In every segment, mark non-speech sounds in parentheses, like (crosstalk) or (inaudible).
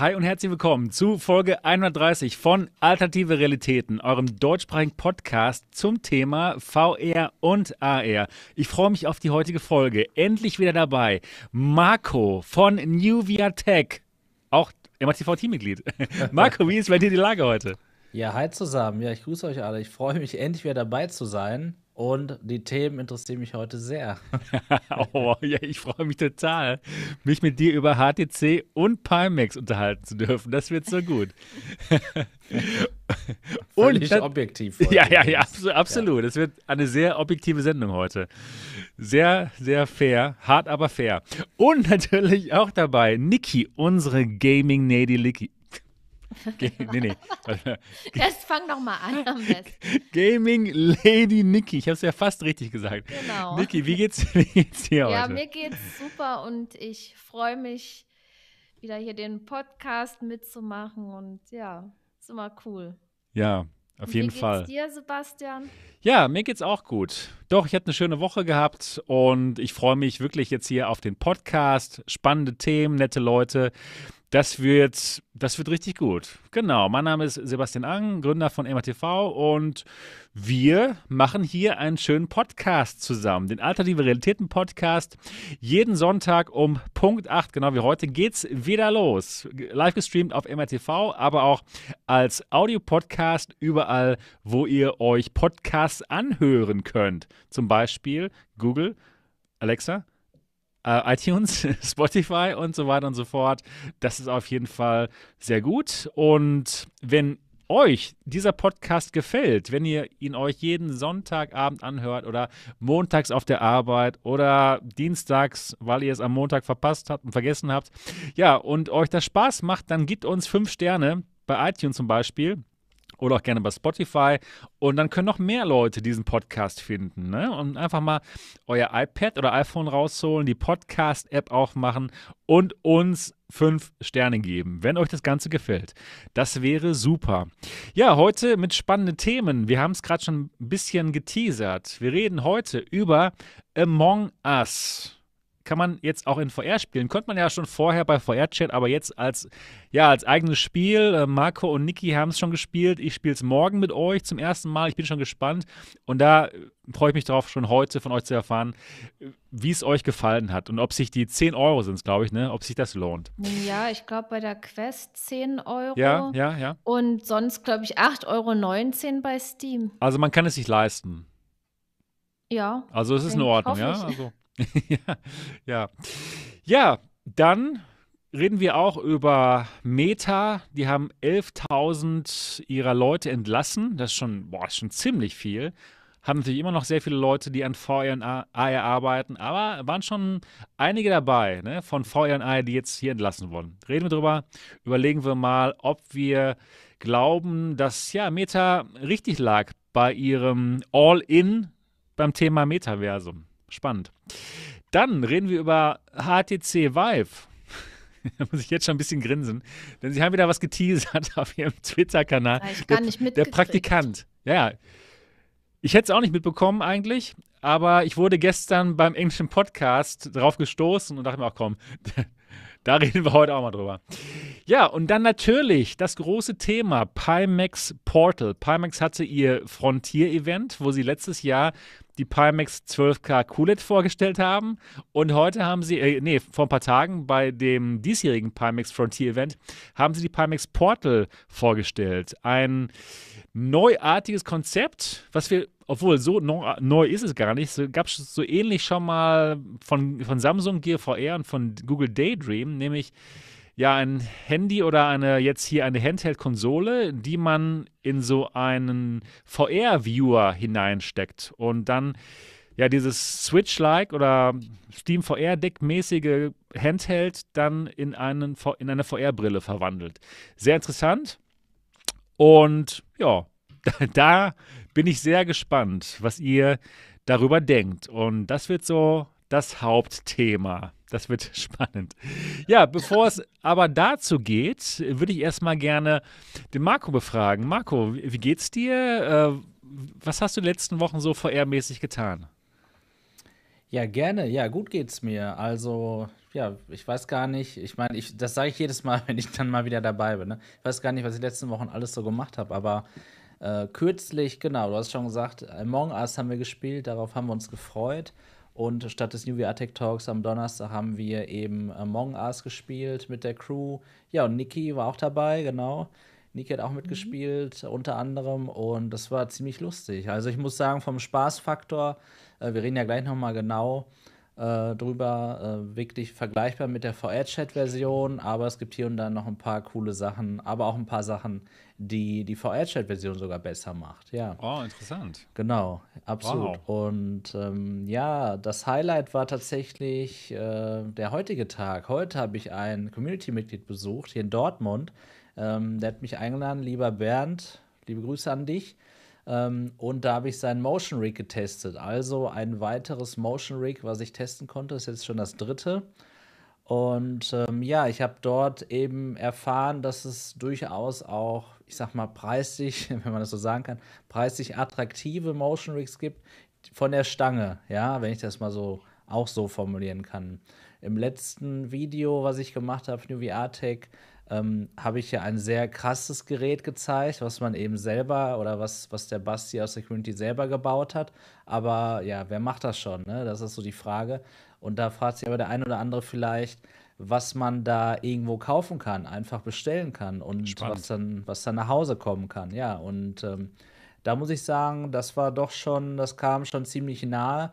Hi und herzlich willkommen zu Folge 130 von Alternative Realitäten, eurem deutschsprachigen Podcast zum Thema VR und AR. Ich freue mich auf die heutige Folge. Endlich wieder dabei. Marco von New VR Tech, auch MATV-Teammitglied. (laughs) Marco, wie ist bei dir die Lage heute? Ja, hi zusammen. Ja, ich grüße euch alle. Ich freue mich, endlich wieder dabei zu sein. Und die Themen interessieren mich heute sehr. (laughs) oh, ja, ich freue mich total, mich mit dir über HTC und Pimax unterhalten zu dürfen. Das wird so gut. (laughs) Und, objektiv. (laughs) Ja, ja, ja, absolut. Es ja. wird eine sehr objektive Sendung heute. Sehr, sehr fair, hart aber fair. Und natürlich auch dabei Niki, unsere Gaming Nady (laughs) nee, nee. (laughs) Jetzt fang doch mal an am besten. Gaming Lady Nikki. Ich habe es ja fast richtig gesagt. Genau. Niki, wie geht's, (laughs) wie geht's dir ja, heute? Ja, mir geht's super und ich freue mich, wieder hier den Podcast mitzumachen und ja, ist immer cool. Ja, auf jeden wie Fall. Wie geht's dir, Sebastian? Ja, mir geht's auch gut. Doch, ich hatte eine schöne Woche gehabt und ich freue mich wirklich jetzt hier auf den Podcast. Spannende Themen, nette Leute. Das wird, das wird richtig gut. Genau, mein Name ist Sebastian Ang, Gründer von MATV und wir machen hier einen schönen Podcast zusammen, den Alternative Realitäten Podcast. Jeden Sonntag um Punkt 8, genau wie heute, geht's wieder los. Live gestreamt auf MRTV, aber auch als Audio-Podcast überall, wo ihr euch Podcasts anhören könnt. Zum Beispiel Google, Alexa, äh, iTunes, (laughs) Spotify und so weiter und so fort. Das ist auf jeden Fall sehr gut. Und wenn euch dieser Podcast gefällt, wenn ihr ihn euch jeden Sonntagabend anhört oder montags auf der Arbeit oder dienstags, weil ihr es am Montag verpasst habt und vergessen habt, ja, und euch das Spaß macht, dann gibt uns fünf Sterne bei iTunes zum Beispiel oder auch gerne bei Spotify. Und dann können noch mehr Leute diesen Podcast finden. Ne? Und einfach mal euer iPad oder iPhone rausholen, die Podcast-App aufmachen und uns fünf Sterne geben, wenn euch das Ganze gefällt. Das wäre super. Ja, heute mit spannenden Themen. Wir haben es gerade schon ein bisschen geteasert. Wir reden heute über Among Us kann man jetzt auch in VR spielen. Konnte man ja schon vorher bei VR-Chat, aber jetzt als, ja, als eigenes Spiel. Äh, Marco und Niki haben es schon gespielt. Ich spiele es morgen mit euch zum ersten Mal. Ich bin schon gespannt. Und da äh, freue ich mich darauf, schon heute von euch zu erfahren, wie es euch gefallen hat und ob sich die 10 Euro sind, glaube ich, ne? ob sich das lohnt. Ja, ich glaube bei der Quest 10 Euro. Ja, ja, ja. Und sonst, glaube ich, 8,19 Euro bei Steam. Also man kann es sich leisten. Ja. Also es ist in Ordnung, ja. Also. (laughs) ja, ja. Ja, dann reden wir auch über Meta. Die haben 11.000 ihrer Leute entlassen. Das ist schon, boah, ist schon ziemlich viel. Haben natürlich immer noch sehr viele Leute, die an VR und AR arbeiten, aber waren schon einige dabei ne, von VR und AR, die jetzt hier entlassen wurden. Reden wir drüber, überlegen wir mal, ob wir glauben, dass ja, Meta richtig lag bei ihrem All-In beim Thema Metaversum. Spannend. Dann reden wir über HTC Vive. (laughs) da muss ich jetzt schon ein bisschen grinsen, denn sie haben wieder was geteasert (laughs) auf ihrem Twitter-Kanal. Ich gar nicht der, der Praktikant. Ja, ich hätte es auch nicht mitbekommen eigentlich, aber ich wurde gestern beim englischen Podcast drauf gestoßen und dachte mir auch, komm, (laughs) da (laughs) reden wir heute auch mal drüber. Ja, und dann natürlich das große Thema Pimax Portal. Pimax hatte ihr Frontier-Event, wo sie letztes Jahr die Pimax 12K QLED vorgestellt haben. Und heute haben sie, äh, nee, vor ein paar Tagen bei dem diesjährigen Pimax Frontier Event, haben sie die Pimax Portal vorgestellt. Ein neuartiges Konzept, was wir, obwohl so neu, neu ist es gar nicht, so, gab es so ähnlich schon mal von, von Samsung Gear VR und von Google Daydream, nämlich ja ein Handy oder eine jetzt hier eine Handheld-Konsole, die man in so einen VR-Viewer hineinsteckt. Und dann ja dieses Switch-like oder Steam VR-Deck-mäßige Handheld dann in, einen, in eine VR-Brille verwandelt. Sehr interessant. Und ja, (laughs) da bin ich sehr gespannt, was ihr darüber denkt und das wird so das Hauptthema. Das wird (laughs) spannend. Ja, bevor es aber dazu geht, würde ich erstmal gerne den Marco befragen. Marco, wie geht's dir? Äh, was hast du in den letzten Wochen so VR-mäßig getan? Ja, gerne. Ja, gut geht's mir. Also, ja, ich weiß gar nicht. Ich meine, ich, das sage ich jedes Mal, (laughs) wenn ich dann mal wieder dabei bin. Ne? Ich weiß gar nicht, was ich letzten Wochen alles so gemacht habe, aber äh, kürzlich, genau, du hast schon gesagt, Among Us haben wir gespielt, darauf haben wir uns gefreut. Und statt des New VR Tech Talks am Donnerstag haben wir eben Among Us gespielt mit der Crew. Ja, und Niki war auch dabei, genau. Niki hat auch mhm. mitgespielt, mhm. unter anderem, und das war ziemlich lustig. Also ich muss sagen, vom Spaßfaktor, äh, wir reden ja gleich nochmal genau äh, drüber, äh, wirklich vergleichbar mit der VR-Chat-Version, aber es gibt hier und da noch ein paar coole Sachen, aber auch ein paar Sachen, die die VR-Chat-Version sogar besser macht. Ja. Oh, interessant. Genau, absolut. Wow. Und ähm, ja, das Highlight war tatsächlich äh, der heutige Tag. Heute habe ich ein Community-Mitglied besucht hier in Dortmund. Ähm, der hat mich eingeladen, lieber Bernd, liebe Grüße an dich. Ähm, und da habe ich seinen Motion Rig getestet. Also ein weiteres Motion Rig, was ich testen konnte, ist jetzt schon das dritte. Und ähm, ja, ich habe dort eben erfahren, dass es durchaus auch, ich sag mal, preislich, (laughs) wenn man das so sagen kann, preislich attraktive Motion Rigs gibt von der Stange, ja, wenn ich das mal so auch so formulieren kann. Im letzten Video, was ich gemacht habe, New VR Tech, ähm, habe ich ja ein sehr krasses Gerät gezeigt, was man eben selber oder was, was der Basti aus der Community selber gebaut hat. Aber ja, wer macht das schon? Ne? Das ist so die Frage. Und da fragt sich aber der ein oder andere vielleicht, was man da irgendwo kaufen kann, einfach bestellen kann und was dann, was dann nach Hause kommen kann. Ja, und ähm, da muss ich sagen, das war doch schon, das kam schon ziemlich nahe.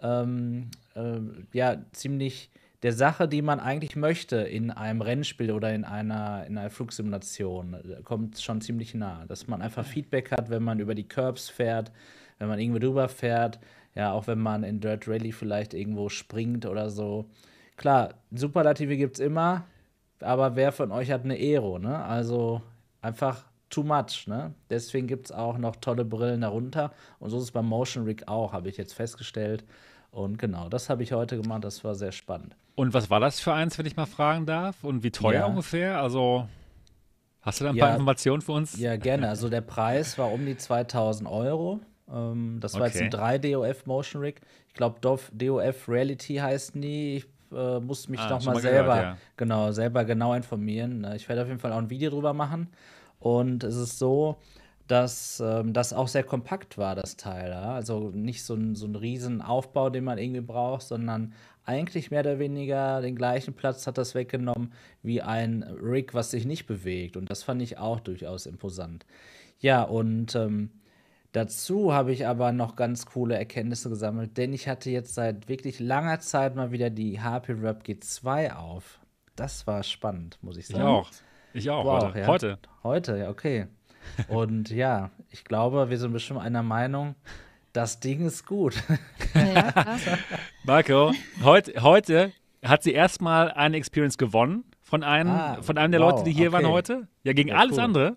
Ähm, äh, ja, ziemlich der Sache, die man eigentlich möchte in einem Rennspiel oder in einer, in einer Flugsimulation, kommt schon ziemlich nah. Dass man einfach Feedback hat, wenn man über die Curbs fährt, wenn man irgendwo drüber fährt, ja, auch wenn man in Dirt Rally vielleicht irgendwo springt oder so. Klar, Superlative gibt es immer, aber wer von euch hat eine Aero, ne? Also einfach too much, ne? Deswegen gibt es auch noch tolle Brillen darunter. Und so ist es beim Motion Rig auch, habe ich jetzt festgestellt. Und genau, das habe ich heute gemacht, das war sehr spannend. Und was war das für eins, wenn ich mal fragen darf? Und wie teuer ja. ungefähr? Also hast du da ein ja, paar Informationen für uns? Ja, gerne. Also der Preis war um die 2000 Euro. Ähm, das war okay. jetzt ein 3 DOF Motion Rig. Ich glaube, DOF Reality heißt nie. Ich äh, muss mich ah, noch mal, mal selber, gehört, ja. genau, selber genau informieren. Ich werde auf jeden Fall auch ein Video drüber machen. Und es ist so, dass ähm, das auch sehr kompakt war, das Teil. Ja? Also nicht so ein, so ein riesen Aufbau, den man irgendwie braucht, sondern eigentlich mehr oder weniger den gleichen Platz hat das weggenommen wie ein Rig, was sich nicht bewegt. Und das fand ich auch durchaus imposant. Ja, und ähm, dazu habe ich aber noch ganz coole Erkenntnisse gesammelt, denn ich hatte jetzt seit wirklich langer Zeit mal wieder die HP Rap G2 auf. Das war spannend, muss ich sagen. Ich auch. Ich auch, wow, heute. Ja. Heute. Heute, ja, okay. Und ja, ich glaube, wir sind bestimmt einer Meinung, das Ding ist gut. Ja, (laughs) Marco, heut, heute hat sie erstmal eine Experience gewonnen von einem, ah, von einem der wow, Leute, die hier okay. waren heute. Ja, gegen ja, alles cool. andere.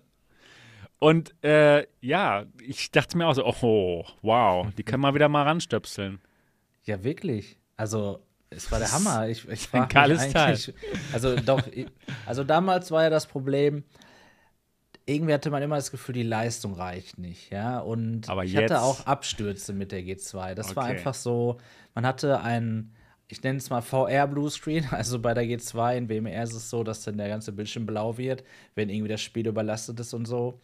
Und äh, ja, ich dachte mir auch so, oh, wow, die können wir wieder mal ranstöpseln. Ja, wirklich. Also, es war der Hammer. Ich, ich ein geiles Teil. Also, doch, also damals war ja das Problem, irgendwie hatte man immer das Gefühl, die Leistung reicht nicht, ja. Und Aber ich jetzt? hatte auch Abstürze mit der G2. Das okay. war einfach so, man hatte ein, ich nenne es mal VR Bluescreen. (laughs) Also bei der G2 in WMR ist es so, dass dann der ganze Bildschirm blau wird, wenn irgendwie das Spiel überlastet ist und so.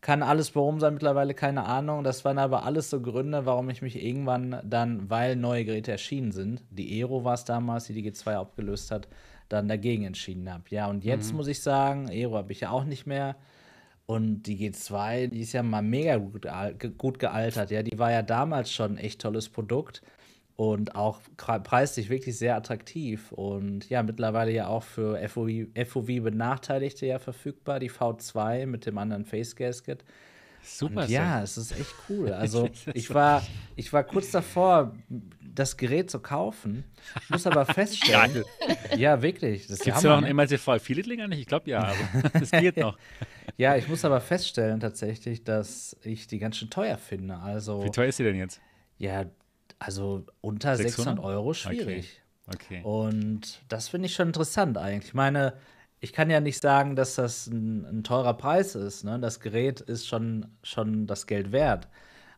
Kann alles warum sein, mittlerweile keine Ahnung. Das waren aber alles so Gründe, warum ich mich irgendwann dann, weil neue Geräte erschienen sind, die Aero war es damals, die die G2 abgelöst hat, dann dagegen entschieden habe. Ja, und jetzt mhm. muss ich sagen, Aero habe ich ja auch nicht mehr. Und die G2, die ist ja mal mega gut, gut gealtert. Ja, die war ja damals schon ein echt tolles Produkt und auch preislich wirklich sehr attraktiv. Und ja, mittlerweile ja auch für FOV, FOV Benachteiligte ja verfügbar, die V2 mit dem anderen Face Gasket. Super. Und ja, es ist echt cool. (laughs) Also ich war, ich war kurz davor, das Gerät zu kaufen, muss aber feststellen. (laughs) ja, wirklich. Gibt es noch ein MLTV Affiliate nicht? Ich glaube ja, aber (laughs) das geht noch. ja, ich muss aber feststellen tatsächlich, dass ich die ganz schön teuer finde. Also, Wie teuer ist sie denn jetzt? Ja, also unter 600, 600 Euro schwierig. Okay. okay. Und das finde ich schon interessant eigentlich. Ich meine, ich kann ja nicht sagen, dass das ein, ein teurer Preis ist. Ne? Das Gerät ist schon, schon das Geld wert.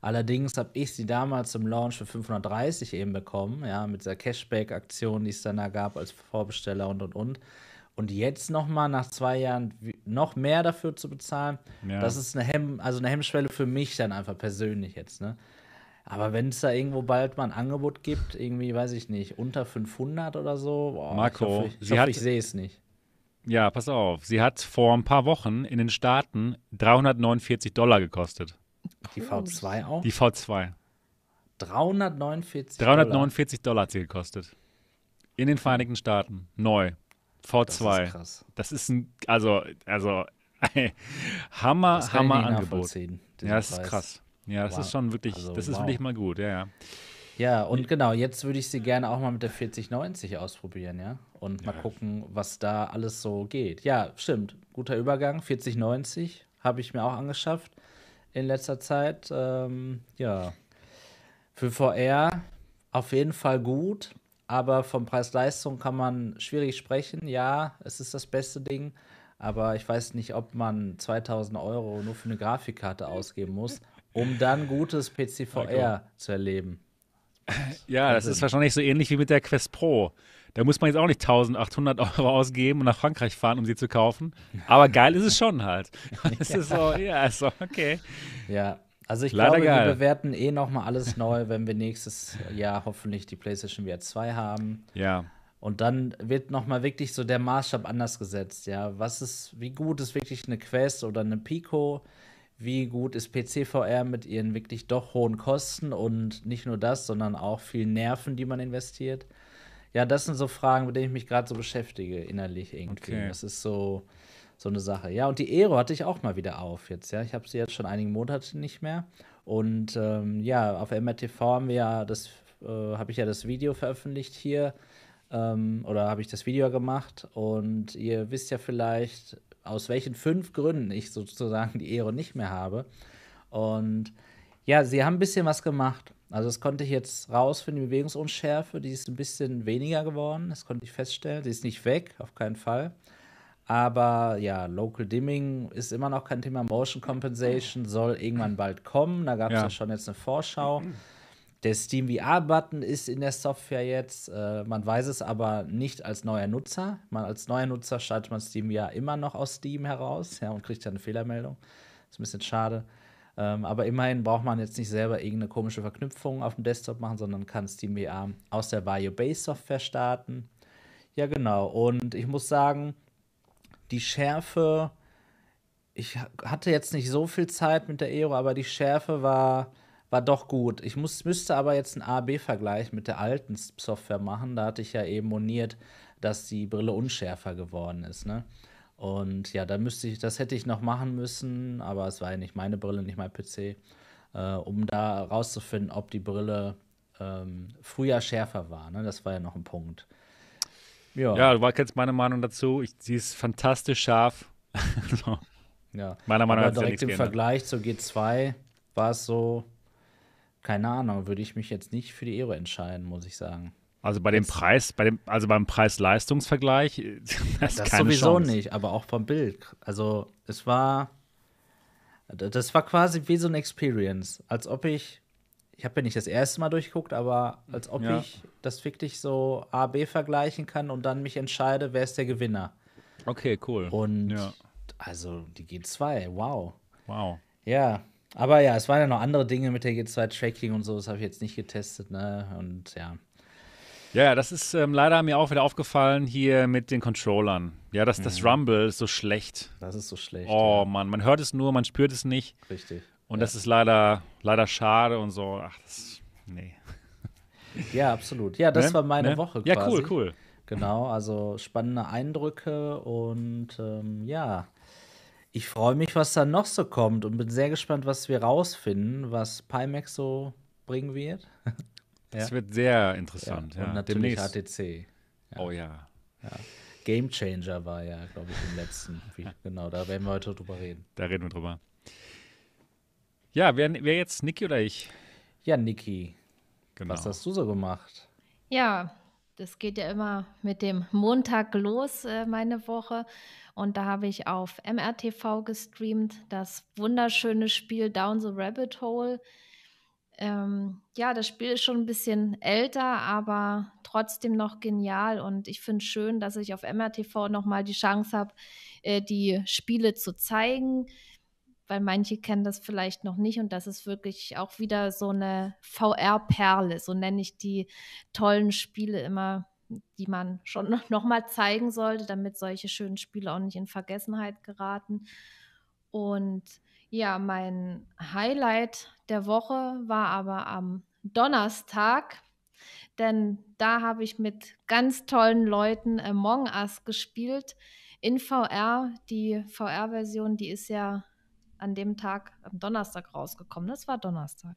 Allerdings habe ich sie damals im Launch für 530 eben bekommen, ja, mit dieser Cashback-Aktion, die es dann da gab als Vorbesteller und und und. Und jetzt nochmal nach zwei Jahren noch mehr dafür zu bezahlen, ja. das ist eine, Hemm also eine Hemmschwelle für mich dann einfach persönlich jetzt. Ne? Aber wenn es da irgendwo bald mal ein Angebot gibt, irgendwie, weiß ich nicht, unter 500 oder so, boah, Marco, ich, hoffe, ich, ich, hoffe, ich sehe es nicht. Ja, pass auf. Sie hat vor ein paar Wochen in den Staaten 349 Dollar gekostet. Die V2 auch? Die V2. 349 349 Dollar. Dollar hat sie gekostet. In den Vereinigten Staaten. Neu. V2. Das ist krass. Das ist ein, also, also, (laughs) Hammer, Hammer Angebot. Ja, das Preis. ist krass. Ja, das wow. ist schon wirklich, also, das ist wow. wirklich mal gut, ja, ja. Ja, und genau, jetzt würde ich sie gerne auch mal mit der 4090 ausprobieren, ja. Und mal ja. gucken, was da alles so geht. Ja, stimmt. Guter Übergang. 4090 habe ich mir auch angeschafft in letzter Zeit. Ähm, ja. Für VR auf jeden Fall gut, aber vom Preis-Leistung kann man schwierig sprechen. Ja, es ist das beste Ding, aber ich weiß nicht, ob man 2000 Euro nur für eine Grafikkarte ausgeben muss, um dann gutes PC-VR zu erleben. (laughs) Ja, das ist wahrscheinlich so ähnlich wie mit der Quest Pro. Da muss man jetzt auch nicht 1800 Euro ausgeben und nach Frankreich fahren, um sie zu kaufen. Aber geil ist es schon halt. (laughs) Es ja. ist so, ja, so, okay. Ja, also ich Leider glaube, geil. wir bewerten eh nochmal alles neu, wenn wir nächstes Jahr hoffentlich die PlayStation VR 2 haben. Ja. Und dann wird nochmal wirklich so der Maßstab anders gesetzt, ja. Was ist, wie gut ist wirklich eine Quest oder eine Pico? Wie gut ist PC-VR mit ihren wirklich doch hohen Kosten und nicht nur das, sondern auch viel Nerven, die man investiert. Ja, das sind so Fragen, mit denen ich mich gerade so beschäftige, innerlich irgendwie. Okay. Das ist so, so eine Sache. Ja, und die Aero hatte ich auch mal wieder auf jetzt, ja. Ich habe sie jetzt schon einige Monate nicht mehr. Und ähm, ja, auf MRTV haben wir ja das, äh, habe ich ja das Video veröffentlicht hier. Ähm, oder habe ich das Video gemacht und ihr wisst ja vielleicht, aus welchen fünf Gründen ich sozusagen die Ehre nicht mehr habe. Und ja, sie haben ein bisschen was gemacht. Also das konnte ich jetzt rausfinden, die Bewegungsunschärfe, die ist ein bisschen weniger geworden, das konnte ich feststellen. Sie ist nicht weg, auf keinen Fall. Aber ja, Local Dimming ist immer noch kein Thema. Motion Compensation soll irgendwann bald kommen. Da gab es ja. ja. schon jetzt eine Vorschau. Der Steam VR-Button ist in der Software jetzt. Äh, man weiß es aber nicht als neuer Nutzer. Man, als neuer Nutzer schaltet man Steam VR immer noch aus Steam heraus ja, und kriegt dann eine Fehlermeldung. Ist ein bisschen schade. Ähm, aber immerhin braucht man jetzt nicht selber irgendeine komische Verknüpfung auf dem Desktop machen, sondern kann Steam VR aus der Vario Base Software starten. Ja, genau. Und ich muss sagen, die Schärfe, ich hatte jetzt nicht so viel Zeit mit der Aero, aber die Schärfe war war doch gut. Ich muss, müsste aber jetzt einen A-B-Vergleich mit der alten Software machen. Da hatte ich ja eben moniert, dass die Brille unschärfer geworden ist. Ne? Und ja, da müsste ich, das hätte ich noch machen müssen, aber es war ja nicht meine Brille, nicht mein PC, äh, um da rauszufinden, ob die Brille ähm, früher schärfer war. Ne? Das war ja noch ein Punkt. Ja, ja du kennst meine Meinung dazu. Ich, sie ist fantastisch scharf. (laughs) so. Ja, meiner Meinung nach direkt im Vergleich zur G2 war es so, keine Ahnung, würde ich mich jetzt nicht für die Aero entscheiden, muss ich sagen. Also bei dem Preis, bei dem, also beim Preis-Leistungs-Vergleich, (laughs) das, das sowieso Chance. nicht, aber auch vom Bild. Also es war, das war quasi wie so eine Experience, als ob ich, ich habe ja nicht das erste Mal durchgeguckt, aber als ob ja. ich das wirklich so A, B vergleichen kann und dann mich entscheide, wer ist der Gewinner. Okay, cool. Und ja. also die G2, wow. Wow. Ja, aber ja, es waren ja noch andere Dinge mit der G2-Tracking und so, das habe ich jetzt nicht getestet, ne? Und ja. Ja, das ist ähm, leider mir auch wieder aufgefallen hier mit den Controllern. Ja, das, das mhm. Rumble ist so schlecht. Das ist so schlecht. Oh ja. Mann, man hört es nur, man spürt es nicht. Richtig. Und ja. das ist leider, leider schade und so. Ach, das, nee. (laughs) Ja, absolut. Ja, das ne? war meine ne? Woche quasi. Ja, cool, cool. Genau, also spannende Eindrücke und ähm, ja, ich freue mich, was da noch so kommt und bin sehr gespannt, was wir rausfinden, was Pimax so bringen wird. (laughs) Das ja. wird sehr interessant. Ja. Und natürlich Demnächst. HTC. Ja. Oh ja. Game Changer war ja, glaube ich, im letzten. (laughs) genau, da werden wir heute drüber reden. Da reden wir drüber. Ja, wer, wer jetzt, Niki oder ich? Ja, Niki. Genau. Was hast du so gemacht? Ja, das geht ja immer mit dem Montag los, äh, meine Woche. Und da habe ich auf MRTV gestreamt das wunderschöne Spiel Down the Rabbit Hole. ähm, ja, das Spiel ist schon ein bisschen älter, aber trotzdem noch genial. Und ich finde es schön, dass ich auf MRTV nochmal die Chance habe, äh, die Spiele zu zeigen, weil manche kennen das vielleicht noch nicht. Und das ist wirklich auch wieder so eine VR-Perle, so nenne ich die tollen Spiele immer, die man schon (laughs) nochmal zeigen sollte, damit solche schönen Spiele auch nicht in Vergessenheit geraten. Und ja, mein Highlight der Woche war aber am Donnerstag, denn da habe ich mit ganz tollen Leuten Among Us gespielt in VR. Die VR-Version, die ist ja an dem Tag, am Donnerstag rausgekommen. Das war Donnerstag.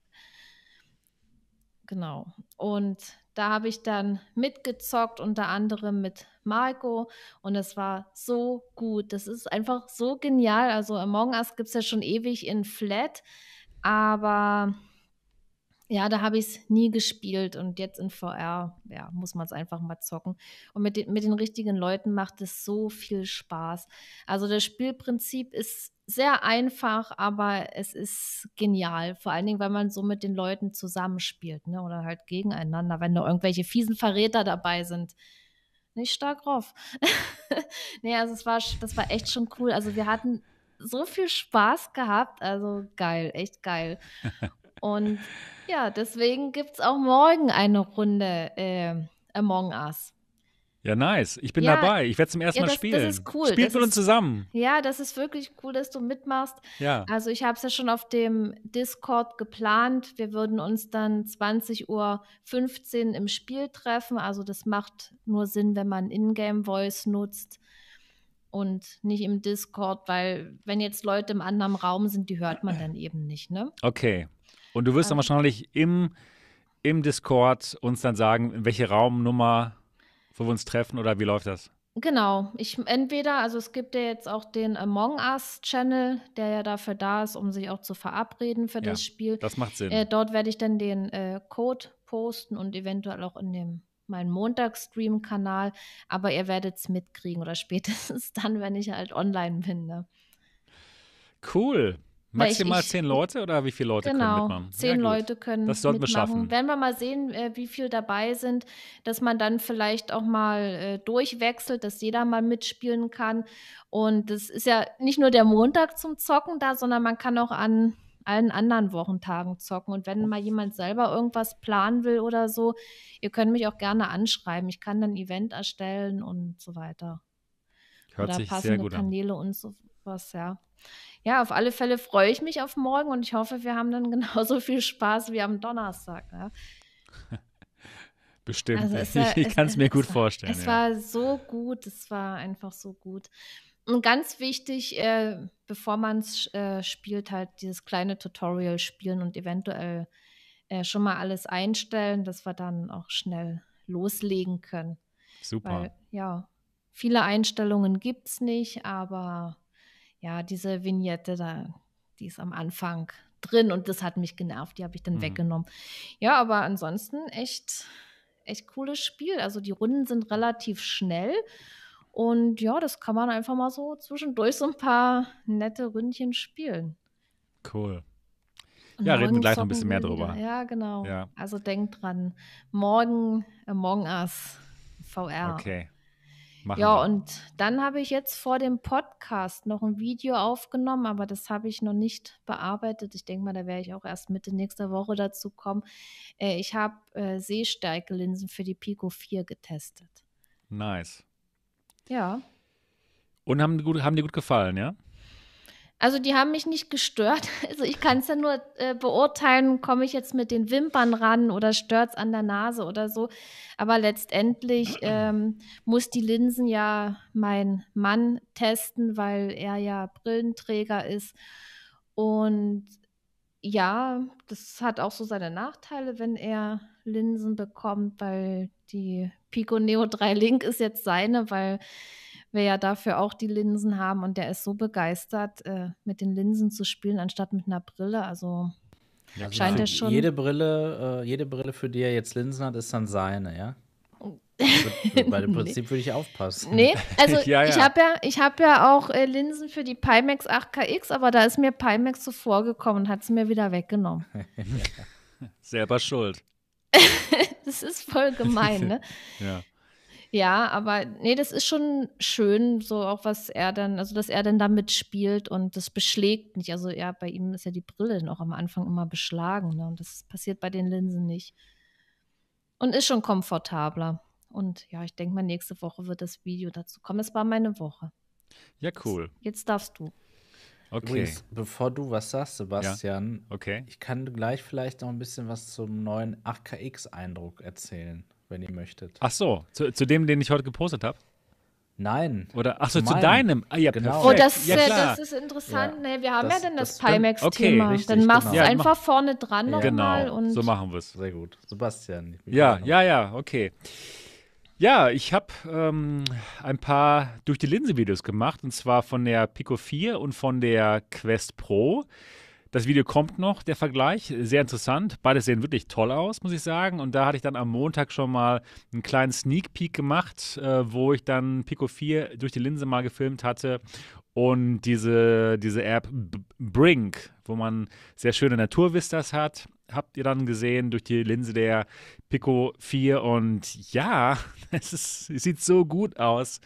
Genau. Und da habe ich dann mitgezockt, unter anderem mit Marco. Und es war so gut. Das ist einfach so genial. Also Among Us gibt es ja schon ewig in Flat. Aber ja, da habe ich es nie gespielt und jetzt in VR, ja, muss man es einfach mal zocken. Und mit den, mit den richtigen Leuten macht es so viel Spaß. Also das Spielprinzip ist sehr einfach, aber es ist genial. Vor allen Dingen, weil man so mit den Leuten zusammenspielt, ne? Oder halt gegeneinander, wenn da irgendwelche fiesen Verräter dabei sind. Nicht stark drauf. (laughs) nee, also es war, das war echt schon cool. Also wir hatten so viel Spaß gehabt. Also geil, echt geil. (laughs) Und ja, deswegen gibt es auch morgen eine Runde äh, Among Us. Ja, nice. Ich bin ja, dabei. Ich werde zum ersten ja, Mal das, spielen. Das ist cool. Spielt mit uns zusammen. Ja, das ist wirklich cool, dass du mitmachst. Ja. Also ich habe es ja schon auf dem Discord geplant. Wir würden uns dann 20.15 Uhr im Spiel treffen. Also das macht nur Sinn, wenn man Ingame Voice nutzt und nicht im Discord, weil wenn jetzt Leute im anderen Raum sind, die hört man dann eben nicht, ne? Okay. Und du wirst dann ähm. wahrscheinlich im, im Discord uns dann sagen, in welche Raumnummer wo wir uns treffen oder wie läuft das? Genau, ich entweder, also es gibt ja jetzt auch den Among Us Channel, der ja dafür da ist, um sich auch zu verabreden für ja, das Spiel. Das macht Sinn. Äh, dort werde ich dann den äh, Code posten und eventuell auch in dem meinen Montagsstream-Kanal, aber ihr werdet es mitkriegen oder (laughs) spätestens dann, wenn ich halt online bin. Ne? Cool. Maximal ich, zehn Leute oder wie viele Leute genau, können mitmachen? Zehn ja, Leute können das sollten mitmachen. wir schaffen. Wenn wir mal sehen, äh, wie viele dabei sind, dass man dann vielleicht auch mal äh, durchwechselt, dass jeder mal mitspielen kann. Und das ist ja nicht nur der Montag zum Zocken da, sondern man kann auch an allen anderen Wochentagen zocken. Und wenn mal jemand selber irgendwas planen will oder so, ihr könnt mich auch gerne anschreiben. Ich kann dann ein Event erstellen und so weiter. Hört oder sich passende sehr gut Kanäle an. und sowas, ja ja, auf alle Fälle freue ich mich auf morgen und ich hoffe, wir haben dann (laughs) genauso viel Spaß wie am Donnerstag. Ja. (laughs) Bestimmt. Also (laughs) war, ich kann es mir gut war, vorstellen. Es ja. war so gut, es war einfach so gut. Und ganz wichtig, äh, bevor man es äh, spielt, halt dieses kleine Tutorial spielen und eventuell äh, schon mal alles einstellen, dass wir dann auch schnell loslegen können. Super. Weil, ja, viele Einstellungen gibt es nicht, aber ja, diese Vignette da, die ist am Anfang drin und das hat mich genervt, die habe ich dann mhm. weggenommen. Ja, aber ansonsten echt, echt cooles Spiel. Also die Runden sind relativ schnell und ja, das kann man einfach mal so zwischendurch so ein paar nette Ründchen spielen. Cool. Und ja, reden wir gleich noch ein bisschen mehr drüber. Ja, genau. Ja. Also denkt dran, morgen Among Us VR. Okay. Machen ja, wir. und dann habe ich jetzt vor dem Podcast noch ein Video aufgenommen, aber das habe ich noch nicht bearbeitet. Ich denke mal, da werde ich auch erst Mitte nächster Woche dazu kommen. Äh, ich habe äh, Sehstärke-Linsen für die Pico 4 getestet. Nice. Ja. Und haben, gut, haben dir gut gefallen, ja? Also die haben mich nicht gestört. (laughs) Also ich kann es ja nur äh, beurteilen, komme ich jetzt mit den Wimpern ran oder stört es an der Nase oder so. Aber letztendlich ähm, muss die Linsen ja mein Mann testen, weil er ja Brillenträger ist. Und ja, das hat auch so seine Nachteile, wenn er Linsen bekommt, weil die Pico Neo 3 Link ist jetzt seine, weil wir ja dafür auch die Linsen haben und der ist so begeistert, äh, mit den Linsen zu spielen, anstatt mit einer Brille. Also ja, scheint er schon. Jede Brille, äh, jede Brille, für die er jetzt Linsen hat, ist dann seine, ja? Bei dem (laughs) Prinzip würde ich aufpassen. Nee, also ja, (laughs) ja. ich habe ja, hab ja auch äh, Linsen für die Pimax 8KX, aber da ist mir Pimax zuvor gekommen und hat sie mir wieder weggenommen. (laughs) Selber schuld. das ist voll gemein, ne? ja. Ja, aber nee, das ist schon schön, so auch was er dann, also dass er dann damit spielt und das beschlägt nicht. Also ja, bei ihm ist ja die Brille noch am Anfang immer beschlagen, ne? Und das passiert bei den Linsen nicht. Und ist schon komfortabler. Und ja, ich denke mal, nächste Woche wird das Video dazu kommen. Es war meine Woche. Ja, cool. Jetzt darfst du. Okay. Übrigens, bevor du was sagst, Sebastian, ja. okay. ich kann gleich vielleicht noch ein bisschen was zum neuen 8KX-Eindruck erzählen, wenn ihr möchtet. Ach so, zu, zu dem, den ich heute gepostet habe? Nein. Oder ach so, zu, deinem. Ah, ja, genau. Oh, das, ja, das ist interessant. Ja, nee, wir haben das, ja dann das, das Pimax-Thema. Okay, dann machst du genau. es einfach mach, vorne dran ja. nochmal. Genau, so machen wir es. Sehr gut. Sebastian. Ja, ja, ja, okay. Ja, ich habe ähm, ein paar durch die Linse-Videos gemacht und zwar von der Pico 4 und von der Quest Pro. Das Video kommt noch, der Vergleich. Sehr interessant. Beide sehen wirklich toll aus, muss ich sagen. Und da hatte ich dann am Montag schon mal einen kleinen Sneak Peek gemacht, äh, wo ich dann Pico 4 durch die Linse mal gefilmt hatte. Und diese, diese App B Brink, wo man sehr schöne Naturvistas hat, habt ihr dann gesehen durch die Linse der Pico 4 und ja, (laughs) es, ist, es sieht so gut aus.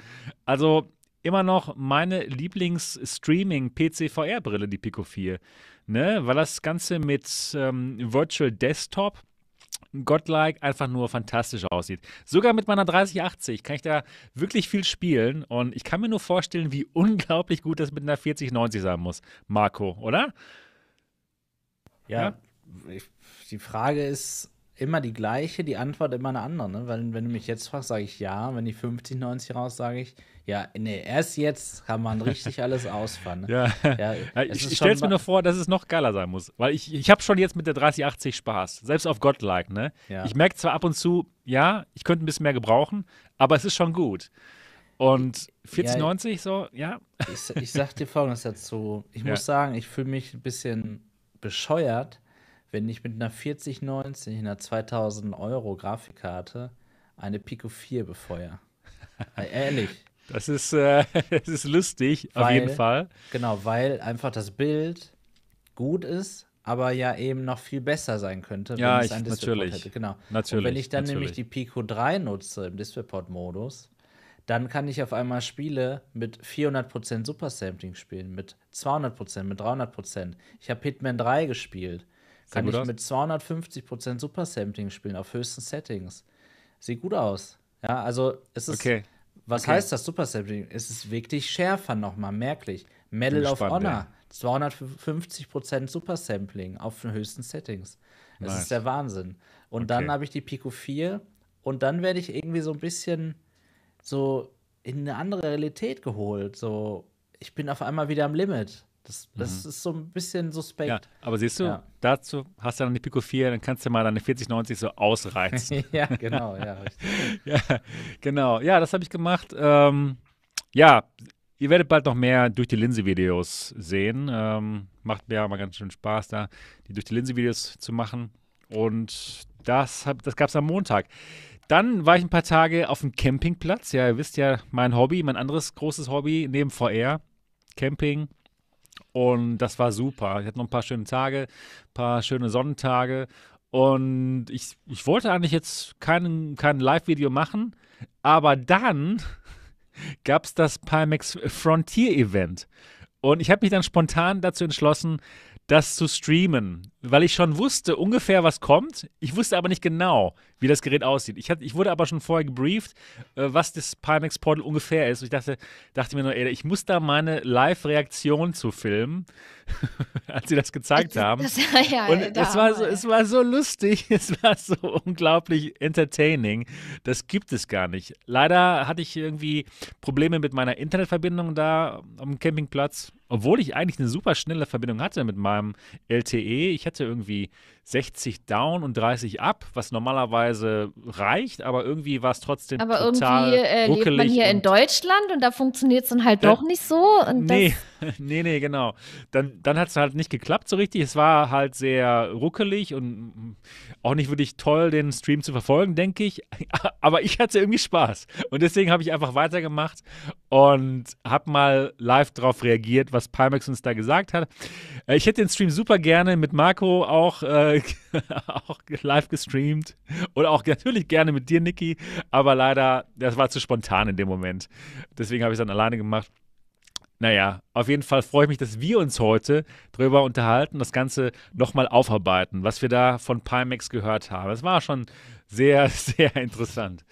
Also immer noch meine Lieblings-Streaming-PC-VR-Brille, die Pico 4. Ne? Weil das Ganze mit ähm, Virtual Desktop Godlike einfach nur fantastisch aussieht. Sogar mit meiner 3080 kann ich da wirklich viel spielen und ich kann mir nur vorstellen, wie unglaublich gut das mit einer 4090 sein muss. Marco, oder? Ja, ja? die Frage ist immer die gleiche, die Antwort immer eine andere. Ne? Weil, wenn du mich jetzt fragst, sage ich ja. Wenn die 5090 raus, sage ich ja. Nee, erst jetzt kann man richtig (laughs) alles ausfahren. Ne? Ja. ja ich ich stelle es mir nur vor, dass es noch geiler sein muss. Weil ich, ich habe schon jetzt mit der 3080 Spaß. Selbst auf Godlike. Ne? Ja. Ich merke zwar ab und zu, ja, ich könnte ein bisschen mehr gebrauchen, aber es ist schon gut. Und 4090 ja, so, ja. Ich, ich sag dir (laughs) folgendes dazu. Ich muss sagen, ich fühle mich ein bisschen bescheuert, wenn ich mit einer 4090, einer 2000 Euro Grafikkarte eine Pico 4 befeuere. Ehrlich. Das ist, äh, (laughs) das ist lustig, weil, auf jeden Fall. Genau, weil einfach das Bild gut ist, aber ja eben noch viel besser sein könnte, wenn ja, es ein DisplayPort hätte. Genau. Natürlich, Und wenn ich dann natürlich. nämlich die Pico 3 nutze im DisplayPort-Modus, dann kann ich auf einmal Spiele mit 400% Supersampling spielen, mit 200%, mit 300%. Ich habe Hitman 3 gespielt kann ich aus? mit 250% Supersampling spielen auf höchsten Settings. Sieht gut aus. Ja, also es ist. Okay. Was okay. heißt das Supersampling? Es ist wirklich schärfer nochmal, merklich. Medal of Honor, ja. 250% Supersampling auf den höchsten Settings. Das nice. ist der Wahnsinn. Und okay. dann habe ich die Pico 4 und dann werde ich irgendwie so ein bisschen so in eine andere Realität geholt. So, ich bin auf einmal wieder am Limit. Das, das mhm. ist so ein bisschen suspekt. Ja, aber siehst du, ja. dazu hast du dann die Pico 4, dann kannst du mal deine 4090 so ausreizen. (laughs) ja, genau, ja, richtig. (laughs) ja, genau. Ja, das habe ich gemacht. Ähm, ja, ihr werdet bald noch mehr durch die Linse-Videos sehen. Ähm, macht mir aber ganz schön Spaß, da die durch die Linse-Videos zu machen. Und das, das gab es am Montag. Dann war ich ein paar Tage auf dem Campingplatz. Ja, ihr wisst ja, mein Hobby, mein anderes großes Hobby neben VR, Camping. Und das war super. Ich hatte noch ein paar schöne Tage, ein paar schöne Sonnentage. Und ich, ich wollte eigentlich jetzt kein, kein Live-Video machen, aber dann (laughs) gab es das Pimax Frontier Event. Und ich habe mich dann spontan dazu entschlossen, das zu streamen, weil ich schon wusste ungefähr, was kommt. Ich wusste aber nicht genau, wie das Gerät aussieht. Ich, hatte, ich wurde aber schon vorher gebrieft, äh, was das Pimax Portal ungefähr ist. Und ich dachte, dachte mir nur, ey, ich muss da meine Live-Reaktion zu filmen, (laughs) als sie das gezeigt das, haben. Das, (laughs) ja, und es war, so, es war so lustig, (laughs) es war so unglaublich entertaining. Das gibt es gar nicht. Leider hatte ich irgendwie Probleme mit meiner Internetverbindung da am Campingplatz obwohl ich eigentlich eine super schnelle Verbindung hatte mit meinem LTE. Ich hatte irgendwie 60 down und 30 up, was normalerweise reicht, aber irgendwie war es trotzdem aber total irgendwie äh, lebt man hier in Deutschland und da funktioniert es dann halt äh, doch nicht so. nee, (laughs) nee, nee, genau. Dann, dann hat es halt nicht geklappt so richtig. Es war halt sehr ruckelig und auch nicht wirklich toll, den Stream zu verfolgen, denke ich. (laughs) Aber ich hatte irgendwie Spaß. Und deswegen habe ich einfach weitergemacht und habe mal live darauf reagiert, was Pimax uns da gesagt hat. Äh, ich hätte den Stream super gerne mit Marco auch, äh, (laughs) auch live gestreamt. Oder auch natürlich gerne mit dir, Niki. Aber leider, das war zu spontan in dem Moment. Deswegen habe ich es dann alleine gemacht. Naja, auf jeden Fall freue ich mich, dass wir uns heute darüber unterhalten, das Ganze nochmal aufarbeiten, was wir da von Pimax gehört haben. Es war schon sehr, (laughs) sehr interessant.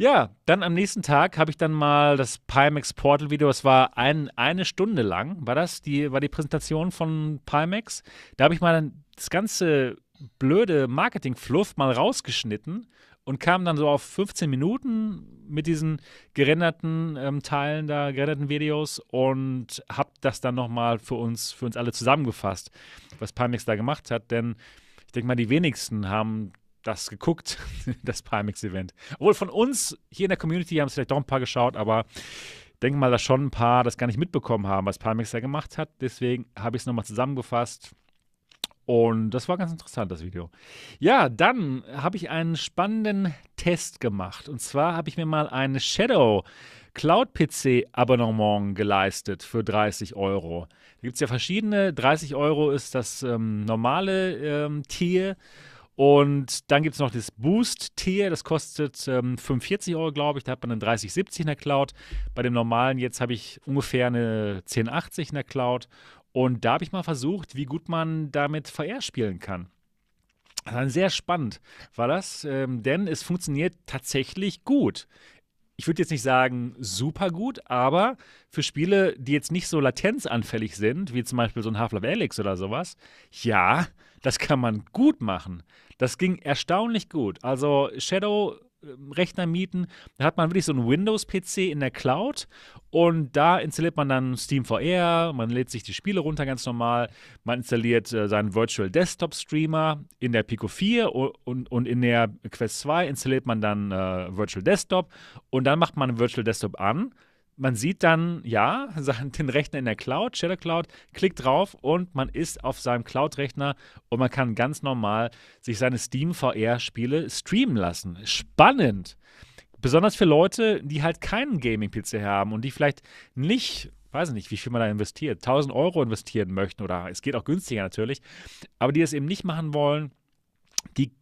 Ja, dann am nächsten Tag habe ich dann mal das Pimax Portal Video, es war ein, eine Stunde lang, war das, die, war die Präsentation von Pimax. Da habe ich mal das ganze blöde Marketing-Fluff mal rausgeschnitten und kam dann so auf 15 Minuten mit diesen gerenderten ähm, Teilen da, gerenderten Videos und habe das dann nochmal für uns, für uns alle zusammengefasst, was Pimax da gemacht hat, denn ich denke mal, die wenigsten haben das geguckt, (laughs) das Pimax-Event. Obwohl von uns hier in der Community haben es vielleicht doch ein paar geschaut, aber denke mal, dass schon ein paar das gar nicht mitbekommen haben, was Pimax da gemacht hat. Deswegen habe ich es nochmal zusammengefasst und das war ganz interessant, das Video. Ja, dann habe ich einen spannenden Test gemacht. Und zwar habe ich mir mal ein Shadow Cloud PC Abonnement geleistet für 30 Euro. Da gibt es ja verschiedene. 30 Euro ist das ähm, normale ähm, Tier. Und dann gibt es noch das Boost-Tier, das kostet ähm, 45 Euro, glaube ich. Da hat man eine 3070 in der Cloud. Bei dem normalen jetzt habe ich ungefähr eine 1080 in der Cloud. Und da habe ich mal versucht, wie gut man damit VR spielen kann. Also sehr spannend war das, ähm, denn es funktioniert tatsächlich gut. Ich würde jetzt nicht sagen super gut, aber für Spiele, die jetzt nicht so latenzanfällig sind, wie zum Beispiel so ein Half-Life Alyx oder sowas, ja, das kann man gut machen. Das ging erstaunlich gut. Also Shadow ähm, Rechner mieten. Da hat man wirklich so einen Windows-PC in der Cloud und da installiert man dann Steam VR, man lädt sich die Spiele runter ganz normal, man installiert äh, seinen Virtual Desktop Streamer in der Pico 4 und, und in der Quest 2 installiert man dann äh, Virtual Desktop und dann macht man Virtual Desktop an man sieht dann, ja, (laughs) den Rechner in der Cloud, Shadow Cloud, klickt drauf und man ist auf seinem Cloud-Rechner und man kann ganz normal sich seine Steam VR-Spiele streamen lassen. Spannend! Besonders für Leute, die halt keinen Gaming-PC haben und die vielleicht nicht, weiß ich nicht, wie viel man da investiert, 1000 Euro investieren möchten oder es geht auch günstiger natürlich, aber die es eben nicht machen wollen, die,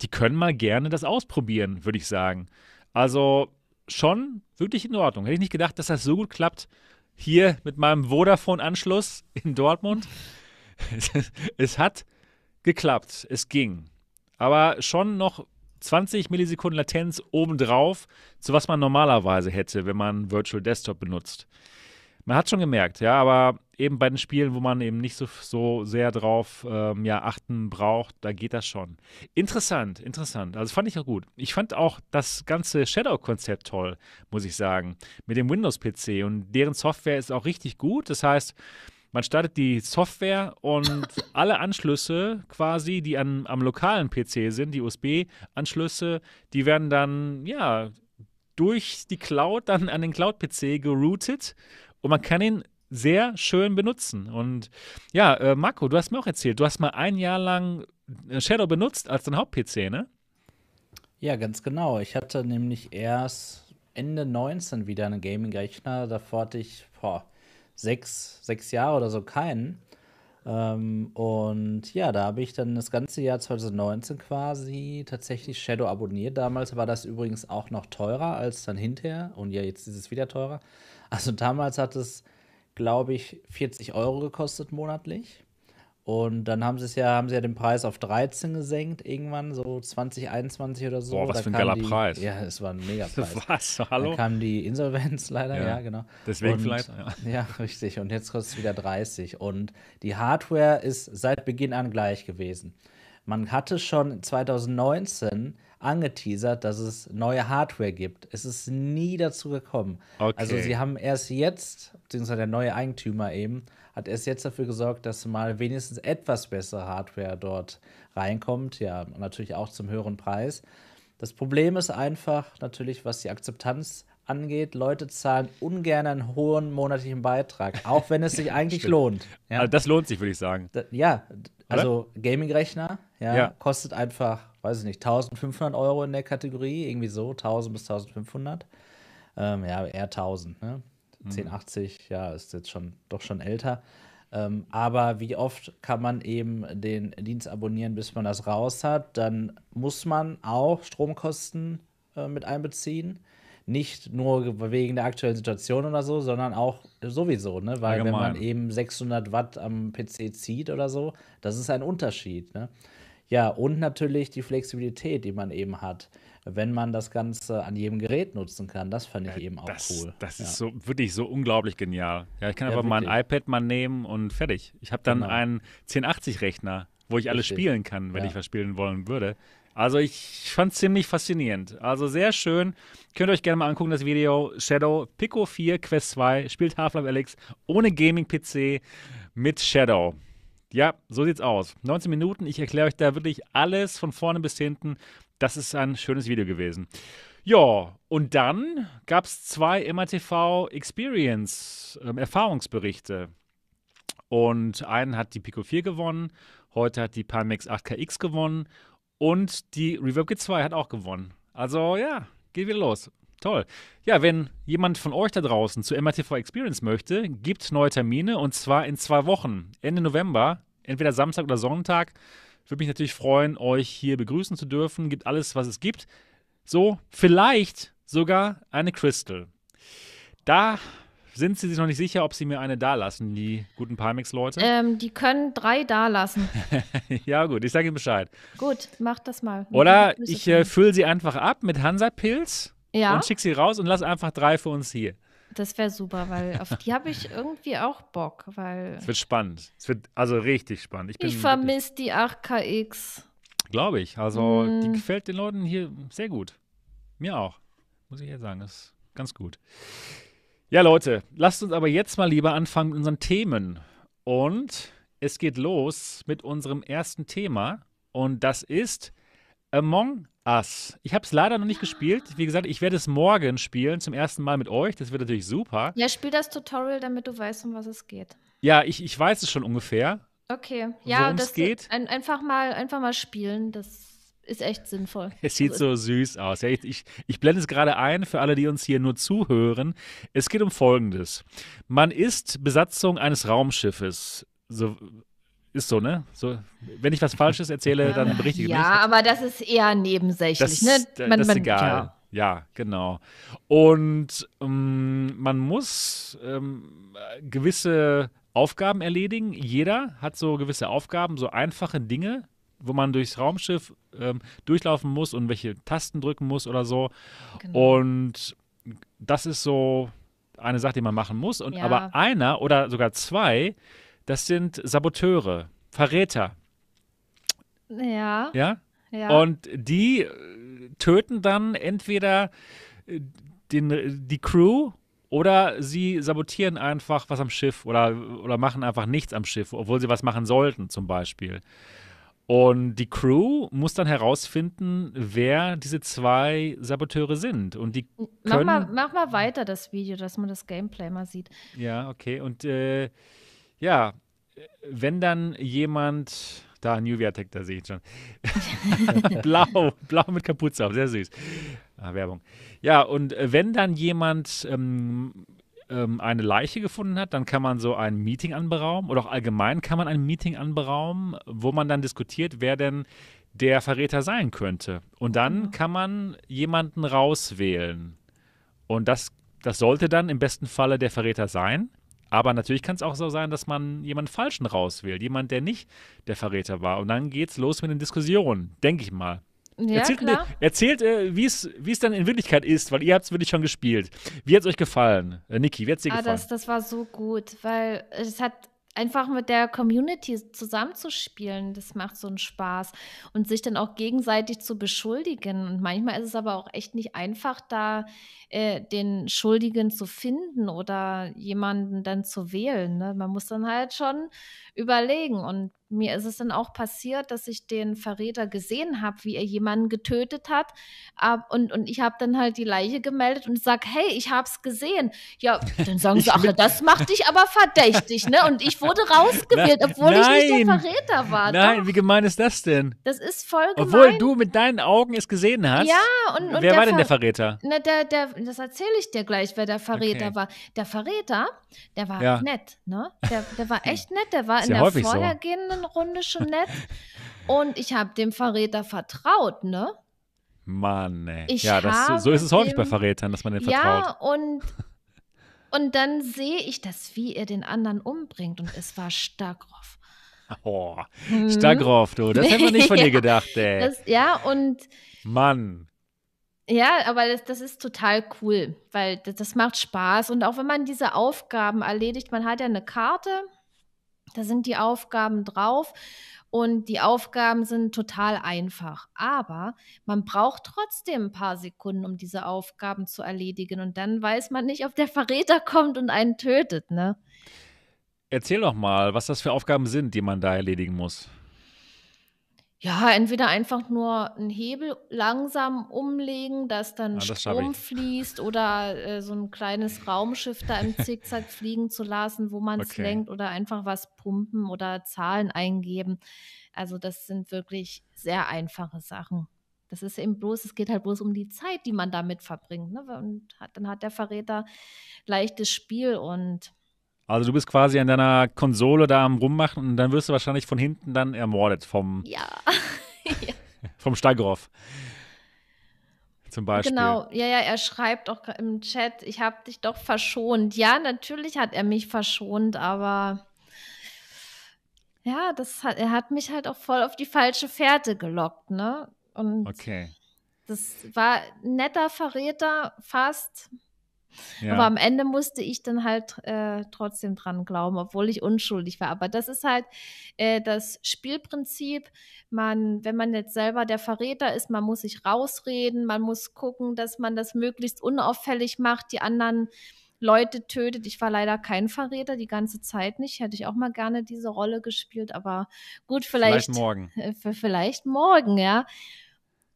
die können mal gerne das ausprobieren, würde ich sagen. Also schon wirklich in Ordnung. Hätte ich nicht gedacht, dass das so gut klappt. Hier mit meinem Vodafone-Anschluss in Dortmund. (laughs) es hat geklappt. Es ging. Aber schon noch 20 Millisekunden Latenz obendrauf, zu was man normalerweise hätte, wenn man Virtual Desktop benutzt. Man hat schon gemerkt, ja, aber eben bei den Spielen, wo man eben nicht so, so sehr drauf ähm, ja, achten braucht, da geht das schon. Interessant, interessant. Also fand ich auch gut. Ich fand auch das ganze Shadow-Konzept toll, muss ich sagen, mit dem Windows-PC. Und deren Software ist auch richtig gut. Das heißt, man startet die Software und (laughs) alle Anschlüsse quasi, die an, am lokalen PC sind, die USB-Anschlüsse, die werden dann, ja, durch die Cloud dann an den Cloud-PC geroutet und man kann ihn sehr schön benutzen. Und ja, äh, Marco, du hast mir auch erzählt, du hast mal ein Jahr lang äh, Shadow benutzt als dein Haupt-PC, ne? Ja, ganz genau. Ich hatte nämlich erst Ende 19 wieder einen Gaming-Rechner. Davor hatte ich boah, sechs, sechs Jahre oder so keinen. Ähm, und ja, da habe ich dann das ganze Jahr 2019 quasi tatsächlich Shadow abonniert. Damals war das übrigens auch noch teurer als dann hinterher. Und ja, jetzt ist es wieder teurer. Also damals hat es glaube ich, 40 Euro gekostet monatlich. Und dann haben sie es ja, haben sie ja den Preis auf 13 gesenkt, irgendwann, so 2021 oder so. Boah, was da für ein geiler die, Preis. Ja, es war ein mega (laughs) Preis. Was? Hallo? Da kam die Insolvenz leider, ja, ja genau. Deswegen und, vielleicht, ja. (laughs) Ja, richtig. Und jetzt kostet es wieder 30. Und die Hardware ist seit Beginn an gleich gewesen. Man hatte schon 2019 angeteasert, dass es neue Hardware gibt. Es ist nie dazu gekommen. Okay. Also sie haben erst jetzt, beziehungsweise der neue Eigentümer eben, hat erst jetzt dafür gesorgt, dass mal wenigstens etwas bessere Hardware dort reinkommt. Ja, natürlich auch zum höheren Preis. Das Problem ist einfach natürlich, was die Akzeptanz angeht, Leute zahlen ungern einen hohen monatlichen Beitrag, auch wenn es sich (laughs) eigentlich lohnt. Ja? Also das lohnt sich, würde ich sagen. Da, ja, also Gaming-Rechner ja, ja, kostet einfach, weiß ich nicht, 1500 Euro in der Kategorie, irgendwie so, 1000 bis 1500. Ähm, ja, eher 1000, ne? 1080, mhm. ja, ist jetzt schon doch schon älter. Ähm, aber wie oft kann man eben den Dienst abonnieren, bis man das raus hat? Dann muss man auch Stromkosten äh, mit einbeziehen. Nicht nur wegen der aktuellen Situation oder so, sondern auch sowieso, ne? Weil Allgemein. wenn man eben 600 Watt am PC zieht oder so, das ist ein Unterschied, ne? Ja, und natürlich die Flexibilität, die man eben hat wenn man das Ganze an jedem Gerät nutzen kann. Das fand ich ja, eben auch das, cool. Das ja. ist so wirklich so unglaublich genial. Ja, ich kann ja, einfach wirklich. mal ein iPad mal nehmen und fertig. Ich habe dann genau. einen 1080-Rechner, wo ich alles spielen kann, wenn ich was spielen wollen würde. Also ich fand es ziemlich faszinierend. Also sehr schön. Könnt ihr euch gerne mal angucken, das Video. Shadow Pico 4 Quest 2 spielt Half-Life Alex ohne Gaming-PC mit Shadow. Ja, so sieht's aus. 19 Minuten. Ich erkläre euch da wirklich alles von vorne bis hinten. Das ist ein schönes Video gewesen. Ja, und dann gab es zwei MATV Experience ähm, Erfahrungsberichte. Und einen hat die Pico 4 gewonnen, heute hat die Pimax 8KX gewonnen und die Reverb G2 hat auch gewonnen. Also ja, geht wieder los. Toll. Ja, wenn jemand von euch da draußen zu MATV Experience möchte, gibt neue Termine und zwar in zwei Wochen, Ende November, entweder Samstag oder Sonntag. Würde mich natürlich freuen, euch hier begrüßen zu dürfen. Gibt alles, was es gibt. So, vielleicht sogar eine Crystal. Da sind sie sich noch nicht sicher, ob sie mir eine da lassen, die guten Pimax-Leute. Ähm, die können drei da lassen. (laughs) ja, gut, ich sage Ihnen Bescheid. Gut, mach das mal. Oder ich äh, fülle sie einfach ab mit Hansa-Pilz ja. und schicke sie raus und lasse einfach drei für uns hier. Das wäre super, weil auf die habe ich irgendwie auch Bock, weil. Es wird spannend. Es wird also richtig spannend. Ich, ich vermisse die 8KX. Glaube ich. Also, mm. die gefällt den Leuten hier sehr gut. Mir auch. Muss ich jetzt sagen. Das ist ganz gut. Ja, Leute, lasst uns aber jetzt mal lieber anfangen mit unseren Themen. Und es geht los mit unserem ersten Thema. Und das ist Among Us. Ich habe es leider noch nicht gespielt. Wie gesagt, ich werde es morgen spielen, zum ersten Mal mit euch. Das wird natürlich super. Ja, spiel das Tutorial, damit du weißt, um was es geht. Ja, ich, ich weiß es schon ungefähr. Okay, ja, das geht. Ein, einfach, mal, einfach mal spielen, das ist echt sinnvoll. Es sieht also, so süß aus. Ja, ich, ich, ich blende es gerade ein für alle, die uns hier nur zuhören. Es geht um Folgendes. Man ist Besatzung eines Raumschiffes. So, ist so, ne? So, wenn ich was Falsches erzähle, dann berichtige ja, mich. Ja, aber das ist eher nebensächlich, das, ne? Man, das ist egal. Ja. ja. genau. Und ähm, man muss ähm, gewisse Aufgaben erledigen. Jeder hat so gewisse Aufgaben, so einfache Dinge, wo man durchs Raumschiff ähm, durchlaufen muss und welche Tasten drücken muss oder so. Genau. Und das ist so eine Sache, die man machen muss. Und ja. aber einer oder sogar zwei das sind Saboteure, Verräter. Ja. Ja? Ja. Und die äh, töten dann entweder äh, den, die Crew oder sie sabotieren einfach was am Schiff oder, oder machen einfach nichts am Schiff, obwohl sie was machen sollten, zum Beispiel. Und die Crew muss dann herausfinden, wer diese zwei Saboteure sind. Und die mach, mal, mach mal weiter das Video, dass man das Gameplay mal sieht. Ja, okay. Und äh, ja, wenn dann jemand, da New Tech, da sehe ich schon. (laughs) blau, blau mit Kapuze auf, sehr süß. Ah, Werbung. Ja, und wenn dann jemand ähm, ähm, eine Leiche gefunden hat, dann kann man so ein Meeting anberaumen oder auch allgemein kann man ein Meeting anberaumen, wo man dann diskutiert, wer denn der Verräter sein könnte. Und dann mhm. kann man jemanden rauswählen. Und das, das sollte dann im besten Falle der Verräter sein. Aber natürlich kann es auch so sein, dass man jemanden Falschen rauswählt, jemand, der nicht der Verräter war. Und dann geht's los mit den Diskussionen, denke ich mal. Ja, erzählt, klar. erzählt äh, wie es dann in Wirklichkeit ist, weil ihr habt es wirklich schon gespielt. Wie hat es euch gefallen? Äh, Niki, wie hat es dir ah, gefallen? Das, das war so gut, weil es hat einfach mit der Community zusammenzuspielen, das macht so einen Spaß. Und sich dann auch gegenseitig zu beschuldigen. Und manchmal ist es aber auch echt nicht einfach, da äh, den Schuldigen zu finden oder jemanden dann zu wählen. Ne? Man muss dann halt schon überlegen. Und mir ist es dann auch passiert, dass ich den Verräter gesehen habe, wie er jemanden getötet hat. Ab, und, und ich habe dann halt die Leiche gemeldet und sage, hey, ich habe es gesehen. Ja, dann (laughs) sagen sie, ach, das macht dich aber verdächtig, ne? Und ich wurde (laughs) rausgewählt, obwohl Nein. ich nicht der Verräter war. Nein, Doch. wie gemein ist das denn? Das ist voll gemein. Obwohl du mit deinen Augen es gesehen hast. Ja, und, und wer war denn der Verräter? Na, der, der, das erzähle ich dir gleich, wer der Verräter okay. war. Der Verräter, der war ja. nett, ne? Der, der war (laughs) echt nett, der war in der vorhergehenden so. Runde schon nett. Und ich habe dem Verräter vertraut, ne? Mann, ey. Ich ja, das, so ist es häufig bei Verrätern, dass man den vertraut. Ja, und, (laughs) und dann sehe ich das, wie er den anderen umbringt. Und es war Stagroff. Oh, hm. Stagroff, du. Das hätte man nicht von (laughs) dir gedacht, ey. Das, ja, und. Mann. Ja, aber das, das ist total cool, weil das, das macht Spaß. Und auch wenn man diese Aufgaben erledigt, man hat ja eine Karte, da sind die Aufgaben drauf und die Aufgaben sind total einfach. Aber man braucht trotzdem ein paar Sekunden, um diese Aufgaben zu erledigen. Und dann weiß man nicht, ob der Verräter kommt und einen tötet, ne? Erzähl doch mal, was das für Aufgaben sind, die man da erledigen muss. Ja, entweder einfach nur einen Hebel langsam umlegen, dass dann das Strom fließt oder äh, so ein kleines (laughs) Raumschiff da im Zickzack fliegen zu lassen, wo man es okay. lenkt oder einfach was pumpen oder Zahlen eingeben. Also das sind wirklich sehr einfache Sachen. Das ist eben bloß, es geht halt bloß um die Zeit, die man damit verbringt. Ne? Und hat, dann hat der Verräter leichtes Spiel und also du bist quasi an deiner Konsole da am rummachen und dann wirst du wahrscheinlich von hinten dann ermordet vom, ja. (laughs) vom Stagroff. Zum Beispiel. Genau, ja, ja, er schreibt auch im Chat, ich habe dich doch verschont. Ja, natürlich hat er mich verschont, aber ja, das hat, er hat mich halt auch voll auf die falsche Fährte gelockt, ne? Und okay. das war ein netter Verräter, fast. Ja. Aber am Ende musste ich dann halt äh, trotzdem dran glauben, obwohl ich unschuldig war. Aber das ist halt äh, das Spielprinzip. Man, wenn man jetzt selber der Verräter ist, man muss sich rausreden, man muss gucken, dass man das möglichst unauffällig macht, die anderen Leute tötet. Ich war leider kein Verräter, die ganze Zeit nicht. Hätte ich auch mal gerne diese Rolle gespielt, aber gut, vielleicht. Vielleicht morgen. (laughs) Äh, vielleicht morgen, ja.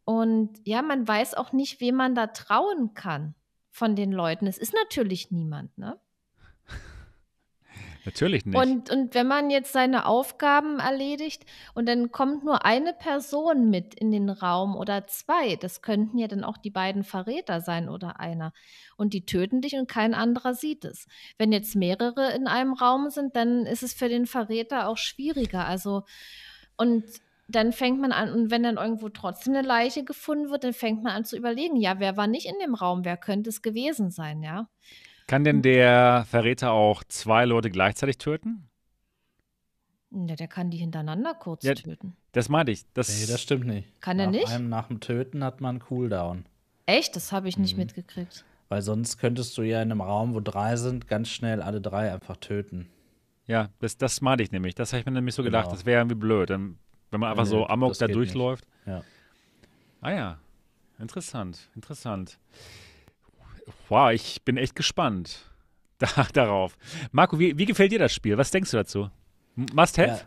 Und ja, man weiß auch nicht, wem man da trauen kann von den Leuten. Es ist natürlich niemand, ne? (laughs) Natürlich nicht. Und, und wenn man jetzt seine Aufgaben erledigt und dann kommt nur eine Person mit in den Raum oder zwei, das könnten ja dann auch die beiden Verräter sein oder einer. Und die töten dich und kein anderer sieht es. Wenn jetzt mehrere in einem Raum sind, dann ist es für den Verräter auch schwieriger. Also, und dann fängt man an, und wenn dann irgendwo trotzdem eine Leiche gefunden wird, dann fängt man an zu überlegen, ja, wer war nicht in dem Raum, wer könnte es gewesen sein, ja. Kann denn der Verräter auch zwei Leute gleichzeitig töten? Ja, der kann die hintereinander kurz ja, töten. Das meinte ich. Das, nee, das stimmt nicht. Kann er nicht? Einem, nach dem Töten hat man Cooldown. Echt? Das habe ich nicht mhm. mitgekriegt. Weil sonst könntest du ja in einem Raum, wo drei sind, ganz schnell alle drei einfach töten. Ja, das, das meinte ich nämlich. Das habe ich mir nämlich so gedacht, genau. das wäre irgendwie blöd. Dann wenn man einfach nee, so amok da durchläuft. Ja. Ah ja, interessant, interessant. Wow, ich bin echt gespannt (laughs) da, darauf. Marco, wie, wie, gefällt dir das Spiel? Was denkst du dazu? Must have? Ja,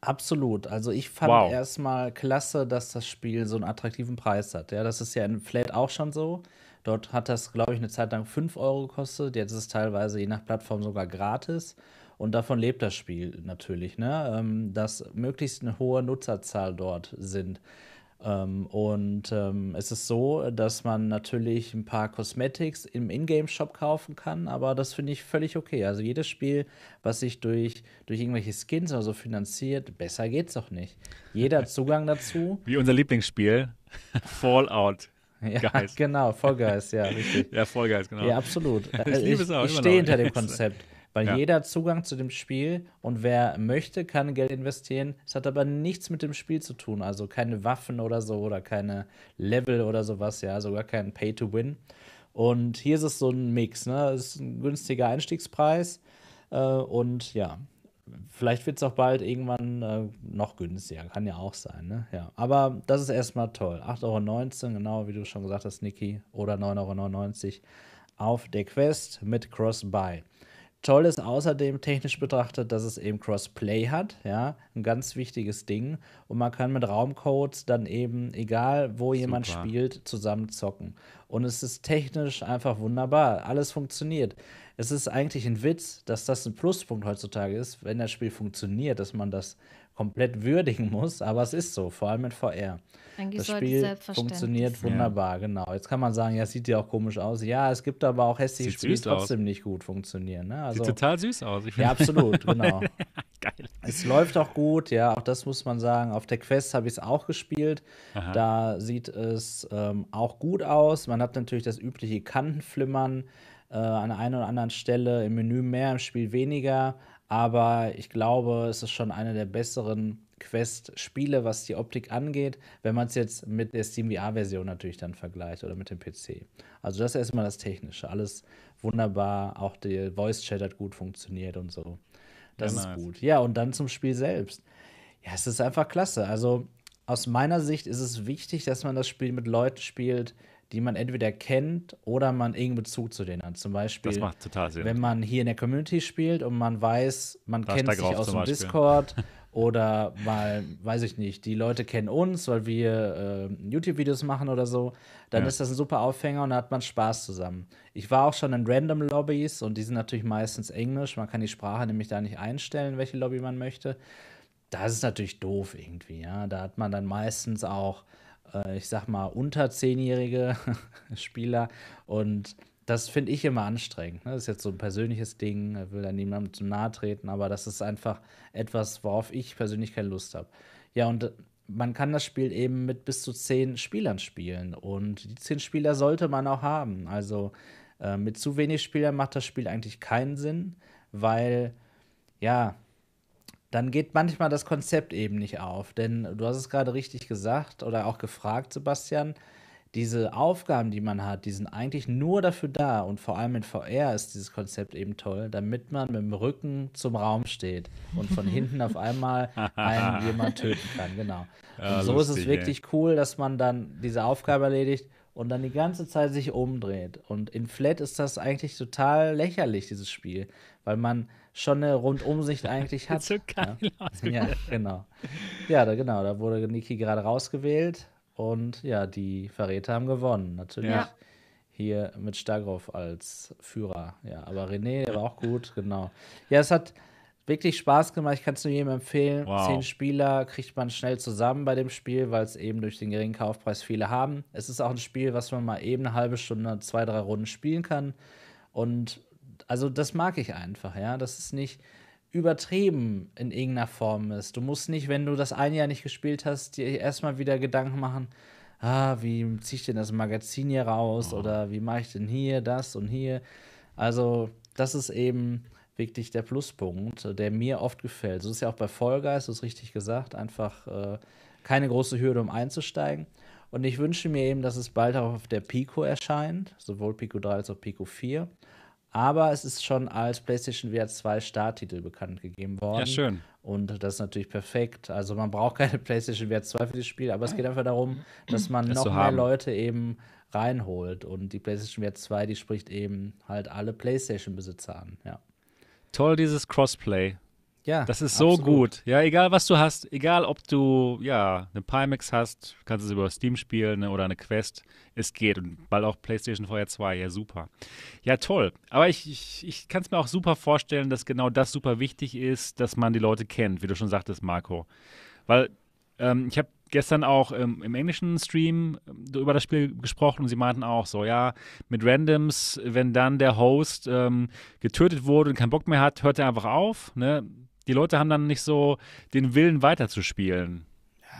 absolut. Also ich fand wow. erstmal klasse, dass das Spiel so einen attraktiven Preis hat. Ja, das ist ja in Flat auch schon so. Dort hat das, glaube ich, eine Zeit lang 5 Euro gekostet. Jetzt ist es teilweise je nach Plattform sogar gratis. Und davon lebt das Spiel natürlich, ne? Ähm, dass möglichst eine hohe Nutzerzahl dort sind. Ähm, und ähm, es ist so, dass man natürlich ein paar Cosmetics im Ingame-Shop kaufen kann, aber das finde ich völlig okay. Also jedes Spiel, was sich durch, durch irgendwelche Skins oder so finanziert, besser geht's doch nicht. Jeder Zugang dazu. (laughs) Wie unser Lieblingsspiel, Fallout. Ja, Geist. genau, Vollgeist, ja, richtig. Ja, Vollgeist, genau. Ja, absolut. Ich, ich, ich stehe hinter dem (laughs) Konzept weil ja. jeder Zugang zu dem Spiel und wer möchte, kann Geld investieren. Es hat aber nichts mit dem Spiel zu tun, also keine Waffen oder so oder keine Level oder sowas, ja, sogar kein Pay to Win. Und hier ist es so ein Mix, ne? Es ist ein günstiger Einstiegspreis äh, und ja, vielleicht wird es auch bald irgendwann äh, noch günstiger, kann ja auch sein, ne? Ja, aber das ist erstmal toll. 8,19 Euro, genau wie du schon gesagt hast, Niki, oder 9,99 Euro auf der Quest mit Cross-Buy. Toll ist außerdem technisch betrachtet, dass es eben Crossplay hat, ja, ein ganz wichtiges Ding. Und man kann mit Raumcodes dann eben, egal wo jemand Super. spielt, zusammen zocken. Und es ist technisch einfach wunderbar. Alles funktioniert. Es ist eigentlich ein Witz, dass das ein Pluspunkt heutzutage ist, wenn das Spiel funktioniert, dass man das komplett würdigen muss, aber es ist so, vor allem mit VR. Eigentlich Das Spiel funktioniert wunderbar, genau. Jetzt kann man sagen, ja, sieht ja auch komisch aus. Ja, es gibt aber auch hässliche Sieht Spiele, die süß aus. trotzdem nicht gut funktionieren. Ne? Also, Sieht total süß aus. Ich ja, absolut, (laughs) genau. Geil. Es läuft auch gut, ja, auch das muss man sagen. Auf der Quest habe ich es auch gespielt. Aha. Da sieht es ähm, auch gut aus. Man hat natürlich das übliche Kantenflimmern äh, an der einen oder anderen Stelle, im Menü mehr, im Spiel weniger. Aber ich glaube, es ist schon eine der besseren Quest-Spiele, was die Optik angeht, wenn man es jetzt mit der Steam VR-Version natürlich dann vergleicht oder mit dem PC. Also das ist erstmal das Technische. Alles wunderbar. Auch der Voice-Chat hat gut funktioniert und so. Das Ja, ist nice. gut. Ja, und dann zum Spiel selbst. Ja, es ist einfach klasse. Also aus meiner Sicht ist es wichtig, dass man das Spiel mit Leuten spielt, die man entweder kennt oder man irgendeinen Bezug zu denen hat. Zum Beispiel, Das macht total Sinn. wenn man hier in der Community spielt und man weiß, man Da kennt sich aus dem Beispiel. Discord (laughs) oder mal, weiß ich nicht, die Leute kennen uns, weil wir äh, YouTube-Videos machen oder so, dann Ja. ist das ein super Aufhänger und da hat man Spaß zusammen. Ich war auch schon in Random Lobbys und die sind natürlich meistens Englisch. Man kann die Sprache nämlich da nicht einstellen, welche Lobby man möchte. Das ist natürlich doof irgendwie, ja. Da hat man dann meistens auch, äh, ich sag mal, unter zehnjährige (laughs) Spieler und das finde ich immer anstrengend. Ne? Das ist jetzt so ein persönliches Ding, will da niemandem zu nahe treten, aber das ist einfach etwas, worauf ich persönlich keine Lust habe. Ja, und äh, man kann das Spiel eben mit bis zu zehn Spielern spielen und die zehn Spieler sollte man auch haben. Also äh, mit zu wenig Spielern macht das Spiel eigentlich keinen Sinn, weil ja, dann geht manchmal das Konzept eben nicht auf. Denn du hast es gerade richtig gesagt oder auch gefragt, Sebastian. Diese Aufgaben, die man hat, die sind eigentlich nur dafür da und vor allem in VR ist dieses Konzept eben toll, damit man mit dem Rücken zum Raum steht und von (laughs) hinten auf einmal einen jemand töten kann. Genau. Ja, und so ist lustig, es wirklich cool, dass man dann diese Aufgabe erledigt und dann die ganze Zeit sich umdreht. Und in Flat ist das eigentlich total lächerlich, dieses Spiel, weil man schon eine Rundumsicht eigentlich (laughs) hat. so geil ja. (laughs) ja, genau. Ja, da, genau, da wurde Niki gerade rausgewählt und ja, die Verräter haben gewonnen. Natürlich Ja. hier mit Stagroff als Führer. Ja, aber René, war auch gut, genau. Ja, es hat wirklich Spaß gemacht. Ich kann es nur jedem empfehlen. Wow. Zehn Spieler kriegt man schnell zusammen bei dem Spiel, weil es eben durch den geringen Kaufpreis viele haben. Es ist auch ein Spiel, was man mal eben eine halbe Stunde, zwei, drei Runden spielen kann. Und also das mag ich einfach, ja. Das ist nicht übertrieben in irgendeiner Form ist. Du musst nicht, wenn du das ein Jahr nicht gespielt hast, dir erstmal wieder Gedanken machen, ah, wie ziehe ich denn das Magazin hier raus oder wie mache ich denn hier das und hier. Also, das ist eben wirklich der Pluspunkt, der mir oft gefällt. So ist ja auch bei Guys, du hast richtig gesagt, einfach äh, keine große Hürde, um einzusteigen. Und ich wünsche mir eben, dass es bald auch auf der Pico erscheint, sowohl Pico 3 als auch Pico 4. Aber es ist schon als PlayStation VR 2 Starttitel bekannt gegeben worden. Ja, schön. Und das ist natürlich perfekt. Also man braucht keine (laughs) PlayStation VR 2 für das Spiel, aber es geht einfach darum, dass man Das noch mehr haben. Leute eben reinholt. Und die PlayStation VR 2, die spricht eben halt alle PlayStation-Besitzer an. Ja. Toll, dieses Crossplay. Ja, Das ist so absolut. gut. Ja, egal was du hast, egal ob du ja eine Pimax hast, kannst es über Steam spielen ne, oder eine Quest, es geht. Und bald auch PlayStation VR 2, ja super. Ja, toll. Aber ich, ich, ich kann es mir auch super vorstellen, dass genau das super wichtig ist, dass man die Leute kennt, wie du schon sagtest, Marco. Weil ähm, ich habe gestern auch ähm, im englischen Stream ähm, über das Spiel gesprochen und sie meinten auch so, ja, mit Randoms, wenn dann der Host ähm, getötet wurde und keinen Bock mehr hat, hört er einfach auf. Ne? Die Leute haben dann nicht so den Willen weiterzuspielen,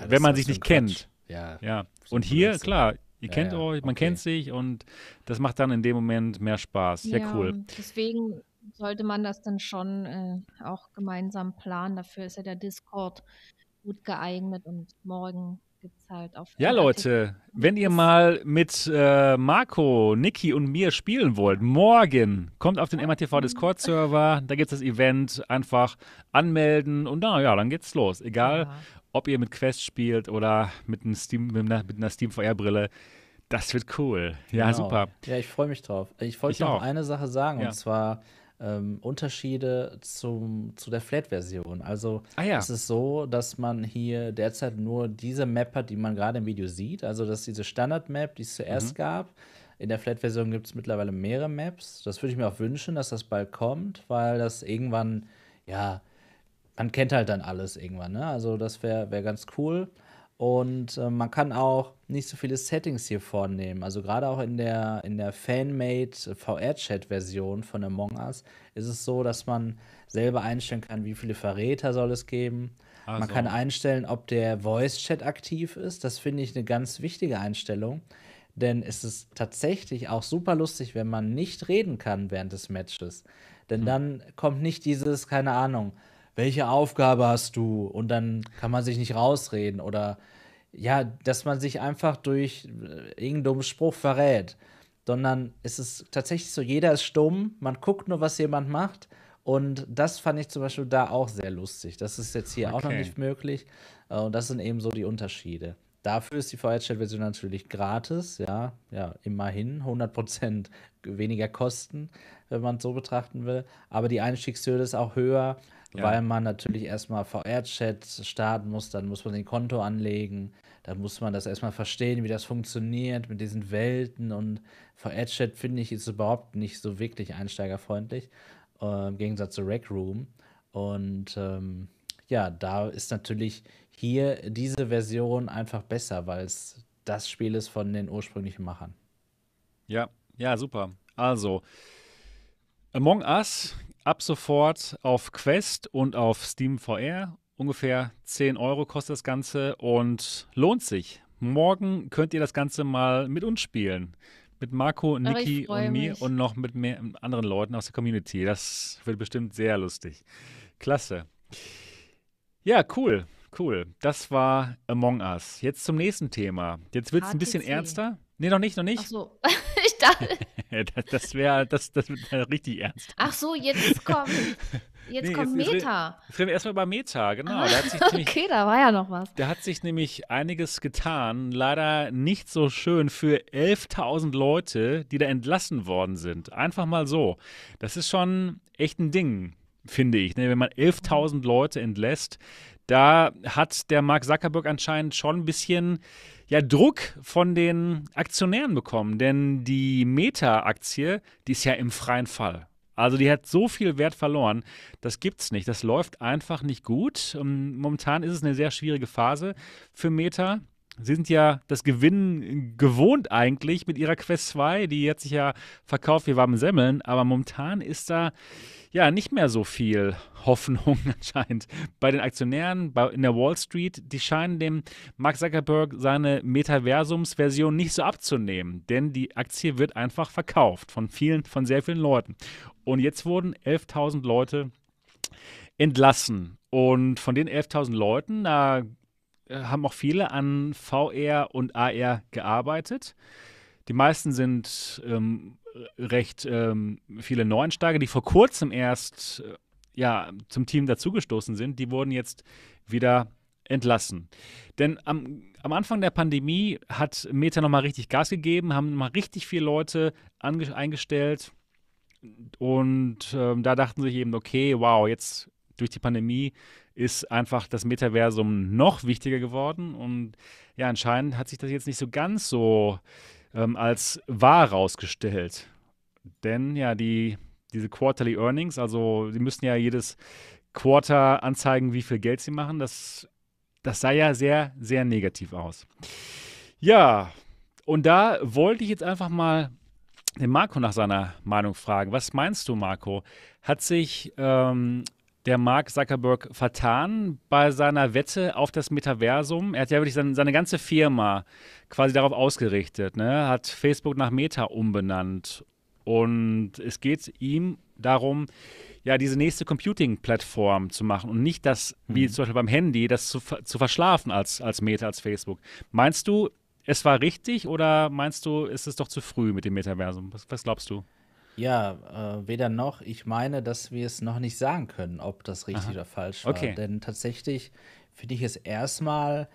Ja, wenn man sich nicht ein kennt. Quatsch. Ja, Ja. Und hier, klar, ihr Ja, kennt ja, euch, man okay. kennt sich und das macht dann in dem Moment mehr Spaß. Ja, cool. Deswegen sollte man das dann schon äh, auch gemeinsam planen. Dafür ist ja der Discord gut geeignet und morgen halt auf. Ja, Leute, wenn ihr mal mit äh, Marco, Niki und mir spielen wollt, morgen kommt auf den MATV Discord-Server, da gibt es das Event, einfach anmelden und na ja, dann geht's los. Egal, Ja. ob ihr mit Quest spielt oder mit, einem Steam, mit einer, mit einer Steam VR-Brille, das wird cool. Ja, Genau. super. Ja, ich freue mich drauf. Ich wollte noch auch. eine Sache sagen, Ja. und zwar ähm, Unterschiede zum, zu der Flat-Version. Also ah, ja. es ist so, dass man hier derzeit nur diese Map hat, die man gerade im Video sieht. Also das ist diese Standard-Map, die es zuerst mhm. gab. In der Flat-Version gibt es mittlerweile mehrere Maps. Das würde ich mir auch wünschen, dass das bald kommt, weil das irgendwann, ja, man kennt halt dann alles irgendwann. Ne? Also das wäre wär ganz cool. Und äh, man kann auch nicht so viele Settings hier vornehmen. Also gerade auch in der, in der Fanmade VR-Chat-Version von Among Us ist es so, dass man selber einstellen kann, wie viele Verräter soll es geben. Also. Man kann einstellen, ob der Voice-Chat aktiv ist. Das finde ich eine ganz wichtige Einstellung. Denn es ist tatsächlich auch super lustig, wenn man nicht reden kann während des Matches. Denn hm. dann kommt nicht dieses, keine Ahnung, welche Aufgabe hast du? Und dann kann man sich nicht rausreden oder ja, dass man sich einfach durch äh, irgendeinen dummen Spruch verrät. Sondern es ist tatsächlich so, jeder ist stumm, man guckt nur, was jemand macht. Und das fand ich zum Beispiel da auch sehr lustig. Das ist jetzt hier okay. auch noch nicht möglich. Äh, und das sind eben so die Unterschiede. Dafür ist die VR-Chat-Version natürlich gratis, ja, ja, immerhin 100% weniger Kosten, wenn man es so betrachten will. Aber die Einstiegshürde ist auch höher ja. weil man natürlich erstmal VR-Chat starten muss, dann muss man ein Konto anlegen, dann muss man das erstmal verstehen, wie das funktioniert mit diesen Welten und VR-Chat finde ich ist überhaupt nicht so wirklich einsteigerfreundlich, äh, im Gegensatz zu Rec Room. Und ähm, ja, da ist natürlich hier diese Version einfach besser, weil es das Spiel ist von den ursprünglichen Machern. Ja, ja, super. Also, Among Us ab sofort auf Quest und auf Steam VR. Ungefähr 10 Euro kostet das Ganze und lohnt sich. Morgen könnt ihr das Ganze mal mit uns spielen. Mit Marco, Niki und mir mich. und noch mit mehr anderen Leuten aus der Community. Das wird bestimmt sehr lustig. Klasse. Ja, cool, cool. Das war Among Us. Jetzt zum nächsten Thema. Jetzt wird es ein bisschen ernster. Nee, noch nicht, noch nicht. Ach so. (laughs) ich dachte. Das das wäre das, das wär richtig ernst. Ach so, jetzt kommt. (laughs) Jetzt nee, kommt jetzt, Meta. Jetzt reden wir erstmal über Meta, genau. Ah, (laughs) nämlich, okay, da war ja noch was. Da hat sich nämlich einiges getan. Leider nicht so schön für 11.000 Leute, die da entlassen worden sind. Einfach mal so. Das ist schon echt ein Ding, finde ich. Ne? Wenn man 11.000 Leute entlässt, da hat der Mark Zuckerberg anscheinend schon ein bisschen ja, Druck von den Aktionären bekommen. Denn die Meta-Aktie, die ist ja im freien Fall. Also die hat so viel Wert verloren, das gibt's nicht. Das läuft einfach nicht gut. Ähm, momentan ist es eine sehr schwierige Phase für Meta. Sie sind ja das Gewinnen gewohnt eigentlich mit ihrer Quest 2, die hat sich ja verkauft wie warme Semmeln, aber momentan ist da ja nicht mehr so viel Hoffnung (laughs) anscheinend bei den Aktionären bei, in der Wall Street. Die scheinen dem Mark Zuckerberg seine Metaversums-Version nicht so abzunehmen, denn die Aktie wird einfach verkauft von vielen, von sehr vielen Leuten. Und jetzt wurden 11.000 Leute entlassen. Und von den 11.000 Leuten, da haben auch viele an VR und AR gearbeitet. Die meisten sind ähm, recht ähm, viele Neuensteiger, die vor kurzem erst äh, ja, zum Team dazugestoßen sind, die wurden jetzt wieder entlassen. Denn am, am Anfang der Pandemie hat Meta nochmal richtig Gas gegeben, haben nochmal richtig viele Leute eingestellt und ähm, da dachten sich eben, okay, wow, jetzt durch die Pandemie ist einfach das Metaversum noch wichtiger geworden und ja, anscheinend hat sich das jetzt nicht so ganz so ähm, als wahr rausgestellt. Denn ja, die, diese Quarterly Earnings, also sie müssen ja jedes Quarter anzeigen, wie viel Geld sie machen. Das, das sah ja sehr, sehr negativ aus. Ja, und da wollte ich jetzt einfach mal den Marco nach seiner Meinung fragen. Was meinst du, Marco? Hat sich ähm, der Mark Zuckerberg vertan bei seiner Wette auf das Metaversum. Er hat ja wirklich seine, seine ganze Firma quasi darauf ausgerichtet, ne? hat Facebook nach Meta umbenannt. Und es geht ihm darum, ja, diese nächste Computing-Plattform zu machen und nicht das, mhm. wie zum Beispiel beim Handy, das zu, zu verschlafen als, als Meta, als Facebook. Meinst du, es war richtig oder meinst du, ist es doch zu früh mit dem Metaversum? Was, was glaubst du? Ja, äh, weder noch. Ich meine, dass wir es noch nicht sagen können, ob das richtig Aha. oder falsch war. Okay. Denn tatsächlich finde ich es erstmal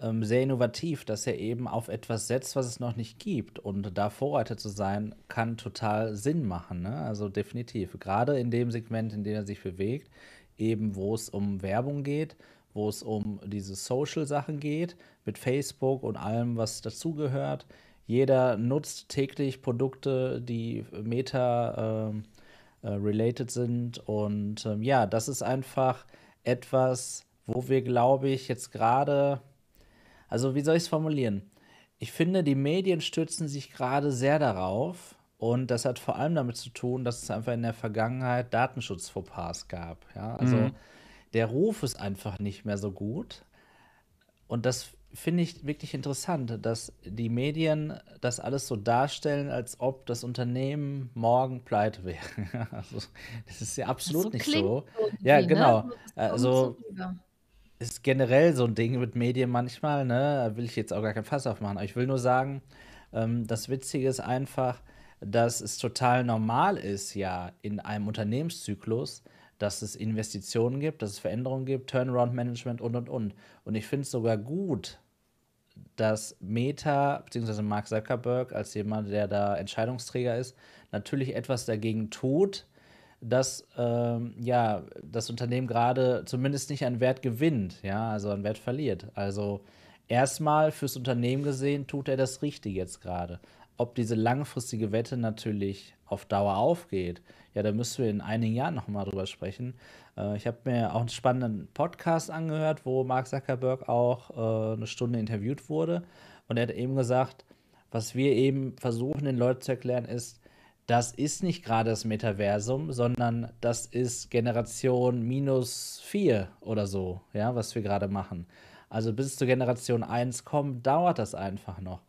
ähm, sehr innovativ, dass er eben auf etwas setzt, was es noch nicht gibt. Und da Vorreiter zu sein, kann total Sinn machen. Ne? Also definitiv. Gerade in dem Segment, in dem er sich bewegt, eben wo es um Werbung geht, wo es um diese Social-Sachen geht, mit Facebook und allem, was dazugehört. Jeder nutzt täglich Produkte, die Meta ähm, äh, related sind. Und ähm, ja, das ist einfach etwas, wo wir, glaube ich, jetzt gerade also wie soll ich es formulieren? Ich finde, die Medien stützen sich gerade sehr darauf und das hat vor allem damit zu tun, dass es einfach in der Vergangenheit Datenschutzfauxpas gab. Ja? Also mhm. der Ruf ist einfach nicht mehr so gut und das finde ich wirklich interessant, dass die Medien das alles so darstellen, als ob das Unternehmen morgen pleite wäre. (laughs) also, das ist ja absolut so nicht so. Ja, ne? genau. Ne? Also, ist generell so ein Ding mit Medien manchmal, ne? Da will ich jetzt auch gar kein Fass aufmachen. Aber ich will nur sagen, ähm, das Witzige ist einfach, dass es total normal ist, ja, in einem Unternehmenszyklus, dass es Investitionen gibt, dass es Veränderungen gibt, Turnaround-Management und und und. Und ich finde es sogar gut, dass Meta bzw. Mark Zuckerberg als jemand, der da Entscheidungsträger ist, natürlich etwas dagegen tut, dass ähm, ja, das Unternehmen gerade zumindest nicht an Wert gewinnt, ja, also an Wert verliert. Also erstmal fürs Unternehmen gesehen tut er das Richtige jetzt gerade. Ob diese langfristige Wette natürlich auf Dauer aufgeht, ja, da müssen wir in einigen Jahren nochmal drüber sprechen. Äh, ich habe mir auch einen spannenden Podcast angehört, wo Mark Zuckerberg auch äh, eine Stunde interviewt wurde. Und er hat eben gesagt, was wir eben versuchen, den Leuten zu erklären, ist, das ist nicht gerade das Metaversum, sondern das ist Generation minus 4 oder so, ja, was wir gerade machen. Also bis zur Generation 1 kommt, dauert das einfach noch.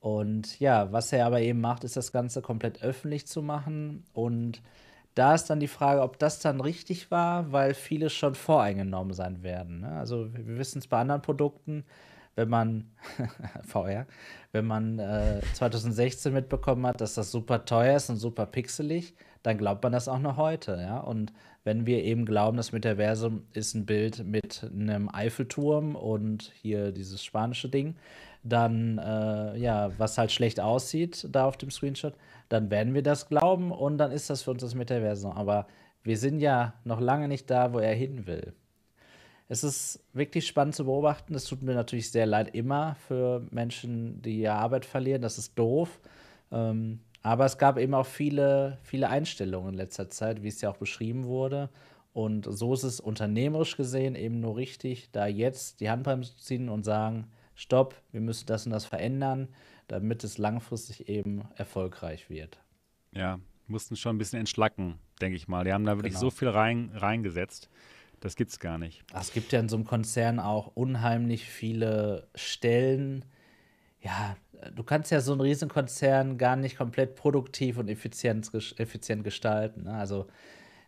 Und ja, was er aber eben macht, ist das Ganze komplett öffentlich zu machen. Und da ist dann die Frage, ob das dann richtig war, weil viele schon voreingenommen sein werden. Ne? Also wir wissen es bei anderen Produkten, wenn man (laughs) VR, wenn man äh, 2016 mitbekommen hat, dass das super teuer ist und super pixelig, dann glaubt man das auch noch heute, ja. Und wenn wir eben glauben, das Metaversum ist ein Bild mit einem Eiffelturm und hier dieses spanische Ding, dann äh, ja, was halt schlecht aussieht da auf dem Screenshot, dann werden wir das glauben und dann ist das für uns das Metaversum. Aber wir sind ja noch lange nicht da, wo er hin will. Es ist wirklich spannend zu beobachten. Es tut mir natürlich sehr leid immer für Menschen, die ihre Arbeit verlieren. Das ist doof. Ähm, aber es gab eben auch viele, viele Einstellungen in letzter Zeit, wie es ja auch beschrieben wurde. Und so ist es unternehmerisch gesehen eben nur richtig, da jetzt die Handbremse zu ziehen und sagen, stopp, wir müssen das und das verändern, damit es langfristig eben erfolgreich wird. Ja, mussten schon ein bisschen entschlacken, denke ich mal. Die haben da wirklich genau. so viel rein, reingesetzt. Das gibt's gar nicht. Es gibt ja in so einem Konzern auch unheimlich viele Stellen. Ja, du kannst ja so einen Riesenkonzern gar nicht komplett produktiv und effizient, effizient gestalten. Ne? Also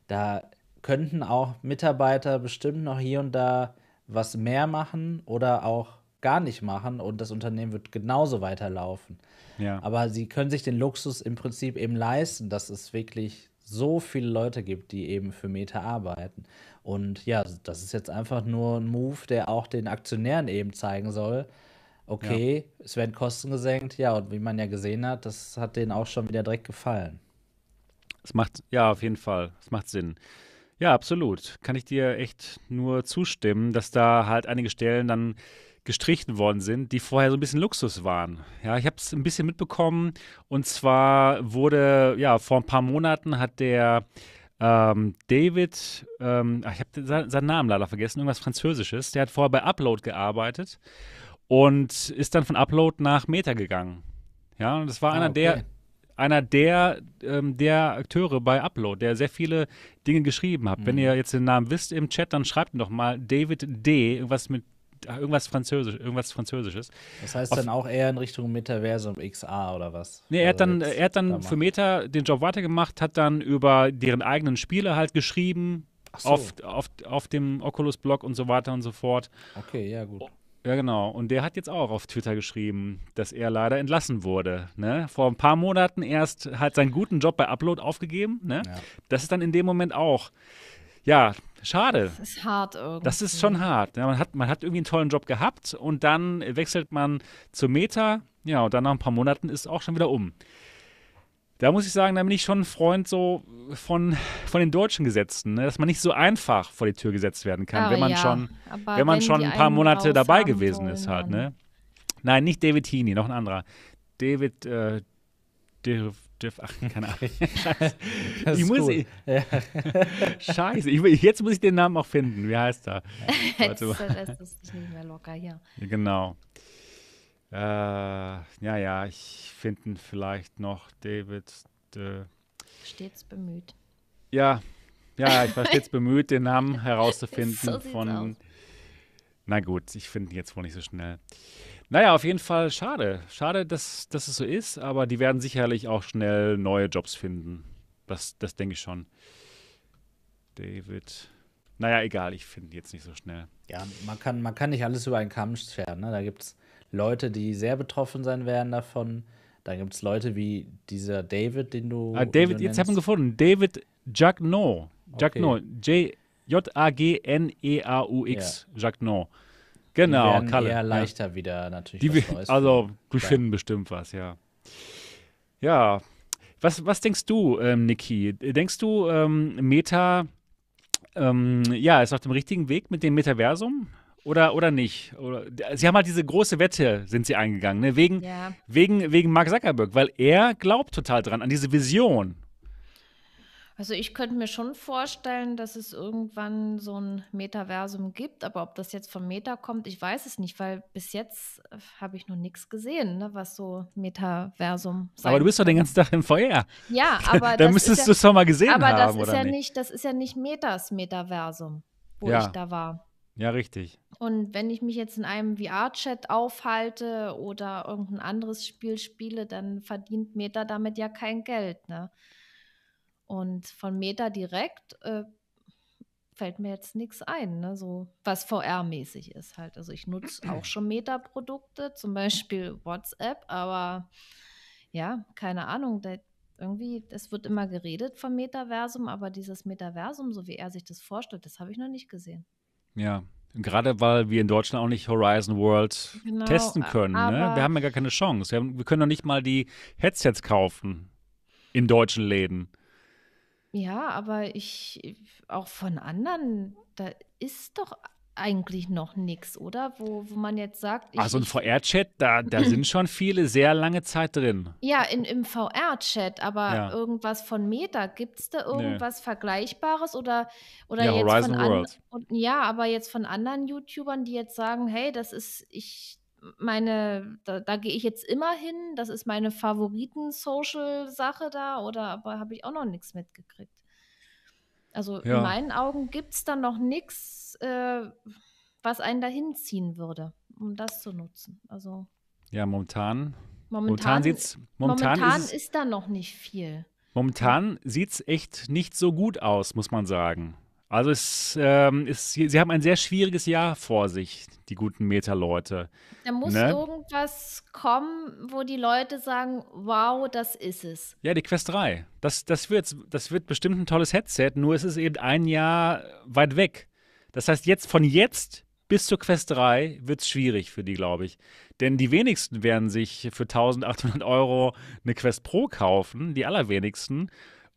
da könnten auch Mitarbeiter bestimmt noch hier und da was mehr machen oder auch gar nicht machen und das Unternehmen wird genauso weiterlaufen. Ja. Aber sie können sich den Luxus im Prinzip eben leisten, dass es wirklich so viele Leute gibt, die eben für Meta arbeiten. Und ja, das ist jetzt einfach nur ein Move, der auch den Aktionären eben zeigen soll, okay, ja. es werden Kosten gesenkt, ja, und wie man ja gesehen hat, das hat denen auch schon wieder direkt gefallen. Es macht, ja, auf jeden Fall, es macht Sinn. Ja, absolut. Kann ich dir echt nur zustimmen, dass da halt einige Stellen dann gestrichen worden sind, die vorher so ein bisschen Luxus waren. Ja, ich habe es ein bisschen mitbekommen und zwar wurde, ja, vor ein paar Monaten hat der ähm, David, ähm, ich habe seinen Namen leider vergessen, irgendwas Französisches. Der hat vorher bei Upload gearbeitet und ist dann von Upload nach Meta gegangen. Ja, und das war ah, einer okay. der einer der, ähm, der Akteure bei Upload, der sehr viele Dinge geschrieben hat. Mhm. Wenn ihr jetzt den Namen wisst im Chat, dann schreibt ihn doch mal David D. Irgendwas mit irgendwas Französisch, irgendwas Französisches. Das heißt Auf, dann auch eher in Richtung Metaversum XA oder was? Nee, er hat dann, er hat dann für Meta den Job weitergemacht, hat dann über deren eigenen Spiele halt geschrieben, so. auf, auf, auf dem Oculus-Blog und so weiter und so fort. Okay, ja, gut. Ja, genau. Und der hat jetzt auch auf Twitter geschrieben, dass er leider entlassen wurde. Ne? Vor ein paar Monaten erst hat seinen guten Job bei Upload aufgegeben. Ne? Ja. Das ist dann in dem Moment auch ja, Schade. Das ist hart irgendwie. Das ist schon hart. Ja, man, hat, man hat irgendwie einen tollen Job gehabt und dann wechselt man zur Meta. Ja, und dann nach ein paar Monaten ist es auch schon wieder um. Da muss ich sagen, da bin ich schon ein Freund so von, von den deutschen Gesetzen, ne? dass man nicht so einfach vor die Tür gesetzt werden kann, Ah, wenn man ja. schon, Aber wenn man wenn schon ein paar Monate dabei gewesen wollen, ist halt. Ne? Nein, nicht David Heaney, noch ein anderer. David, äh, Div, ach, keine Ahnung. (laughs) (laughs) Das ich muss, gut. Ja. (laughs) Scheiße, ich, jetzt muss ich den Namen auch finden. Wie heißt er? Jetzt Warte mal. äh, lässt es dich nicht mehr locker hier. Genau. Äh, ja, ja, ich finde vielleicht noch David. Äh, Stets bemüht. ja, ja, ich war stets bemüht, den Namen herauszufinden So von. aus. Na gut, ich finde ihn jetzt wohl nicht so schnell. Naja, auf jeden Fall schade. Schade, dass, dass es so ist, aber die werden sicherlich auch schnell neue Jobs finden. Das, das denke ich schon. David. Naja, egal, ich finde jetzt nicht so schnell. Ja, man kann, man kann nicht alles über einen Kamm scheren. Ne? Da gibt es Leute, die sehr betroffen sein werden davon. Da gibt es Leute wie dieser David, den du. Ah, David, du jetzt haben wir gefunden. David Jagno. Jagno. Okay. J-A-G-N-E-A-U-X. Jagno. Genau, die Kalle. eher ja. leichter wieder natürlich. Die, also, finden. Klar. finden bestimmt was, ja. Ja. Was, was denkst du, ähm, Niki? Denkst du, ähm, Meta, ähm, ja, ist auf dem richtigen Weg mit dem Metaversum? Oder, oder nicht? Oder, sie haben halt diese große Wette, sind sie eingegangen, ne? wegen, Ja. wegen, wegen Mark Zuckerberg, weil er glaubt total dran, an diese Vision. Also ich könnte mir schon vorstellen, dass es irgendwann so ein Metaversum gibt, aber ob das jetzt vom Meta kommt, ich weiß es nicht, weil bis jetzt äh, habe ich noch nichts gesehen, ne, was so Metaversum sein Aber du bist doch den ganzen Tag im VR. Ja, (laughs) aber da das müsstest du es doch mal gesehen aber das haben, ist oder ja nicht? nicht, das ist ja nicht Metas Metaversum, wo Ja. ich da war. Ja, richtig. Und wenn ich mich jetzt in einem VR-Chat aufhalte oder irgendein anderes Spiel spiele, dann verdient Meta damit ja kein Geld. Ne? Und von Meta direkt äh, fällt mir jetzt nichts ein, ne? so was VR-mäßig ist halt. Also ich nutze auch schon Meta-Produkte, zum Beispiel WhatsApp, aber ja, keine Ahnung, da, irgendwie, es wird immer geredet vom Metaversum, aber dieses Metaversum, so wie er sich das vorstellt, das habe ich noch nicht gesehen. Ja. Gerade weil wir in Deutschland auch nicht Horizon World Genau, testen können. Ne? Wir haben ja gar keine Chance. Wir, haben, wir können doch nicht mal die Headsets kaufen in deutschen Läden. Ja, aber ich, auch von anderen, da ist doch eigentlich noch nichts, oder? Wo, wo man jetzt sagt, ich, Also ein VR-Chat, da, da (laughs) sind schon viele sehr lange Zeit drin. ja, in, im VR-Chat, aber Ja. irgendwas von Meta, gibt es da irgendwas Vergleichbares oder, oder Ja, jetzt Horizon von World. und, ja, aber jetzt von anderen YouTubern, die jetzt sagen, hey, das ist, ich meine, da, da gehe ich jetzt immer hin, das ist meine Favoriten-Social-Sache da, oder aber habe ich auch noch nichts mitgekriegt. Also Ja. in meinen Augen gibt es da noch nichts, äh, was einen dahin ziehen würde, um das zu nutzen. Also Ja, momentan. Momentan momentan, sieht's, momentan, momentan ist, es- ist da noch nicht viel. momentan sieht's echt nicht so gut aus, muss man sagen. Also es ähm, ist, sie sie haben ein sehr schwieriges Jahr vor sich, die guten Meta-Leute. Da muss Ne? irgendwas kommen, wo die Leute sagen, wow, das ist es. Ja, die Quest 3. Das, das, wird, das wird bestimmt ein tolles Headset, nur es ist eben ein Jahr weit weg. Das heißt, jetzt von jetzt bis zur Quest 3 wird es schwierig für die, glaube ich. Denn die wenigsten werden sich für 1800 Euro eine Quest Pro kaufen, die allerwenigsten.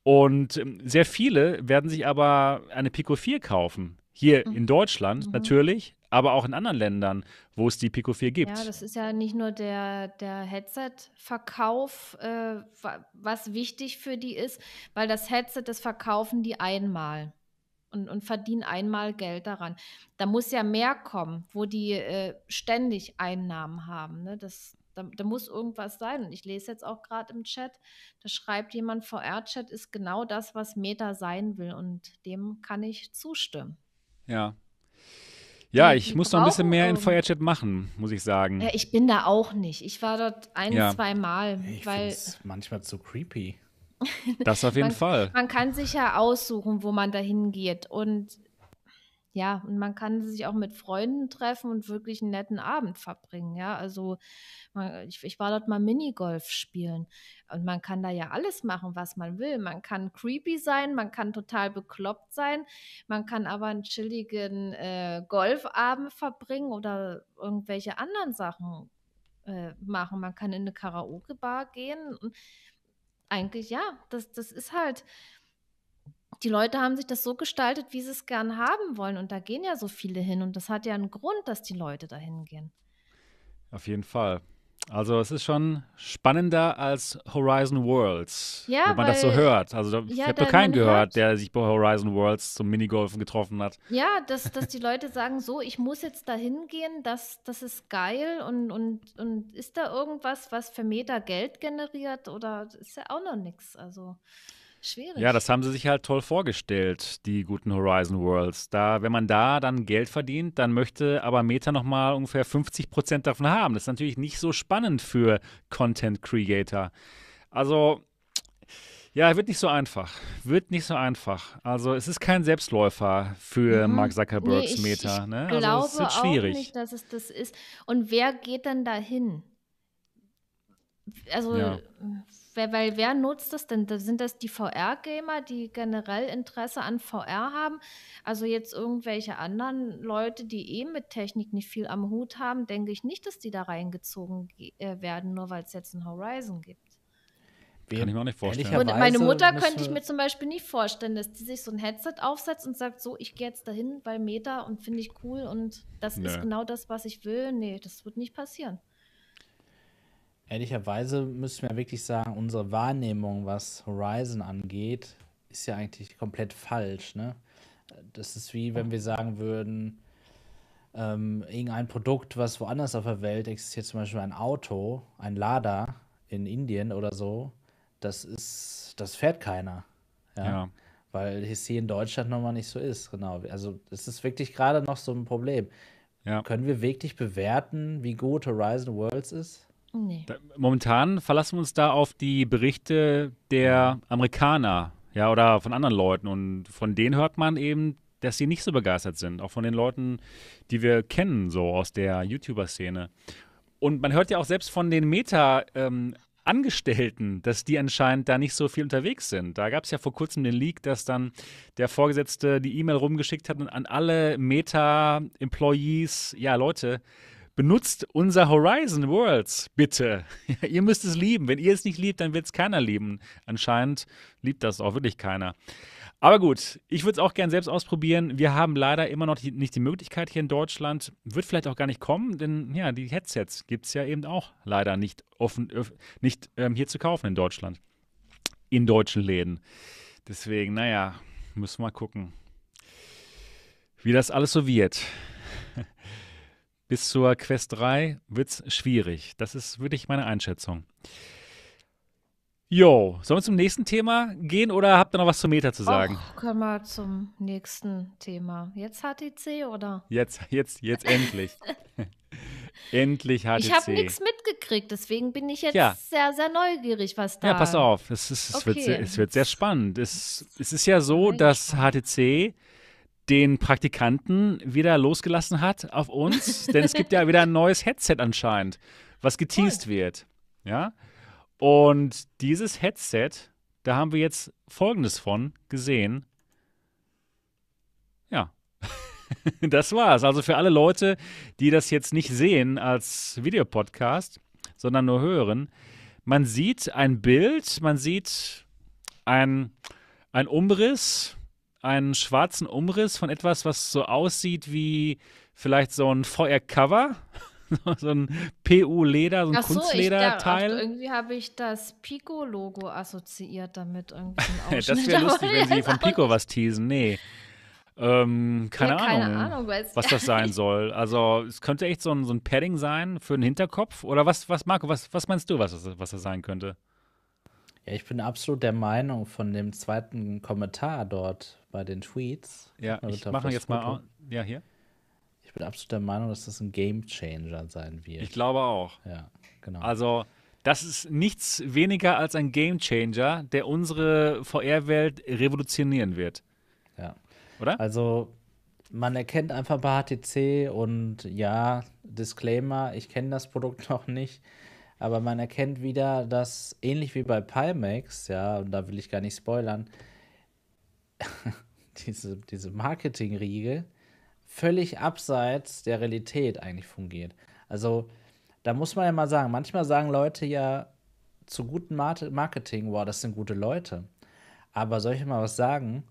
Und ähm, sehr viele werden sich aber eine Pico 4 kaufen. Hier in Deutschland Mhm. natürlich, aber auch in anderen Ländern, wo es die Pico 4 gibt. Ja, das ist ja nicht nur der, der Headset-Verkauf, äh, wa- was wichtig für die ist, weil das Headset, das verkaufen die einmal und, und verdienen einmal Geld daran. Da muss ja mehr kommen, wo die äh, ständig Einnahmen haben. Ne? Das, da, da muss irgendwas sein. Und ich lese jetzt auch gerade im Chat, da schreibt jemand, VR-Chat ist genau das, was Meta sein will. Und dem kann ich zustimmen. Ja. Ja, ich muss noch ein bisschen mehr in irgend- Feuerchat machen, muss ich sagen. Ja, ich bin da auch nicht. Ich war dort ein, Ja. zwei Mal, Ich weil es manchmal zu creepy. (laughs) (laughs) Das auf jeden man, Fall. man kann sich ja aussuchen, wo man da hingeht. Und ja, und man kann sich auch mit Freunden treffen und wirklich einen netten Abend verbringen. Ja, also ich, ich war dort mal Minigolf spielen und man kann da ja alles machen, was man will. Man kann creepy sein, man kann total bekloppt sein, man kann aber einen chilligen äh, Golfabend verbringen oder irgendwelche anderen Sachen äh, machen. Man kann in eine Karaoke-Bar gehen. Und eigentlich ja, das, das ist halt die Leute haben sich das so gestaltet, wie sie es gern haben wollen. Und da gehen ja so viele hin. Und das hat ja einen Grund, dass die Leute dahin gehen. Auf jeden Fall. Also es ist schon spannender als Horizon Worlds, ja, wenn man weil, das so hört. Also ja, ich habe noch keinen gehört, hört, der sich bei Horizon Worlds zum Minigolfen getroffen hat. Ja, dass, dass die Leute sagen, so, ich muss jetzt dahin gehen, das, das ist geil und, und, und ist da irgendwas, was für Meta Geld generiert oder ist ja auch noch nichts. Also Schwierig. Ja, das haben sie sich halt toll vorgestellt, die guten Horizon Worlds. Da, wenn man da dann Geld verdient, dann möchte aber Meta nochmal ungefähr 50 Prozent davon haben. Das ist natürlich nicht so spannend für Content Creator. Also, ja, wird nicht so einfach. Wird nicht so einfach. Also, es ist kein Selbstläufer für mhm. Mark Zuckerbergs nee, ich, Meta. Ne? Ich glaube also, es wird schwierig. auch nicht, dass es das ist. Und wer geht denn dahin? Also, ja weil, weil wer nutzt das denn? Sind das die VR-Gamer, die generell Interesse an VR haben? Also jetzt irgendwelche anderen Leute, die eh mit Technik nicht viel am Hut haben, denke ich nicht, dass die da reingezogen äh, werden, nur weil es jetzt ein Horizon gibt. Kann ich mir auch nicht vorstellen. Und meine Mutter könnte ich mir zum Beispiel nicht vorstellen, dass die sich so ein Headset aufsetzt und sagt, so, ich gehe jetzt dahin, weil Meta und finde ich cool und das Nö. ist genau das, was ich will. Nee, das wird nicht passieren ehrlicherweise müssen wir wirklich sagen, unsere Wahrnehmung, was Horizon angeht, ist ja eigentlich komplett falsch. Ne? Das ist wie wenn wir sagen würden, ähm, irgendein Produkt, was woanders auf der Welt existiert, zum Beispiel ein Auto, ein Lada in Indien oder so, das ist, das fährt keiner. Ja. ja. Weil es hier in Deutschland nochmal nicht so ist, genau. Also es ist wirklich gerade noch so ein Problem. Ja. Können wir wirklich bewerten, wie gut Horizon Worlds ist? Nee. Momentan verlassen wir uns da auf die Berichte der Amerikaner, ja, oder von anderen Leuten. Und von denen hört man eben, dass sie nicht so begeistert sind. Auch von den Leuten, die wir kennen, so aus der YouTuber-Szene. Und man hört ja auch selbst von den Meta- ähm, Angestellten, dass die anscheinend da nicht so viel unterwegs sind. Da gab es ja vor kurzem den Leak, dass dann der Vorgesetzte die E-Mail rumgeschickt hat an alle Meta-Employees, ja Leute, benutzt unser Horizon Worlds, bitte. (laughs) Ihr müsst es lieben. Wenn ihr es nicht liebt, dann wird es keiner lieben. Anscheinend liebt das auch wirklich keiner. Aber gut, ich würde es auch gern selbst ausprobieren. Wir haben leider immer noch die, nicht die Möglichkeit hier in Deutschland. Wird vielleicht auch gar nicht kommen, denn ja, die Headsets gibt es ja eben auch leider nicht, offen, nicht ähm, hier zu kaufen in Deutschland. In deutschen Läden. Deswegen, naja, müssen wir mal gucken, wie das alles so wird bis zur Quest 3 wird es schwierig. Das ist wirklich meine Einschätzung. Jo, sollen wir zum nächsten Thema gehen oder habt ihr noch was zum Meta zu sagen? Och, können wir zum nächsten Thema. Jetzt HTC oder? Jetzt, jetzt, jetzt endlich. (laughs) endlich HTC. Ich habe nichts mitgekriegt, deswegen bin ich jetzt ja. sehr, sehr neugierig, was da. Ja, pass auf, es, ist, es, okay. wird, sehr, es wird sehr spannend. Es, es ist ja so, dass HTC den Praktikanten wieder losgelassen hat auf uns, denn es gibt ja wieder ein neues Headset anscheinend, was geteased cool. wird. Ja. Und dieses Headset, da haben wir jetzt folgendes von gesehen. Ja. (laughs) das war's. Also für alle Leute, die das jetzt nicht sehen als Videopodcast, sondern nur hören, man sieht ein Bild, man sieht ein, ein Umriss einen schwarzen Umriss von etwas, was so aussieht wie vielleicht so ein VR-Cover. (laughs) so ein PU-Leder, so ein so, Kunstlederteil. Irgendwie habe ich das Pico-Logo assoziiert damit. (laughs) das wäre lustig, wenn sie (laughs) von Pico was teasen. Nee. Ähm, keine, ja, keine Ahnung, Ahnung was das sein soll. Also es könnte echt so ein, so ein Padding sein für den Hinterkopf. Oder was, was Marco, was, was meinst du, was, was das sein könnte? Ja, ich bin absolut der Meinung von dem zweiten Kommentar dort bei den Tweets. Ja, ich mache jetzt Foto. mal. Ja, hier. Ich bin absolut der Meinung, dass das ein Game Changer sein wird. Ich glaube auch. Ja, genau. Also, das ist nichts weniger als ein Game Changer, der unsere VR-Welt revolutionieren wird. Ja. Oder? Also, man erkennt einfach bei HTC und ja, Disclaimer, ich kenne das Produkt noch nicht, aber man erkennt wieder, dass ähnlich wie bei Pimax, ja, und da will ich gar nicht spoilern, (laughs) diese, diese Marketingriege völlig abseits der Realität eigentlich fungiert. Also da muss man ja mal sagen, manchmal sagen Leute ja zu guten Marketing, wow, das sind gute Leute. Aber soll ich mal was sagen?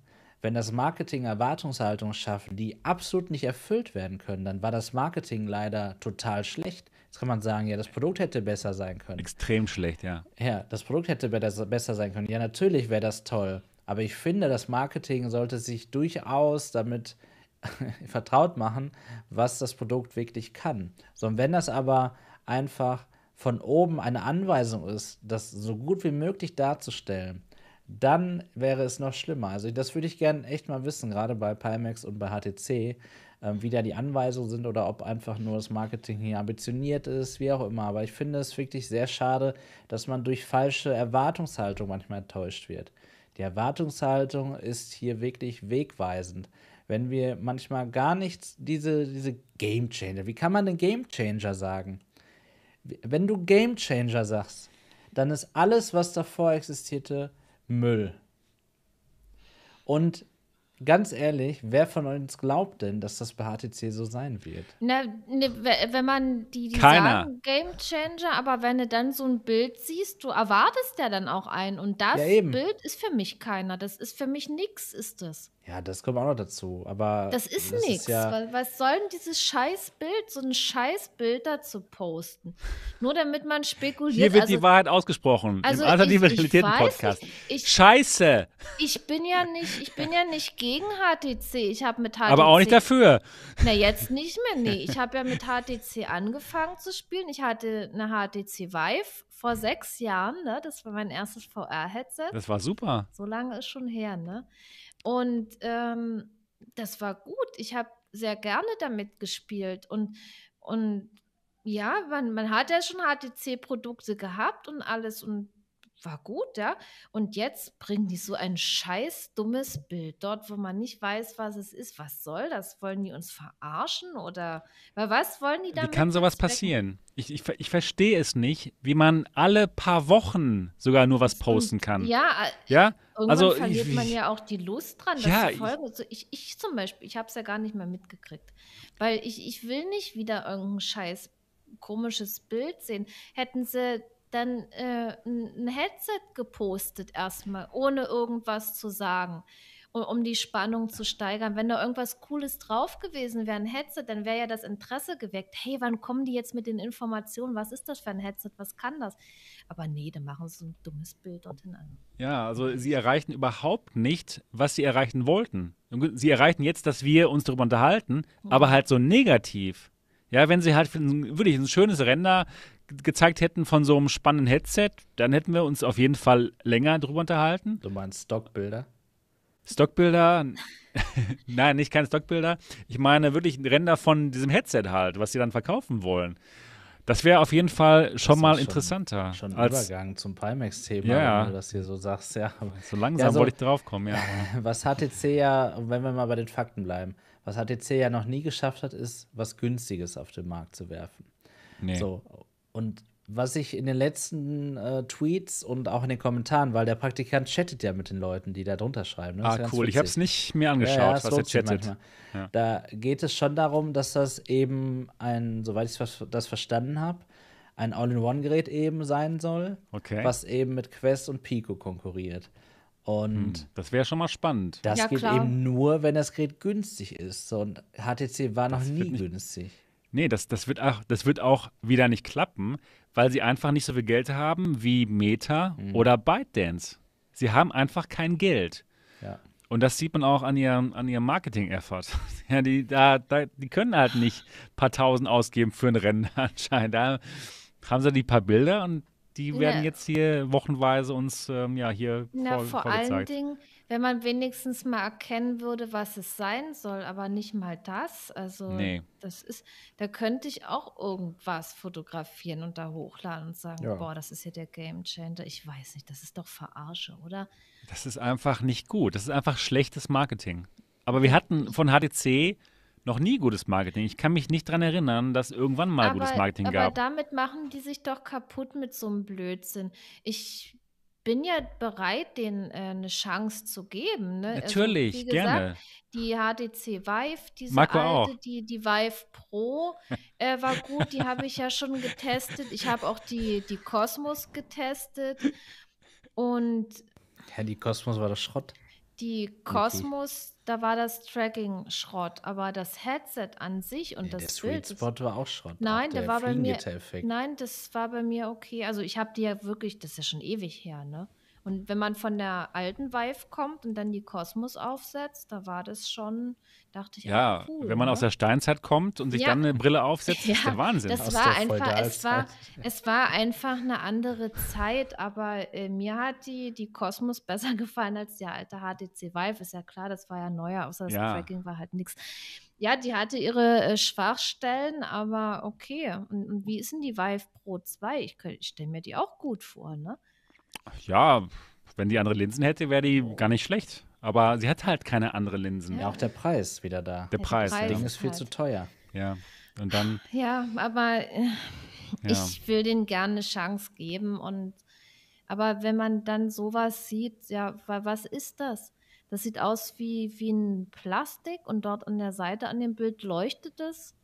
Wenn das Marketing Erwartungshaltungen schafft, die absolut nicht erfüllt werden können, dann war das Marketing leider total schlecht. Jetzt kann man sagen, ja, das Produkt hätte besser sein können. Extrem schlecht, ja. Ja, das Produkt hätte besser sein können. Ja, natürlich wäre das toll. Aber ich finde, das Marketing sollte sich durchaus damit (laughs) vertraut machen, was das Produkt wirklich kann. So, und wenn das aber einfach von oben eine Anweisung ist, das so gut wie möglich darzustellen, dann wäre es noch schlimmer. Also das würde ich gerne echt mal wissen, gerade bei Pimax und bei HTC, äh, wie da die Anweisungen sind oder ob einfach nur das Marketing hier ambitioniert ist, wie auch immer. Aber ich finde es wirklich sehr schade, dass man durch falsche Erwartungshaltung manchmal enttäuscht wird. Die Erwartungshaltung ist hier wirklich wegweisend. Wenn wir manchmal gar nichts, diese, diese Game Changer, wie kann man denn Game Changer sagen? Wenn du Game Changer sagst, dann ist alles, was davor existierte, Müll. Und ganz ehrlich, wer von uns glaubt denn, dass das bei HTC so sein wird? Na, ne, wenn man die, die Keiner. sagen Game Changer, aber wenn du dann so ein Bild siehst, du erwartest ja dann auch einen. Und das Ja. Bild ist für mich keiner. Das ist für mich nix, ist das. Ja, das kommt auch noch dazu. Aber Das ist nichts. ja, Was soll denn dieses Scheißbild, so ein Scheißbild dazu posten? Nur damit man spekuliert. Hier wird also, die Wahrheit ausgesprochen. also Im Alternative Realitäten-Podcast. Scheiße! ich bin ja nicht, ich bin ja nicht gegen HTC. Ich habe mit HTC. Aber auch nicht dafür. Na, jetzt nicht mehr, nee. Ich habe ja mit HTC angefangen zu spielen. Ich hatte eine HTC Vive vor sechs Jahren, ne? Das war mein erstes VR-Headset. Das war super. So lange ist schon her, ne? Und ähm, das war gut. Ich habe sehr gerne damit gespielt. Und, und ja, man, man hat ja schon HTC-Produkte gehabt und alles und war gut, ja. Und jetzt bringen die so ein scheiß dummes Bild dort, wo man nicht weiß, was es ist. Was soll das? Wollen die uns verarschen oder weil was wollen die Wie damit? kann sowas passieren? Ich, ich, ich verstehe es nicht, wie man alle paar Wochen sogar nur was posten kann. Ja, äh, Ja? Irgendwann Also, verliert ich- man ja auch die Lust dran, das Ja, zu ich- folgen. Also ich, ich zum Beispiel, ich habe es ja gar nicht mehr mitgekriegt. Weil ich, ich will nicht wieder irgendein scheiß komisches Bild sehen. Hätten sie dann äh, ein Headset gepostet erstmal, ohne irgendwas zu sagen, um, um die Spannung zu steigern. Wenn da irgendwas Cooles drauf gewesen wäre, ein Headset, dann wäre ja das Interesse geweckt. Hey, wann kommen die jetzt mit den Informationen? Was ist das für ein Headset? Was kann das? Aber nee, dann machen sie so ein dummes Bild dorthin an. Ja, also sie erreichen überhaupt nicht, was sie erreichen wollten. Sie erreichen jetzt, dass wir uns darüber unterhalten, aber halt so negativ. Ja, wenn sie halt ein- wirklich ein schönes Render gezeigt hätten von so einem spannenden Headset, dann hätten wir uns auf jeden Fall länger drüber unterhalten. du meinst Stockbilder? Stockbilder, (laughs) nein, nicht keine Stockbilder. Ich meine wirklich ein Render von diesem Headset halt, was sie dann verkaufen wollen. Das wäre auf jeden Fall schon mal schon- interessanter. Schon als Übergang zum Pimax-Thema, Ja. wenn du das hier so sagst, ja. so langsam Ja, so- wollte ich draufkommen, ja. (laughs) Was HTC ja, wenn wir mal bei den Fakten bleiben, was HTC ja noch nie geschafft hat, ist, was Günstiges auf den Markt zu werfen. Nee. So. Und was ich in den letzten äh, Tweets und auch in den Kommentaren, weil der Praktikant chattet ja mit den Leuten, die da drunter schreiben. Ne? Das Ah, cool. Ich habe es nicht mir angeschaut, Ja, ja, was er chattet. Ja. Da geht es schon darum, dass das eben ein, soweit ich das- verstanden habe, ein All-in-One-Gerät eben sein soll, Okay. was eben mit Quest und Pico konkurriert. Und Hm, Das wäre schon mal spannend. das Ja, geht klar. eben nur, wenn das Gerät günstig ist. So, und HTC war noch Das wird nie nicht- günstig. Nee, das, das, wird auch, das wird auch wieder nicht klappen, weil sie einfach nicht so viel Geld haben wie Meta Mhm. oder ByteDance. Sie haben einfach kein Geld. Ja. Und das sieht man auch an ihrem, an ihrem Marketing-Effort. (laughs) Ja, die, da, da, die können halt nicht ein paar Tausend ausgeben für ein Rennen (laughs) anscheinend. Da haben sie die paar Bilder und die werden Ja. jetzt hier wochenweise uns ähm, ja, hier Na, vor, vor allen. Dingen, wenn man wenigstens mal erkennen würde, was es sein soll, aber nicht mal das. Also, Nee. das ist, da könnte ich auch irgendwas fotografieren und da hochladen und sagen, Ja. boah, das ist ja der Game Changer. Ich weiß nicht, das ist doch Verarsche, oder? Das ist einfach nicht gut. Das ist einfach schlechtes Marketing. Aber wir hatten von HTC noch nie gutes Marketing. Ich kann mich nicht daran erinnern, dass irgendwann mal aber, gutes Marketing aber gab. Aber damit machen die sich doch kaputt mit so einem Blödsinn. Ich bin ja bereit, denen äh, eine Chance zu geben. Ne? Natürlich, also, gesagt, gerne. Die HTC Vive, diese Marco alte, auch. Die, die Vive Pro äh, war gut, die habe ich ja schon getestet. Ich habe auch die, die Cosmos getestet. Und ja, die Cosmos war das Schrott. Die Cosmos, okay. Da war das Tracking Schrott, aber das Headset an sich und nee, das der Sweet Bild. Spot war auch Schrott. Nein, auch der, war bei mir. Nein, das war bei mir okay. Also ich habe die ja wirklich, das ist ja schon ewig her, ne? Und wenn man von der alten Vive kommt und dann die Cosmos aufsetzt, da war das schon, dachte ich, ja, ah, cool, wenn man ne? aus der Steinzeit kommt und sich Ja. dann eine Brille aufsetzt, Ja, (laughs) ist der Wahnsinn. Das Aus war der einfach, es war, es war einfach eine andere Zeit, aber äh, mir hat die, die Cosmos (laughs) besser gefallen als der alte HTC Vive. Ist ja klar, das war ja neuer, außer das Ja. Tracking war halt nichts. Ja, die hatte ihre äh, Schwachstellen, aber okay. Und, und wie ist denn die Vive Pro 2? Ich, ich stelle mir die auch gut vor, ne? Ja, wenn die andere Linsen hätte, wäre die gar nicht schlecht. Aber sie hat halt keine andere Linsen. Ja, auch der Preis wieder da. Der der Preis, Preis Das ja. Ding ist viel halt- zu teuer. ja. Und dann, Ja, aber äh, ja. ich will denen gerne eine Chance geben und aber wenn man dann sowas sieht, ja, wa- was ist das? Das sieht aus wie, wie ein Plastik und dort an der Seite an dem Bild leuchtet es.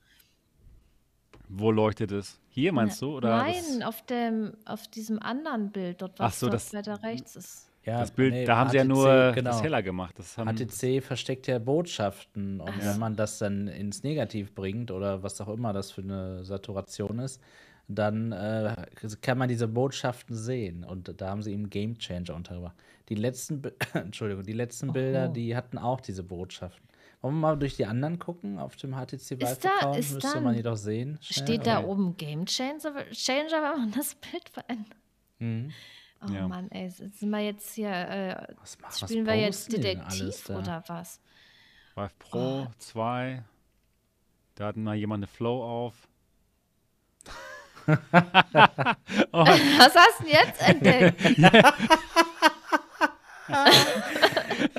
Wo leuchtet es? Hier meinst du? Oder Nein, das, auf dem, auf diesem anderen Bild, dort Ach was so, dort das- weiter rechts ist. Ja, das Bild, nee, da haben sie ja nur genau. das heller gemacht. Das haben, HTC versteckt ja Botschaften und Ach wenn so. man das dann ins Negativ bringt oder was auch immer das für eine Saturation ist, dann äh, kann man diese Botschaften sehen und da haben sie ihm Game Changer untergebracht. Die letzten, (coughs) Entschuldigung, die letzten Bilder, Oho. die hatten auch diese Botschaften. Wollen wir mal durch die anderen gucken auf dem HTC Vive da- Account? ist Müsste da man ein- die doch sehen. schnell, Steht da oben Game Changer, Changer, wenn man das Bild verändert? Mhm. Oh Ja. Mann, ey, sind wir jetzt hier, äh, Was, ma- was spielen wir jetzt Detektiv da? oder was? Vive Pro 2. Da hat mal jemand eine Flow auf. oh, (laughs) Was hast du denn jetzt entdeckt? (laughs) (laughs) (laughs)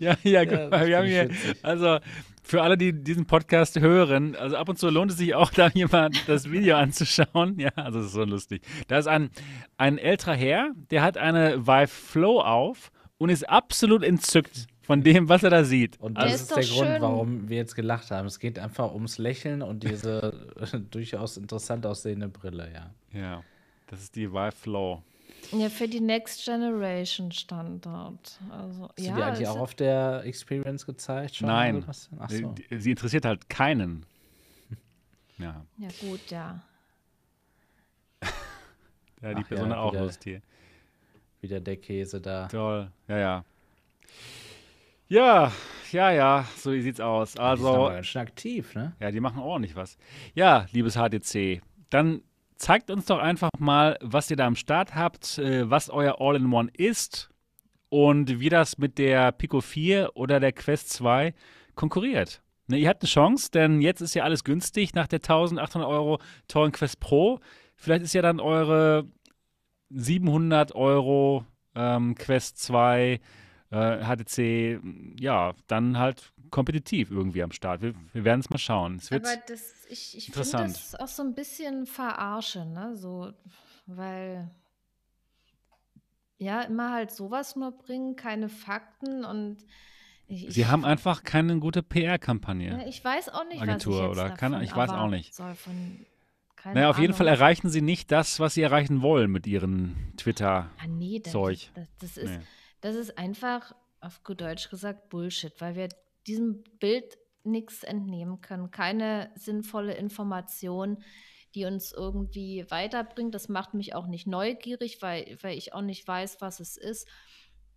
ja, ja, guck Ja, mal, wir haben hier, also für alle, die diesen Podcast hören, also ab und zu lohnt es sich auch, (laughs) da jemand das Video anzuschauen. Ja, also das ist so lustig. Da ist ein, ein älterer Herr, der hat eine Vive Flow auf und ist absolut entzückt von dem, was er da sieht. Und Der das ist ist der Grund, schön. warum wir jetzt gelacht haben. Es geht einfach ums Lächeln und diese (laughs) durchaus interessant aussehende Brille, ja. Ja, das ist die Vive Flow. Ja, für die Next Generation Standard. Also, Hast ja, du die eigentlich auch auf der Experience gezeigt? Schon Nein, so. sie, sie interessiert halt keinen. (laughs) Ja, ja, gut, ja. (laughs) ja die Ach Person ja, hat auch wieder- Lust hier. Wieder der Käse da. Toll, ja, ja. Ja, ja, ja, so sieht's aus. Die sind aber Also, ganz schön aktiv, ne? ja, die machen ordentlich was. Ja, liebes HTC, dann zeigt uns doch einfach mal, was ihr da am Start habt, äh, was euer All-in-One ist und wie das mit der Pico 4 oder der Quest 2 konkurriert. Ne, ihr habt eine Chance, denn jetzt ist ja alles günstig nach der 1800 Euro teuren Quest Pro. Vielleicht ist ja dann eure 700 Euro ähm, Quest 2 äh, HTC, ja, dann halt kompetitiv irgendwie am Start. Wir, wir werden es mal schauen. Es wird, Aber das, ich, ich finde das auch so ein bisschen verarsche, ne? So, weil ja, immer halt sowas nur bringen, keine Fakten und ich, sie ich, haben einfach keine gute PR-Kampagne. ich weiß auch nicht, Agentur was ich jetzt oder davon keine- ich weiß auch nicht. Soll von, keine Naja, auf jeden. Fall erreichen sie nicht das, was sie erreichen wollen mit ihren Twitter. Ah, nee, das. Das, das, ist, Nee. Das ist einfach, auf gut Deutsch gesagt, Bullshit, weil wir diesem Bild nichts entnehmen können. Keine sinnvolle Information, die uns irgendwie weiterbringt. Das macht mich auch nicht neugierig, weil, weil ich auch nicht weiß, was es ist.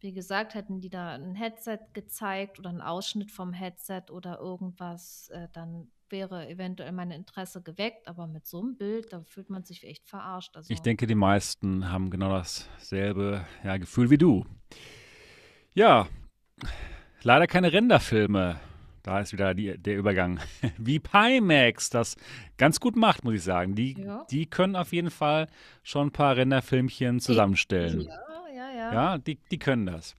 Wie gesagt, hätten die da ein Headset gezeigt oder einen Ausschnitt vom Headset oder irgendwas, äh, dann wäre eventuell mein Interesse geweckt. Aber mit so einem Bild, da fühlt man sich echt verarscht. Also, Ich denke, die meisten haben genau dasselbe ja, Gefühl wie du. Ja, leider keine Renderfilme. Da ist wieder die, der Übergang. (laughs) Wie Pimax das ganz gut macht, muss ich sagen. Die, Ja. die können auf jeden Fall schon ein paar Renderfilmchen zusammenstellen. ja, ja, ja. Ja, die, die können das.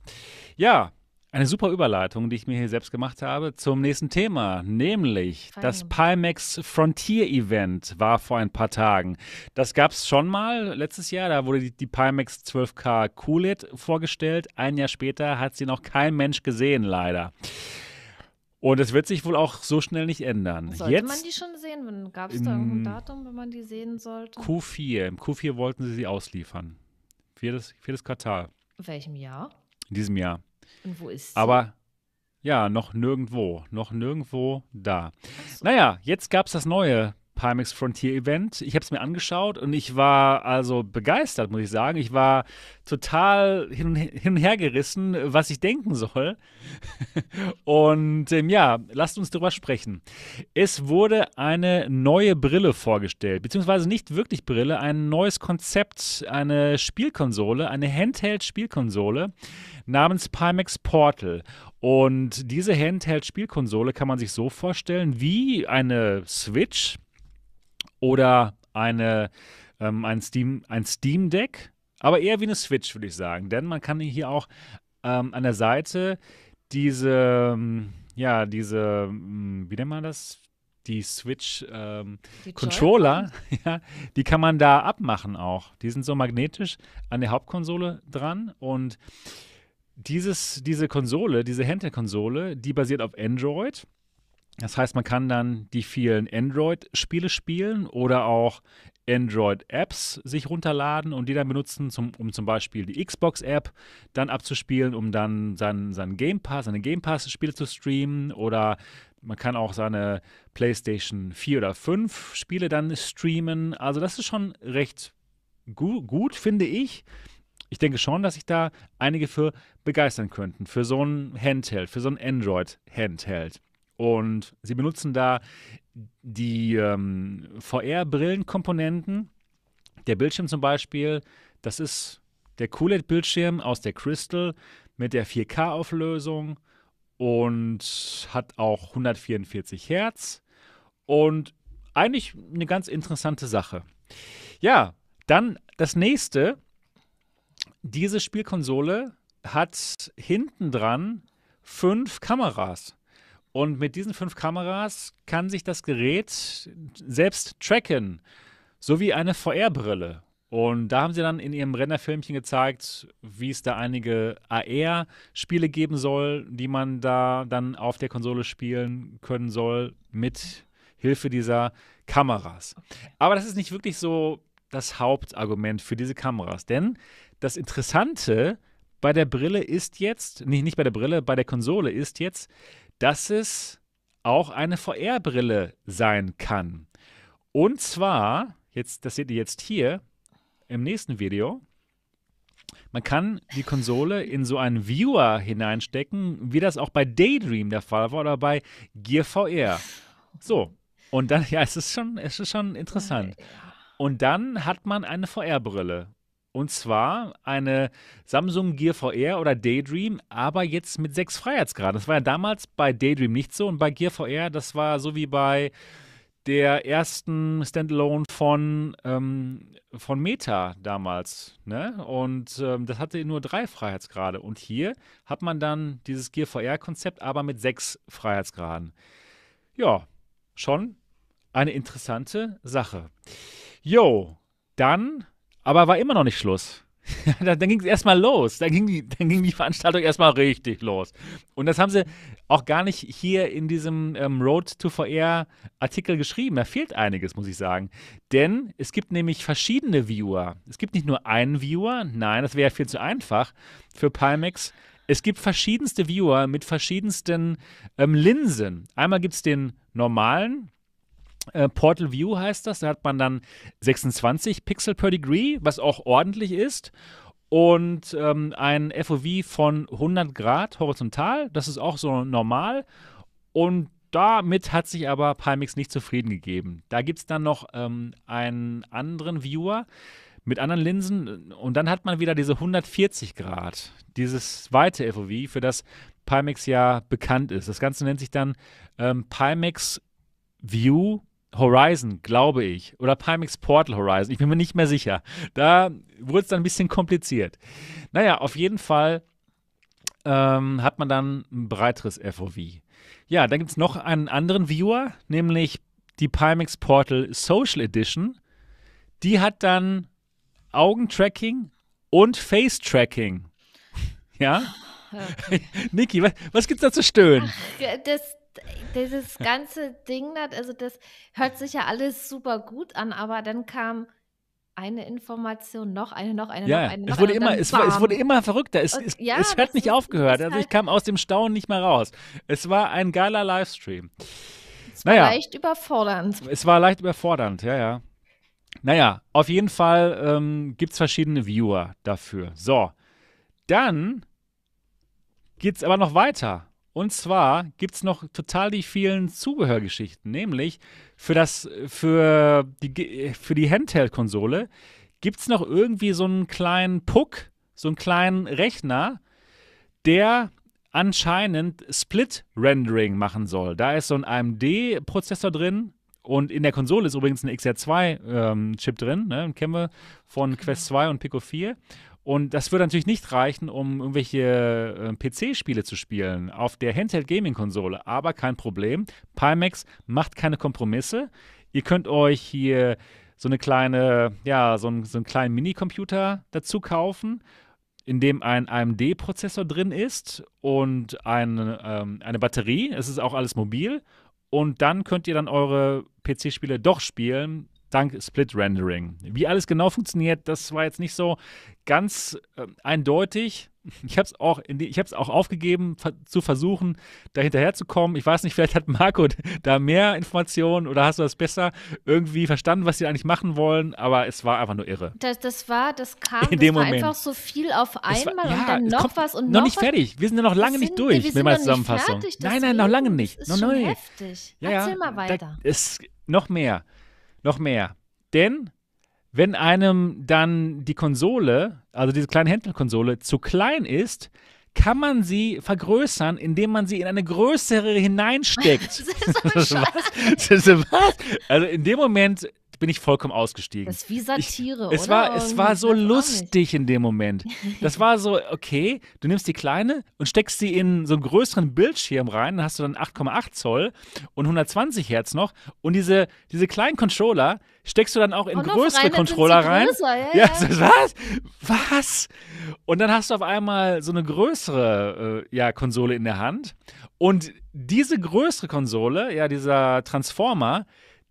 Ja, eine super Überleitung, die ich mir hier selbst gemacht habe, zum nächsten Thema, nämlich Fein. das Pimax Frontier Event war vor ein paar Tagen. Das gab es schon mal letztes Jahr, da wurde die, die Pimax 12K QLED vorgestellt. Ein Jahr später hat sie noch kein Mensch gesehen, leider. Und es wird sich wohl auch so schnell nicht ändern. Sollte Jetzt, man die schon sehen? Gab es da irgendein Datum, wenn man die sehen sollte? Q4. Im Q4 wollten sie sie ausliefern. Viertes, viertes Quartal. In welchem Jahr? In diesem Jahr. Und wo ist sie? Aber ja, noch nirgendwo. Noch nirgendwo da. So. Naja, jetzt gab es das neue Pimax Frontier Event. Ich habe es mir angeschaut und ich war also begeistert, muss ich sagen. Ich war total hin und, hin und her gerissen, was ich denken soll. (laughs) und ähm, ja, lasst uns darüber sprechen. Es wurde eine neue Brille vorgestellt, beziehungsweise nicht wirklich Brille, ein neues Konzept, eine Spielkonsole, eine Handheld-Spielkonsole namens Pimax Portal. Und diese Handheld-Spielkonsole kann man sich so vorstellen wie eine Switch oder eine, ähm, ein, Steam, ein Steam Deck, aber eher wie eine Switch, würde ich sagen. Denn man kann hier auch ähm, an der Seite diese, ähm, ja, diese, hm, wie nennt man das? Die Switch ähm, (laughs) ja, die kann man da abmachen auch. Die sind so magnetisch an der Hauptkonsole dran und dieses, diese Konsole, diese Handheld-Konsole, die basiert auf Android das heißt, man kann dann die vielen Android-Spiele spielen oder auch Android-Apps sich runterladen und die dann benutzen, zum, um zum Beispiel die Xbox-App dann abzuspielen, um dann seinen, seinen Game Pass, seine Game Pass-Spiele zu streamen oder man kann auch seine PlayStation 4 oder 5 Spiele dann streamen. Also das ist schon recht gu gut, finde ich. Ich denke schon, dass sich da einige für begeistern könnten, für so ein Handheld, für so ein Android-Handheld. Und sie benutzen da die ähm, VR-Brillenkomponenten. Der Bildschirm zum Beispiel, das ist der QLED-Bildschirm aus der Crystal mit der 4K-Auflösung und hat auch 144 Hertz und eigentlich eine ganz interessante Sache. Ja, dann das nächste. Diese Spielkonsole hat hinten dran fünf Kameras. Und mit diesen fünf Kameras kann sich das Gerät selbst tracken, so wie eine VR-Brille. Und da haben sie dann in ihrem Rennerfilmchen gezeigt, wie es da einige AR-Spiele geben soll, die man da dann auf der Konsole spielen können soll, mit Hilfe dieser Kameras. Aber das ist nicht wirklich so das Hauptargument für diese Kameras, denn das Interessante bei der Brille ist jetzt, nicht, nicht bei der Brille, bei der Konsole ist jetzt, dass es auch eine VR-Brille sein kann. Und zwar, jetzt, das seht ihr jetzt hier im nächsten Video, man kann die Konsole in so einen Viewer hineinstecken, wie das auch bei Daydream der Fall war oder bei Gear VR. So, und dann, (laughs) ja, es ist schon, es ist schon interessant. Und dann hat man eine VR-Brille. Und zwar eine Samsung Gear VR oder Daydream, aber jetzt mit sechs Freiheitsgraden. Das war ja damals bei Daydream nicht so und bei Gear VR, das war so wie bei der ersten Standalone von, ähm, von Meta damals. Ne? Und ähm, das hatte nur drei Freiheitsgrade. Und hier hat man dann dieses Gear VR-Konzept, aber mit sechs Freiheitsgraden. Ja, schon eine interessante Sache. Jo, dann aber war immer noch nicht Schluss. (laughs) dann ging es erstmal los. Dann ging, die, dann ging die Veranstaltung erstmal richtig los. Und das haben sie auch gar nicht hier in diesem ähm, Road to VR Artikel geschrieben. Da fehlt einiges, muss ich sagen. Denn es gibt nämlich verschiedene Viewer. Es gibt nicht nur einen Viewer. Nein, das wäre viel zu einfach für Pimax. Es gibt verschiedenste Viewer mit verschiedensten ähm, Linsen. Einmal gibt es den normalen, äh, Portal View heißt das. Da hat man dann 26 Pixel per Degree, was auch ordentlich ist. Und ähm, ein FOV von 100 Grad horizontal. Das ist auch so normal. Und damit hat sich aber Pimax nicht zufrieden gegeben. Da gibt es dann noch ähm, einen anderen Viewer mit anderen Linsen und dann hat man wieder diese 140 Grad, dieses zweite FOV, für das Pimax ja bekannt ist. Das Ganze nennt sich dann ähm, Pimax View Horizon, glaube ich, oder Pimax Portal Horizon, ich bin mir nicht mehr sicher. Da wurde es dann ein bisschen kompliziert. Naja, auf jeden Fall ähm, hat man dann ein breiteres FOV. Ja, dann gibt es noch einen anderen Viewer, nämlich die Pimax Portal Social Edition. Die hat dann Augentracking und Face-Tracking. Ja? Okay. (laughs) Niki, was, was gibt's da zu stöhnen? Das, dieses ganze Ding, also das hört sich ja alles super gut an, aber dann kam eine Information, noch eine, noch eine, ja, noch eine. Noch es, wurde eine, immer, es, es, wurde immer verrückter. Es, es, ja, es hat nicht aufgehört. Also ich kam aus dem Staunen nicht mehr raus. Es war ein geiler Livestream. Es war naja, leicht überfordernd. Es war leicht überfordernd, ja, ja. Naja, auf jeden Fall ähm, gibt es verschiedene Viewer dafür. So, dann geht es aber noch weiter. Und zwar gibt es noch total die vielen Zubehörgeschichten, nämlich für, das, für die, für die Handheld-Konsole gibt es noch irgendwie so einen kleinen Puck, so einen kleinen Rechner, der anscheinend Split-Rendering machen soll. Da ist so ein AMD-Prozessor drin, und in der Konsole ist übrigens ein XR2-Chip ähm, drin, ne? kennen wir von Quest 2 und Pico 4. Und das würde natürlich nicht reichen, um irgendwelche äh, PC-Spiele zu spielen auf der Handheld-Gaming-Konsole. Aber kein Problem. Pimax macht keine Kompromisse. Ihr könnt euch hier so eine kleine, ja, so, ein, so einen kleinen Minicomputer dazu kaufen, in dem ein AMD-Prozessor drin ist und ein, ähm, eine Batterie. Es ist auch alles mobil. Und dann könnt ihr dann eure PC-Spiele doch spielen, dank Split Rendering. Wie alles genau funktioniert, das war jetzt nicht so ganz äh, eindeutig. Ich habe es auch, auch aufgegeben, zu versuchen, da hinterher zu kommen. Ich weiß nicht, vielleicht hat Marco (laughs) da mehr Informationen oder hast du das besser irgendwie verstanden, was sie eigentlich machen wollen, aber es war einfach nur irre. Das, das war, das kam, In dem das war Moment. einfach so viel auf einmal war, ja, und dann noch was und noch noch nicht was. fertig. Wir sind ja noch lange sind, nicht durch mit meiner Zusammenfassung. Fertig, nein, nein, noch lange nicht. Ist noch schon heftig. Ja, Erzähl mal weiter. Da ist noch mehr noch mehr. Denn wenn einem dann die Konsole, also diese kleine Handheld-Konsole, zu klein ist, kann man sie vergrößern, indem man sie in eine größere hineinsteckt. (laughs) das ist (laughs) was? Also in dem Moment bin ich vollkommen ausgestiegen. Das ist wie Satire, ich, es oder? War, es war so lustig in dem Moment. Das war so, okay, du nimmst die kleine und steckst sie in so einen größeren Bildschirm rein, dann hast du dann 8,8 Zoll und 120 Hertz noch und diese, diese kleinen Controller steckst du dann auch in größere rein, Controller rein. Größer, ja, ja. ja, was? Was? Und dann hast du auf einmal so eine größere äh, ja, Konsole in der Hand und diese größere Konsole, ja, dieser Transformer,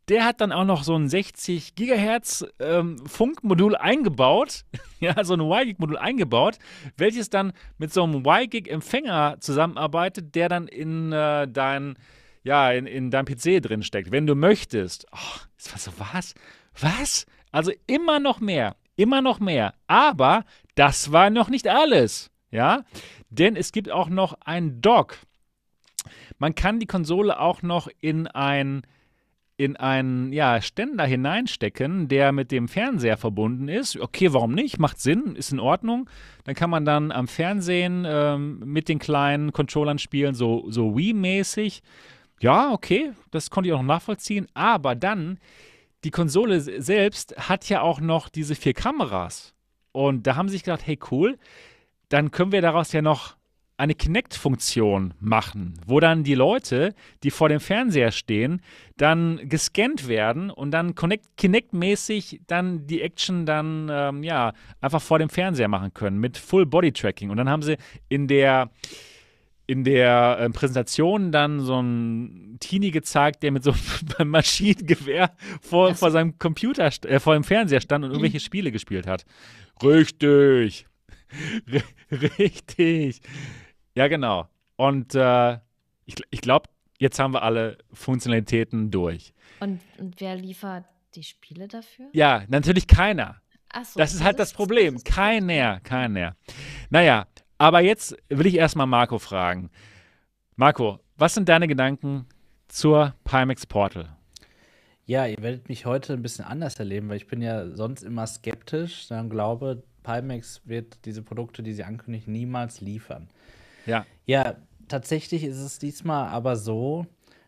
der hat dann auch noch so ein 60 Gigahertz ähm, Funkmodul eingebaut, (laughs) ja, so ein Y-Gig-Modul eingebaut, welches dann mit so einem Y-Gig-Empfänger zusammenarbeitet, der dann in äh, dein, ja, in, in deinem PC drin steckt, wenn du möchtest. Oh, das war was? Was? Also immer noch mehr, immer noch mehr. Aber das war noch nicht alles, ja, denn es gibt auch noch ein Dock. Man kann die Konsole auch noch in ein in einen ja, Ständer hineinstecken, der mit dem Fernseher verbunden ist. Okay, warum nicht? Macht Sinn, ist in Ordnung. Dann kann man dann am Fernsehen ähm, mit den kleinen Controllern spielen, so, so Wii-mäßig. Ja, okay, das konnte ich auch noch nachvollziehen. Aber dann, die Konsole selbst hat ja auch noch diese vier Kameras. Und da haben sie sich gedacht, hey cool, dann können wir daraus ja noch eine Kinect-Funktion machen, wo dann die Leute, die vor dem Fernseher stehen, dann gescannt werden und dann Kinect-mäßig dann die Action dann ähm, ja einfach vor dem Fernseher machen können mit Full Body Tracking. Und dann haben sie in der in der äh, Präsentation dann so einen Teenie gezeigt, der mit so einem (laughs) Maschinengewehr vor, vor seinem Computer, äh, vor dem Fernseher stand und irgendwelche Spiele gespielt hat. Richtig. (laughs) Richtig. Ja, genau. Und äh, ich, ich glaube, jetzt haben wir alle Funktionalitäten durch. Und, und wer liefert die Spiele dafür? Ja, natürlich keiner. Ach so, das ist halt das, das Problem. Das keiner, keiner. Naja, aber jetzt will ich erstmal Marco fragen. Marco, was sind deine Gedanken zur Pimax Portal? Ja, ihr werdet mich heute ein bisschen anders erleben, weil ich bin ja sonst immer skeptisch, dann glaube, Pimax wird diese Produkte, die sie ankündigen, niemals liefern. Ja. Ja, tatsächlich ist es diesmal aber so,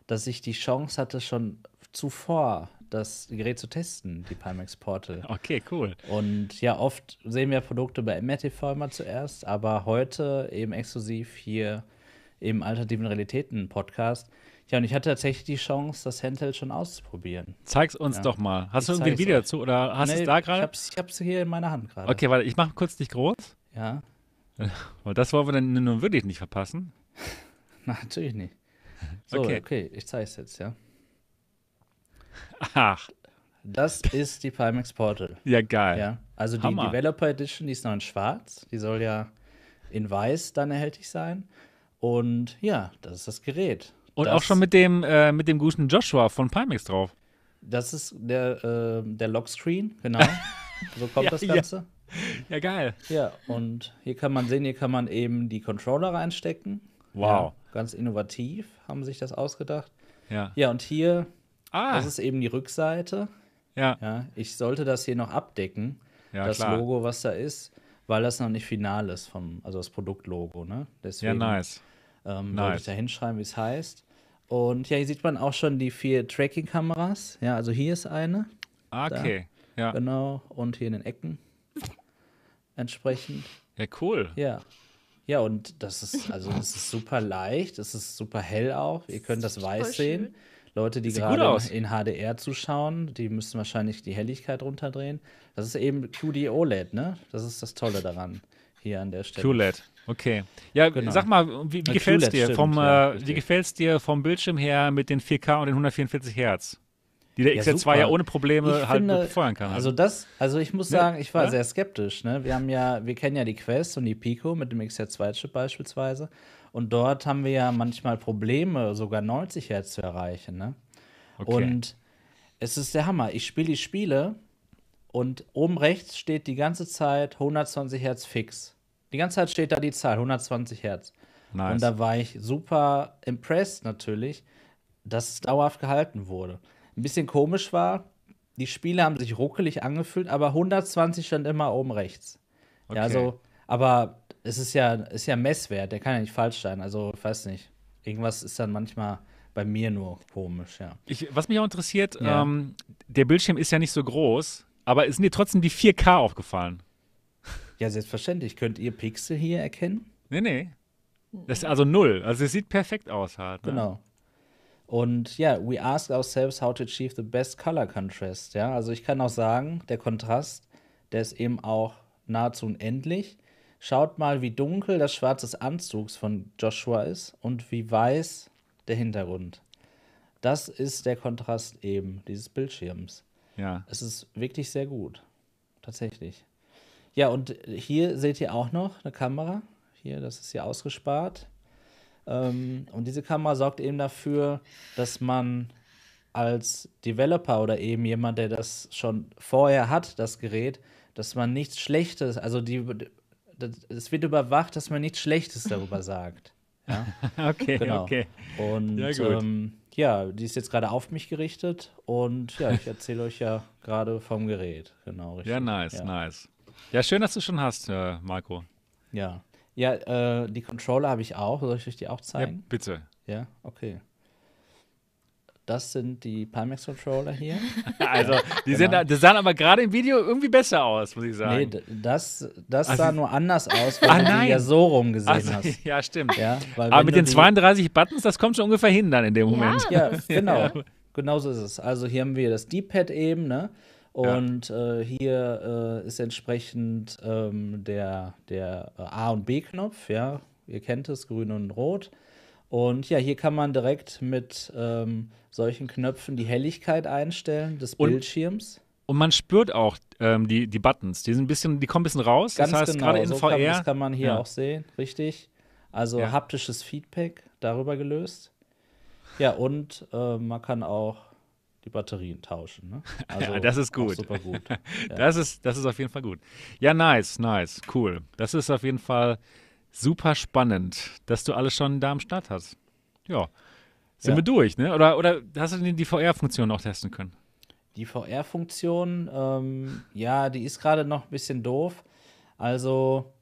dass ich die Chance hatte, schon zuvor das Gerät zu testen, die Pimax Portal. Okay, cool. Und ja, oft sehen wir Produkte bei MRTV immer zuerst, aber heute eben exklusiv hier im Alternativen Realitäten Podcast. Ja, und ich hatte tatsächlich die Chance, das Handheld schon auszuprobieren. Zeig's uns Ja. doch mal. Hast Ich du irgendwie ein Video euch. dazu oder hast du Nee, es da Ich gerade? hab's, ich hab's hier in meiner Hand gerade. Okay, warte, ich mache kurz dich groß. Ja, (laughs) Weil das wollen wir dann nun wirklich nicht verpassen. (laughs) na, natürlich nicht. So, Okay. okay, ich zeig's jetzt, ja. Ach, Das ist die Pimax Portal. ja geil. Ja, also die Hammer. Developer Edition, die ist noch in schwarz. Die soll ja in weiß dann erhältlich sein. Und ja, das ist das Gerät. Und das, auch schon mit dem, äh, mit dem guten Joshua von Pimax drauf. Das ist der, äh, der Lockscreen, genau. (laughs) so kommt Ja, das. Ganze. Ja, geil. Ja. und hier kann man sehen, hier kann man eben die Controller reinstecken. Wow. Ja, ganz innovativ haben sich das ausgedacht. Ja. Ja, und hier, Ah, das ist eben die Rückseite. ja. Ja, ich sollte das hier noch abdecken, Ja, das klar. Logo, was da ist, weil das noch nicht final ist, vom, also das Produktlogo. Ne? Ja, Deswegen nice. ähm, Nice. wollte ich da hinschreiben, wie es heißt. Und ja, hier sieht man auch schon die vier Tracking-Kameras. Ja, also hier ist eine, Ah, Okay. Ja. genau, und hier in den Ecken entsprechend. ja, cool. Ja. Ja, und das ist, also das ist super leicht, es ist super hell auch. Ihr könnt das weiß sehen. schön. Leute, die gerade in HDR zuschauen, die müssen wahrscheinlich die Helligkeit runterdrehen. Das ist eben QD OLED, ne? Das ist das Tolle daran hier an der Stelle. QLED. Okay. Ja, Genau. sag mal, wie, wie Ja, gefällt's QLED dir stimmt, vom ja, äh, wie richtig. gefällt's dir vom Bildschirm her mit den 4K und den 144 Hertz? Die der Ja, XR2 super. ja ohne Probleme Ich halt finde, befeuern kann. Also das, also ich muss Ne? sagen, ich war Ja? sehr skeptisch. Ne? Wir haben ja, wir kennen ja die Quest und die Pico mit dem XR2-Chip beispielsweise. Und dort haben wir ja manchmal Probleme, sogar 90 Hertz zu erreichen. Ne? okay. Und es ist der Hammer. Ich spiele die Spiele und oben rechts steht die ganze Zeit 120 Hertz fix. Die ganze Zeit steht da die Zahl 120 Hertz. nice. Und da war ich super impressed natürlich, dass es dauerhaft gehalten wurde. Ein bisschen komisch war, die Spiele haben sich ruckelig angefühlt, aber 120 stand immer oben rechts. Okay. Ja, also, aber es ist ja, ist ja Messwert, der kann ja nicht falsch sein. Also, ich weiß nicht. Irgendwas ist dann manchmal bei mir nur komisch, ja. Ich, was mich auch interessiert, Ja. ähm, der Bildschirm ist ja nicht so groß, aber ist dir trotzdem die 4K aufgefallen? Ja, selbstverständlich. Könnt ihr Pixel hier erkennen? Nee, nee. Das ist also null. Also es sieht perfekt aus halt. Ne? Genau. Und ja, we ask ourselves how to achieve the best color contrast. Ja, also ich kann auch sagen, der Kontrast, der ist eben auch nahezu unendlich. Schaut mal, wie dunkel das Schwarz des Anzugs von Joshua ist und wie weiß der Hintergrund. Das ist der Kontrast eben dieses Bildschirms. Ja. Es ist wirklich sehr gut. Tatsächlich. Ja, und hier seht ihr auch noch eine Kamera. Hier, das ist hier ausgespart. Ähm, und diese Kamera sorgt eben dafür, dass man als Developer oder eben jemand, der das schon vorher hat, das Gerät, dass man nichts Schlechtes, also die, es wird überwacht, dass man nichts Schlechtes darüber sagt. Ja, (laughs) Okay, genau. okay. Und Ja, ähm, ja, die ist jetzt gerade auf mich gerichtet und ja, ich erzähle euch ja gerade vom Gerät. Genau, richtig. Ja, nice, ja. nice. Ja, schön, dass du schon hast, äh, Marco. Ja, ja äh, die Controller habe ich auch. Soll ich euch die auch Ja, zeigen? bitte. Ja, okay. Das sind die Pimax-Controller hier. (laughs) Also, die, Genau. sind, die sahen aber gerade im Video irgendwie besser aus, muss ich nee, sagen. d- das, das Also- sah nur anders aus, weil Ah, du nein. die ja so rum gesehen also, hast. (laughs) ja, stimmt. Ja, weil aber mit den die- 32 Buttons, das kommt schon ungefähr hin dann in dem Moment. Ja, genau. (laughs) Genau so ist es. Also hier haben wir das D-Pad eben, ne? Und äh, hier äh, ist entsprechend ähm, der, der äh, A- und B-Knopf, ja. Ihr kennt es, grün und rot. Und ja, hier kann man direkt mit ähm, solchen Knöpfen die Helligkeit einstellen des Und- Bildschirms. Und man spürt auch ähm, die, die Buttons. Die sind ein bisschen, die kommen ein bisschen raus. Ganz das heißt, genau, gerade in so VR. Kann, das kann man hier Ja. auch sehen, richtig. Also Ja. haptisches Feedback darüber gelöst. Ja, und äh, man kann auch die Batterien tauschen. Ne? (laughs) Also Ja, das ist gut. Super gut. (laughs) Ja. Das, ist, das ist auf jeden Fall gut. Ja, nice, nice, cool. Das ist auf jeden Fall super spannend, dass du alles schon da am Start hast. Ja. Sind Ja. wir durch, ne? Oder, oder hast du die, die VR-Funktion auch testen können? Die VR-Funktion, ähm, ja, die ist gerade noch ein bisschen doof. Also,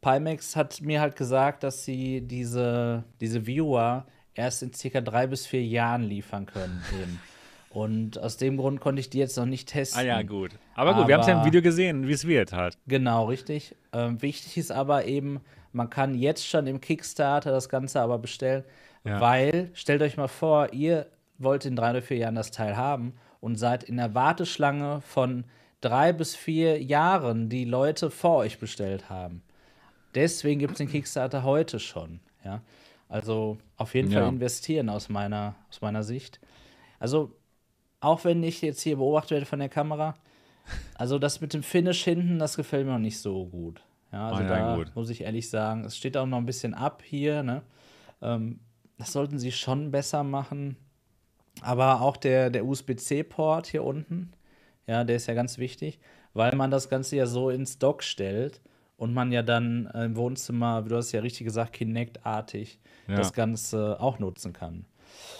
Pimax hat mir halt gesagt, dass sie diese, diese Viewer erst in circa drei bis vier Jahren liefern können. Eben. (laughs) Und aus dem Grund konnte ich die jetzt noch nicht testen. Ah ja, gut. Aber gut, aber, wir haben es ja im Video gesehen, wie es wird halt. Genau, richtig. Ähm, wichtig ist aber eben, man kann jetzt schon im Kickstarter das Ganze aber bestellen, ja. weil, stellt euch mal vor, ihr wollt in drei oder vier Jahren das Teil haben und seid in der Warteschlange von drei bis vier Jahren, die Leute vor euch bestellt haben. Deswegen gibt es den Kickstarter heute schon. Ja? Also auf jeden ja. Fall investieren aus meiner, aus meiner Sicht. Also auch wenn ich jetzt hier beobachtet werde von der Kamera, also das mit dem Finish hinten, das gefällt mir noch nicht so gut. Ja, also oh, ja, da gut. muss ich ehrlich sagen, es steht auch noch ein bisschen ab hier. Ne? Ähm, das sollten sie schon besser machen. Aber auch der, der USB-C-Port hier unten, ja, der ist ja ganz wichtig, weil man das Ganze ja so ins Dock stellt und man ja dann im Wohnzimmer, wie du hast ja richtig gesagt, Kinect-artig ja. das Ganze auch nutzen kann.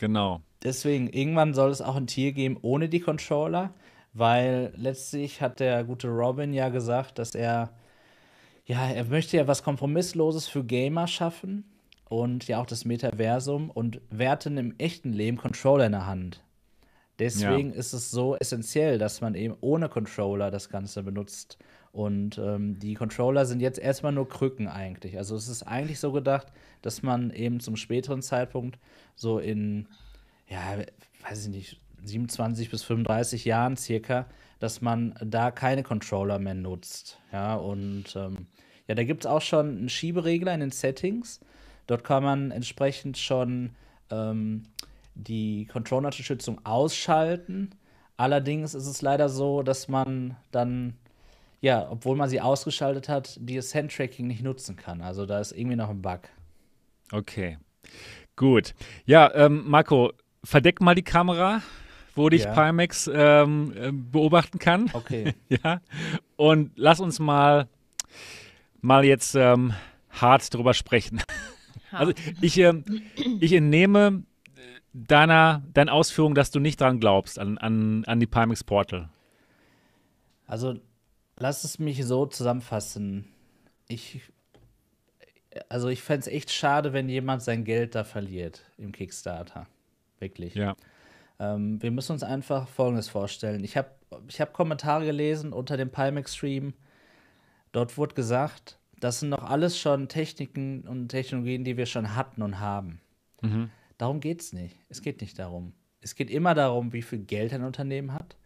Genau. Deswegen, irgendwann soll es auch ein Tier geben ohne die Controller, weil letztlich hat der gute Robin ja gesagt, dass er, ja, er möchte ja was Kompromissloses für Gamer schaffen und ja auch das Metaversum und werten im echten Leben Controller in der Hand. Deswegen ja. ist es so essentiell, dass man eben ohne Controller das Ganze benutzt. Und ähm, die Controller sind jetzt erstmal nur Krücken eigentlich. Also es ist eigentlich so gedacht, dass man eben zum späteren Zeitpunkt so in, ja, weiß ich nicht, 27 bis 35 Jahren circa, dass man da keine Controller mehr nutzt. Ja, und ähm, ja, da gibt es auch schon einen Schieberegler in den Settings. Dort kann man entsprechend schon ähm, die Controller-Unterstützung ausschalten. Allerdings ist es leider so, dass man dann, ja, obwohl man sie ausgeschaltet hat, dieses Handtracking nicht nutzen kann. Also da ist irgendwie noch ein Bug. Okay, gut. Ja, ähm, Marco, verdeck mal die Kamera, wo dich ja. Pimax ähm, äh, beobachten kann. Okay. (laughs) ja. Und lass uns mal, mal jetzt ähm, hart drüber sprechen. Also ich, äh, ich entnehme deiner, deiner Ausführung, dass du nicht dran glaubst, an, an, an die Pimax Portal? Also, lass es mich so zusammenfassen. Ich, also ich fände es echt schade, wenn jemand sein Geld da verliert im Kickstarter. Wirklich. Ja. Ähm, wir müssen uns einfach Folgendes vorstellen. Ich habe ich hab Kommentare gelesen unter dem Pimax-Stream. Dort wurde gesagt, das sind noch alles schon Techniken und Technologien, die wir schon hatten und haben. Mhm. Darum geht es nicht. Es geht nicht darum. Es geht immer darum, wie viel Geld ein Unternehmen hat,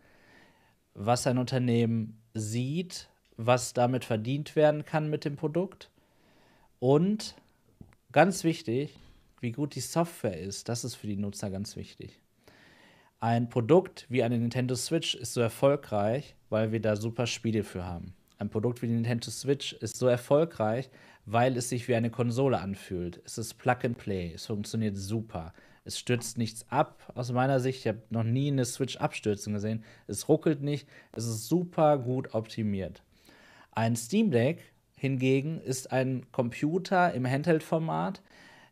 was ein Unternehmen sieht, was damit verdient werden kann mit dem Produkt und ganz wichtig, wie gut die Software ist. Das ist für die Nutzer ganz wichtig. Ein Produkt wie eine Nintendo Switch ist so erfolgreich, weil wir da super Spiele für haben. Ein Produkt wie die Nintendo Switch ist so erfolgreich, weil es sich wie eine Konsole anfühlt. Es ist Plug and Play, es funktioniert super. Es stürzt nichts ab, aus meiner Sicht. Ich habe noch nie eine Switch abstürzen gesehen. Es ruckelt nicht, es ist super gut optimiert. Ein Steam Deck hingegen ist ein Computer im Handheld-Format,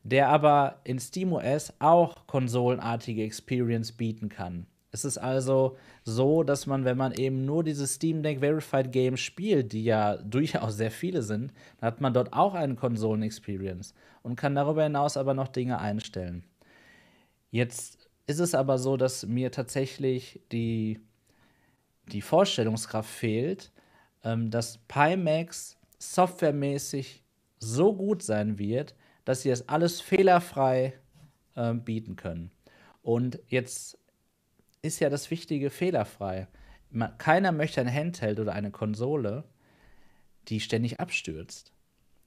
der aber in SteamOS auch konsolenartige Experience bieten kann. Es ist also so, dass man, wenn man eben nur diese Steam Deck Verified Games spielt, die ja (laughs) durchaus sehr viele sind, dann hat man dort auch eine Konsolen-Experience und kann darüber hinaus aber noch Dinge einstellen. Jetzt ist es aber so, dass mir tatsächlich die, die Vorstellungskraft fehlt, ähm, dass Pimax softwaremäßig so gut sein wird, dass sie das alles fehlerfrei äh, bieten können. Und jetzt ist ja das Wichtige fehlerfrei. Man, keiner möchte ein Handheld oder eine Konsole, die ständig abstürzt.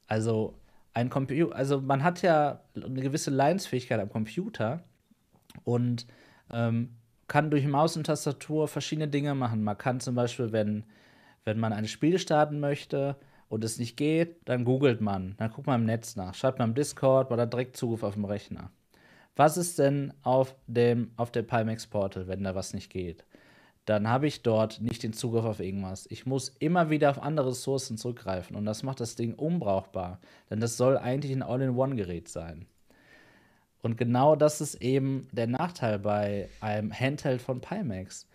Also ein Computer, also man hat ja eine gewisse Leidensfähigkeit am Computer und ähm, kann durch Maus und Tastatur verschiedene Dinge machen. Man kann zum Beispiel, wenn, wenn man ein Spiel starten möchte und es nicht geht, dann googelt man, dann guckt man im Netz nach, schreibt man im Discord, oder direkt Zugriff auf dem Rechner. Was ist denn auf, dem, auf der Pimax Portal, wenn da was nicht geht? Dann habe ich dort nicht den Zugriff auf irgendwas. Ich muss immer wieder auf andere Ressourcen zurückgreifen und das macht das Ding unbrauchbar, denn das soll eigentlich ein All-in-One-Gerät sein. Und genau das ist eben der Nachteil bei einem Handheld von Pimax.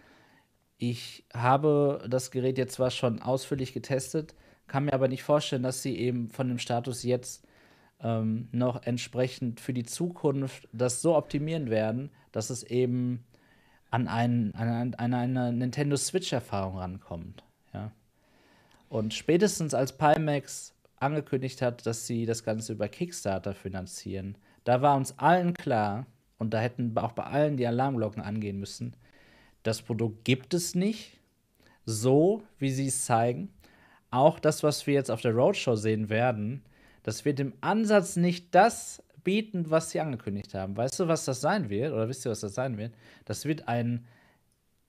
Ich habe das Gerät jetzt zwar schon ausführlich getestet, kann mir aber nicht vorstellen, dass sie eben von dem Status jetzt ähm, noch entsprechend für die Zukunft das so optimieren werden, dass es eben an, ein, an, an eine Nintendo Switch-Erfahrung rankommt. Ja. Und spätestens als Pimax angekündigt hat, dass sie das Ganze über Kickstarter finanzieren, da war uns allen klar, und da hätten auch bei allen die Alarmglocken angehen müssen, das Produkt gibt es nicht, so wie sie es zeigen. Auch das, was wir jetzt auf der Roadshow sehen werden, das wird im Ansatz nicht das bieten, was sie angekündigt haben. Weißt du, was das sein wird? Oder wisst ihr, was das sein wird? Das wird ein,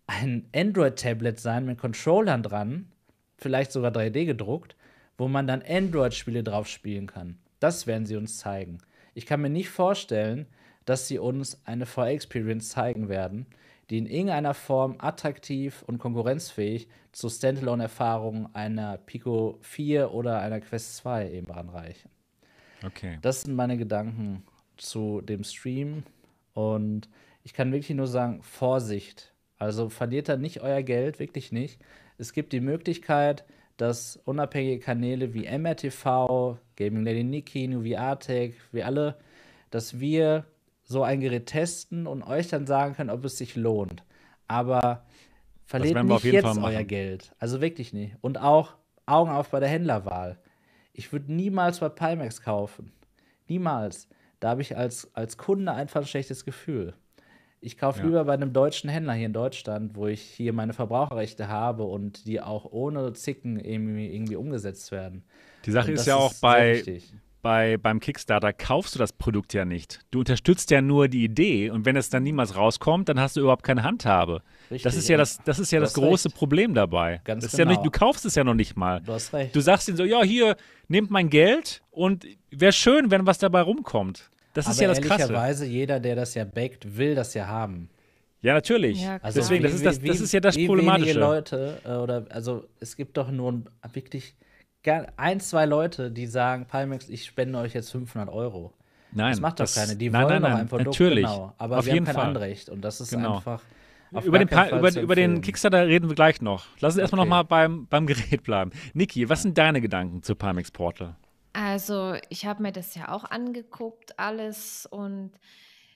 ein Android-Tablet sein mit Controllern dran, vielleicht sogar 3D gedruckt, wo man dann Android-Spiele drauf spielen kann. Das werden sie uns zeigen. Ich kann mir nicht vorstellen, dass sie uns eine VR-Experience zeigen werden, die in irgendeiner Form attraktiv und konkurrenzfähig zu Standalone-Erfahrungen einer Pico 4 oder einer Quest 2 eben ranreichen. Okay. Das sind meine Gedanken zu dem Stream. Und ich kann wirklich nur sagen, Vorsicht. Also verliert da nicht euer Geld, wirklich nicht. Es gibt die Möglichkeit, dass unabhängige Kanäle wie MRTV, Gaming Lady Nikki, Nuvi Artec, wir alle, dass wir so ein Gerät testen und euch dann sagen können, ob es sich lohnt. Aber verliert nicht jetzt euer Geld. Also wirklich nicht. Und auch Augen auf bei der Händlerwahl. Ich würde niemals bei Pimax kaufen. Niemals. Da habe ich als, als Kunde einfach ein schlechtes Gefühl. Ich kaufe ja. lieber bei einem deutschen Händler hier in Deutschland, wo ich hier meine Verbraucherrechte habe und die auch ohne Zicken irgendwie, irgendwie umgesetzt werden. Die Sache ist ja auch bei, bei, beim Kickstarter kaufst du das Produkt ja nicht. Du unterstützt ja nur die Idee und wenn es dann niemals rauskommt, dann hast du überhaupt keine Handhabe. Richtig, das ist ja das, das, ist ja das große recht. Problem dabei. Ganz das ist genau. ja nicht, du kaufst es ja noch nicht mal. Du hast recht. Du sagst ihnen so, ja, hier, nehmt mein Geld und wäre schön, wenn was dabei rumkommt. Das Aber ist ja das Krasse. ehrlicherweise, jeder, der das ja backt, will das ja haben. Ja, natürlich. Ja, also Deswegen, das ist, das, das ist ja das wie Problematische. Wenige Leute, äh, oder, also es gibt doch nur wirklich ein, zwei Leute, die sagen, Palmex, ich spende euch jetzt 500 Euro. Nein. Das macht doch das, keine. Die nein, wollen nein, doch ein Produkt, natürlich. genau. Aber Auf wir jeden haben kein Fall. Anrecht. Und das ist genau. einfach über den, über, über, den Kickstarter reden wir gleich noch. Lass uns okay. erstmal noch mal beim, beim Gerät bleiben. Niki, was sind deine Gedanken zu Palmex Portal? Also, ich habe mir das ja auch angeguckt, alles. Und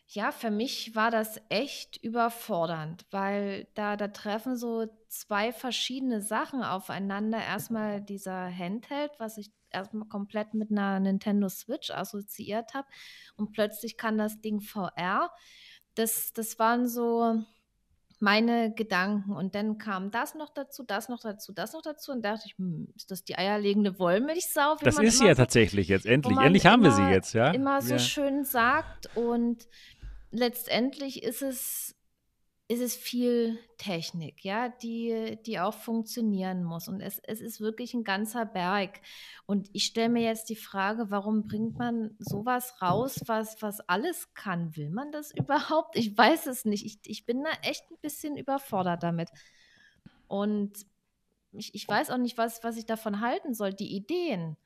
ja, für mich war das echt überfordernd, weil da, da treffen so zwei verschiedene Sachen aufeinander. Erstmal dieser Handheld, was ich erstmal komplett mit einer Nintendo Switch assoziiert habe. Und plötzlich kann das Ding VR. Das, das waren so meine Gedanken. Und dann kam das noch dazu, das noch dazu, das noch dazu. Und dachte ich, hm, ist das die eierlegende Wollmilchsau? Das ist sie ja tatsächlich jetzt, endlich. Endlich haben wir sie jetzt, ja. Immer so ja. schön sagt. Und letztendlich ist es, ist es viel Technik, ja, die, die auch funktionieren muss. Und es, es ist wirklich ein ganzer Berg. Und ich stelle mir jetzt die Frage, warum bringt man sowas raus, was, was alles kann? Will man das (laughs) überhaupt? Ich weiß es nicht. Ich, ich bin da echt ein bisschen überfordert damit. Und ich, ich weiß auch nicht, was, was ich davon halten soll. Die Ideen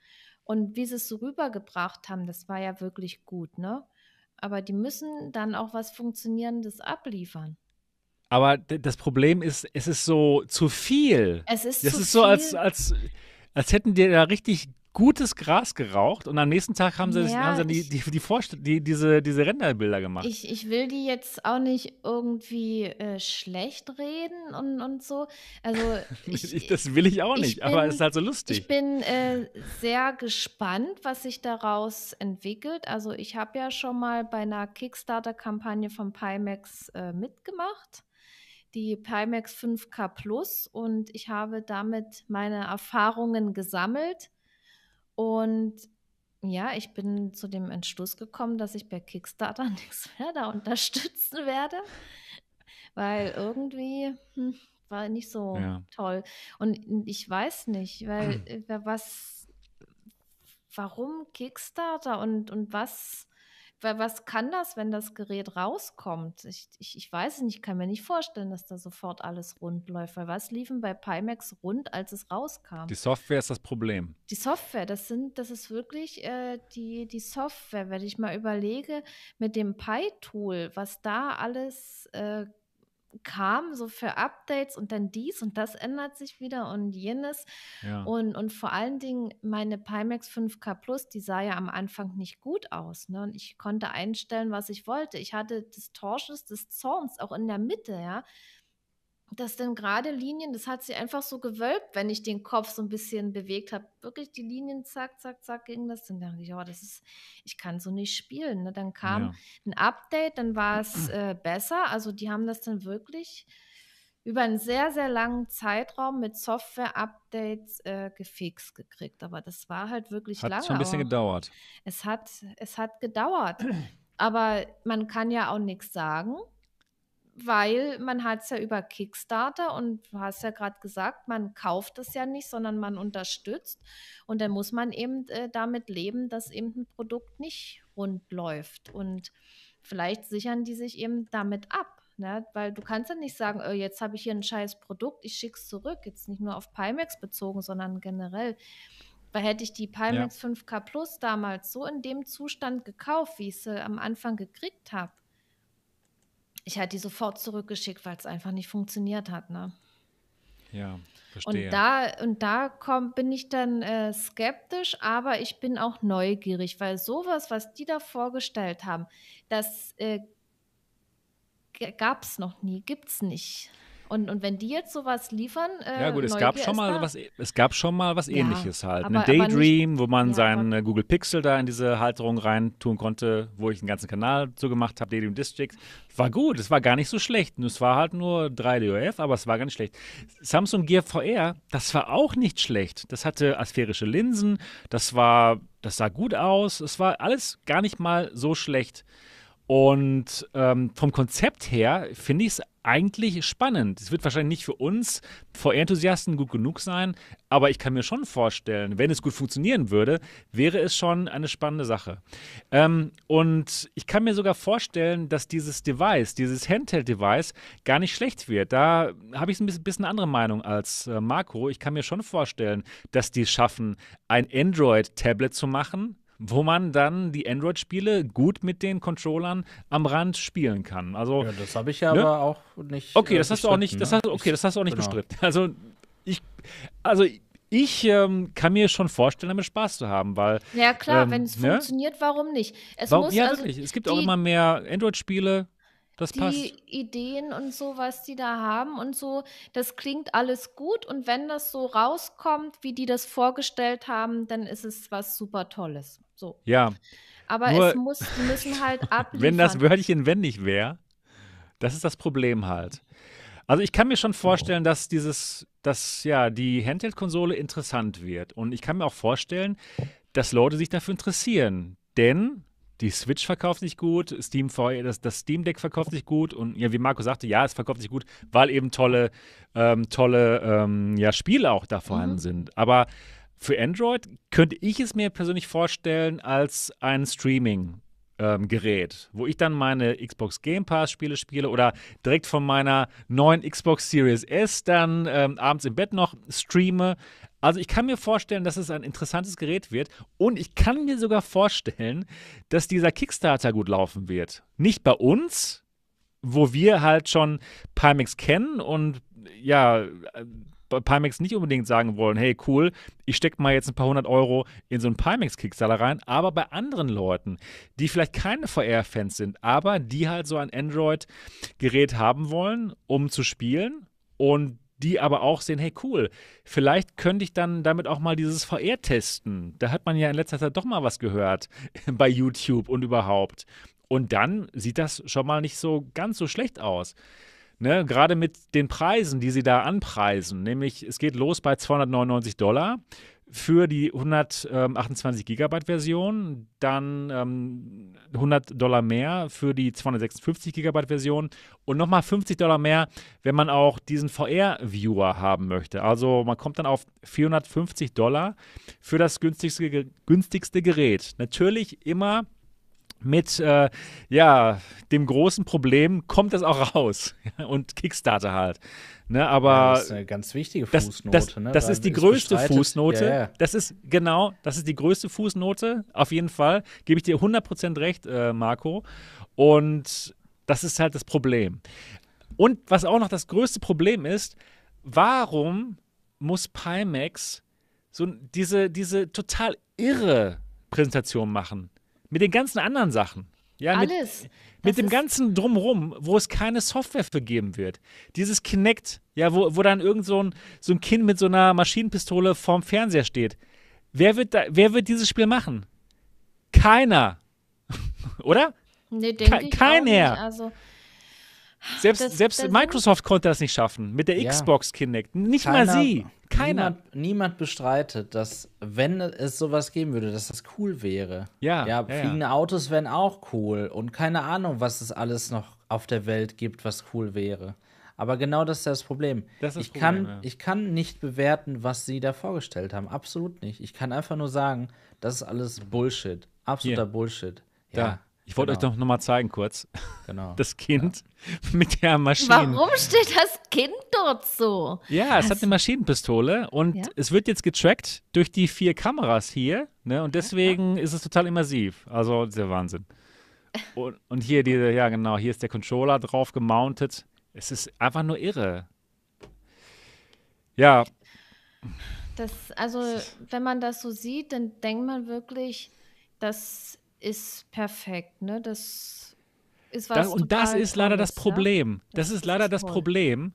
und wie sie es so rübergebracht haben, das war ja wirklich gut, ne? aber die müssen dann auch was Funktionierendes abliefern. Aber das Problem ist, es ist so zu viel. Es ist das zu ist so, als, als, als hätten die da richtig gutes Gras geraucht und am nächsten Tag haben sie, ja, haben sie die, die, die, die, diese, diese Renderbilder gemacht. Ich, ich will die jetzt auch nicht irgendwie äh, schlecht reden und, und so. Also (laughs) ich, das will ich auch nicht, ich aber es ist halt so lustig. Ich bin äh, sehr gespannt, was sich daraus entwickelt. Also ich habe ja schon mal bei einer Kickstarter-Kampagne von Pimax äh, mitgemacht die Pimax 5K Plus und ich habe damit meine Erfahrungen gesammelt und ja, ich bin zu dem Entschluss gekommen, dass ich bei Kickstarter (laughs) nichts mehr da unterstützen werde, weil irgendwie hm, war nicht so ja. toll. Und ich weiß nicht, weil (clears throat) äh, was, warum Kickstarter und, und was was kann das, wenn das Gerät rauskommt? Ich, ich, ich weiß es nicht, ich kann mir nicht vorstellen, dass da sofort alles rund läuft. Weil was liefen bei Pimax rund, als es rauskam? Die Software ist das Problem. Die Software, das sind, das ist wirklich äh, die, die Software, wenn ich mal überlege, mit dem Pi-Tool, was da alles äh, kam, so für Updates und dann dies und das ändert sich wieder und jenes. Ja. Und, und vor allen Dingen meine Pimax 5K Plus, die sah ja am Anfang nicht gut aus. Ne? Und ich konnte einstellen, was ich wollte. Ich hatte Distortions des Zorns auch in der Mitte, ja dass dann gerade Linien, das hat sie einfach so gewölbt, wenn ich den Kopf so ein bisschen bewegt habe. Wirklich die Linien, zack, zack, zack, ging das. Dann dachte ich, oh, das ist, ich kann so nicht spielen. Ne? Dann kam ja. ein Update, dann war es äh, besser. Also die haben das dann wirklich über einen sehr, sehr langen Zeitraum mit Software-Updates äh, gefixt gekriegt. Aber das war halt wirklich hat lange. Hat schon ein bisschen gedauert. Es hat, es hat gedauert. Aber man kann ja auch nichts sagen weil man hat es ja über Kickstarter und du hast ja gerade gesagt, man kauft es ja nicht, sondern man unterstützt. Und dann muss man eben äh, damit leben, dass eben ein Produkt nicht rund läuft. Und vielleicht sichern die sich eben damit ab. Ne? Weil du kannst ja nicht sagen, oh, jetzt habe ich hier ein scheiß Produkt, ich schicke es zurück. Jetzt nicht nur auf Pimax bezogen, sondern generell. Weil hätte ich die Pimax ja. 5K Plus damals so in dem Zustand gekauft, wie ich sie am Anfang gekriegt habe, ich hatte die sofort zurückgeschickt, weil es einfach nicht funktioniert hat. Ne? Ja, verstehe. Und da, und da komm, bin ich dann äh, skeptisch, aber ich bin auch neugierig, weil sowas, was die da vorgestellt haben, das äh, gab es noch nie, gibt es nicht. Und, und wenn die jetzt sowas liefern, äh, ja gut, es gab schon mal was, es gab schon mal was Ähnliches halt, aber, eine Daydream, nicht, wo man ja, seinen äh, Google Pixel da in diese Halterung reintun konnte, wo ich einen ganzen Kanal so gemacht habe, Daydream District, war gut, es war gar nicht so schlecht. Es war halt nur 3DOF, aber es war gar nicht schlecht. Samsung Gear VR, das war auch nicht schlecht. Das hatte asphärische Linsen, das war, das sah gut aus, es war alles gar nicht mal so schlecht. Und ähm, vom Konzept her finde ich es eigentlich spannend. Es wird wahrscheinlich nicht für uns VR-Enthusiasten gut genug sein, aber ich kann mir schon vorstellen, wenn es gut funktionieren würde, wäre es schon eine spannende Sache. Ähm, und ich kann mir sogar vorstellen, dass dieses Device, dieses Handheld-Device, gar nicht schlecht wird. Da habe ich ein bisschen andere Meinung als äh, Marco. Ich kann mir schon vorstellen, dass die es schaffen, ein Android-Tablet zu machen, wo man dann die Android-Spiele gut mit den Controllern am Rand spielen kann. Also, ja, das habe ich ja ne? aber auch nicht. Okay, das hast du auch nicht, das hast, okay, das hast du auch nicht genau. bestritten. Also ich, also ich ähm, kann mir schon vorstellen, damit Spaß zu haben, weil. Ja, klar, ähm, wenn es ne? funktioniert, warum nicht? Es warum, muss, ja, also wirklich. Es gibt auch immer mehr Android-Spiele. Das die passt. Ideen und so, was die da haben und so, das klingt alles gut. Und wenn das so rauskommt, wie die das vorgestellt haben, dann ist es was super Tolles. So. Ja. Aber Nur, es muss, die müssen halt (laughs) abliefern. Wenn das Wörtchen wenn nicht wäre, das ist das Problem halt. Also ich kann mir schon vorstellen, dass dieses, dass ja die Handheld-Konsole interessant wird. Und ich kann mir auch vorstellen, dass Leute sich dafür interessieren. Denn die Switch verkauft sich gut, Steam das, das Steam Deck verkauft sich gut und ja, wie Marco sagte, ja, es verkauft sich gut, weil eben tolle, ähm, tolle ähm, ja, Spiele auch da vorhanden mhm. sind. Aber für Android könnte ich es mir persönlich vorstellen als ein Streaming. Ähm, Gerät, wo ich dann meine Xbox Game Pass Spiele spiele oder direkt von meiner neuen Xbox Series S dann ähm, abends im Bett noch streame. Also ich kann mir vorstellen, dass es ein interessantes Gerät wird und ich kann mir sogar vorstellen, dass dieser Kickstarter gut laufen wird. Nicht bei uns, wo wir halt schon Pimax kennen und ja, Pimax nicht unbedingt sagen wollen, hey cool, ich stecke mal jetzt ein paar hundert Euro in so einen Pimax Kickstarter rein, aber bei anderen Leuten, die vielleicht keine VR-Fans sind, aber die halt so ein Android-Gerät haben wollen, um zu spielen und die aber auch sehen, hey cool, vielleicht könnte ich dann damit auch mal dieses VR testen. Da hat man ja in letzter Zeit doch mal was gehört (laughs) bei YouTube und überhaupt. Und dann sieht das schon mal nicht so ganz so schlecht aus. Ne, gerade mit den Preisen, die sie da anpreisen, nämlich es geht los bei 299 Dollar für die 128 Gigabyte Version, dann ähm, 100 Dollar mehr für die 256 Gigabyte Version und nochmal 50 Dollar mehr, wenn man auch diesen VR-Viewer haben möchte. Also man kommt dann auf 450 Dollar für das günstigste, günstigste Gerät. Natürlich immer mit äh, ja, dem großen Problem kommt das auch raus. (laughs) und Kickstarter halt. Ne, aber ja, das ist eine ganz wichtige Fußnote. Das, das, ne? das ist die größte Fußnote. Ja, ja. Das ist genau, das ist die größte Fußnote. Auf jeden Fall gebe ich dir 100% recht, äh, Marco. Und das ist halt das Problem. Und was auch noch das größte Problem ist, warum muss Pimax so diese, diese total irre Präsentation machen? Mit den ganzen anderen Sachen. Ja, Alles. Mit, mit dem ganzen Drumrum, wo es keine Software für geben wird. Dieses Kinect, ja, wo, wo dann irgend so ein, so ein Kind mit so einer Maschinenpistole vorm Fernseher steht. Wer wird, da, wer wird dieses Spiel machen? Keiner. (laughs) Oder? Nee, denke Ke ich Keiner. Also, selbst, das, selbst das Microsoft konnte das nicht schaffen mit der ja. Xbox Kinect. Nicht Keiner, mal sie. Keiner. Niemand, niemand, bestreitet, dass, wenn es sowas geben würde, dass das cool wäre. Ja. Ja, fliegende ja. Autos wären auch cool. Und keine Ahnung, was es alles noch auf der Welt gibt, was cool wäre. Aber genau das ist das Problem. Das ist ich, Problem, kann, ja. ich kann nicht bewerten, was sie da vorgestellt haben. Absolut nicht. Ich kann einfach nur sagen, das ist alles Bullshit. Absoluter Hier. Bullshit. Ja. Da. Ich wollte genau. euch doch noch mal zeigen kurz. Genau. (laughs) Das Kind ja. mit der Maschine. Warum steht das Kind dort so? Ja, es das hat eine Maschinenpistole und ja? es wird jetzt getrackt durch die vier Kameras hier. Ne? Und deswegen ja. ist es total immersiv. Also, der Wahnsinn. (laughs) Und, und hier diese, ja genau, hier ist der Controller drauf gemountet. Es ist einfach nur irre. Ja. Das, also, wenn man das so sieht, dann denkt man wirklich, das ist perfekt, ne? Das ist was. Das, und das ist leider das Problem. Ja? Das, das, ist leider das toll. Problem,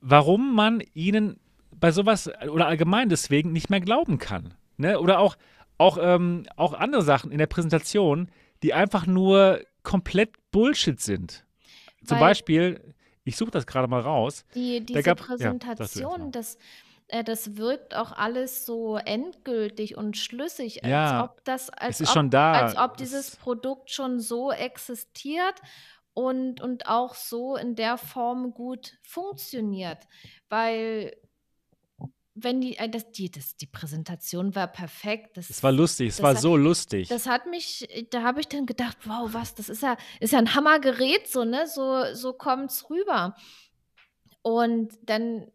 warum man ihnen bei sowas oder allgemein deswegen nicht mehr glauben kann. Ne? Oder auch, auch, ähm, auch andere Sachen in der Präsentation, die einfach nur komplett Bullshit sind. Zum Weil Beispiel, ich suche das gerade mal raus. Die, diese gab, Präsentation, ja, das, äh, das wirkt auch alles so endgültig und schlüssig, als ja, ob das, als es ist ob, schon da. als ob dieses Produkt schon so existiert und, und auch so in der Form gut funktioniert. Weil wenn die, äh, das, die, das, die Präsentation war perfekt. Das, es war lustig, es war hat, so lustig. Das hat mich, da habe ich dann gedacht, wow, was, das ist ja, ist ja ein Hammergerät, so, ne? So, so kommt es rüber. Und dann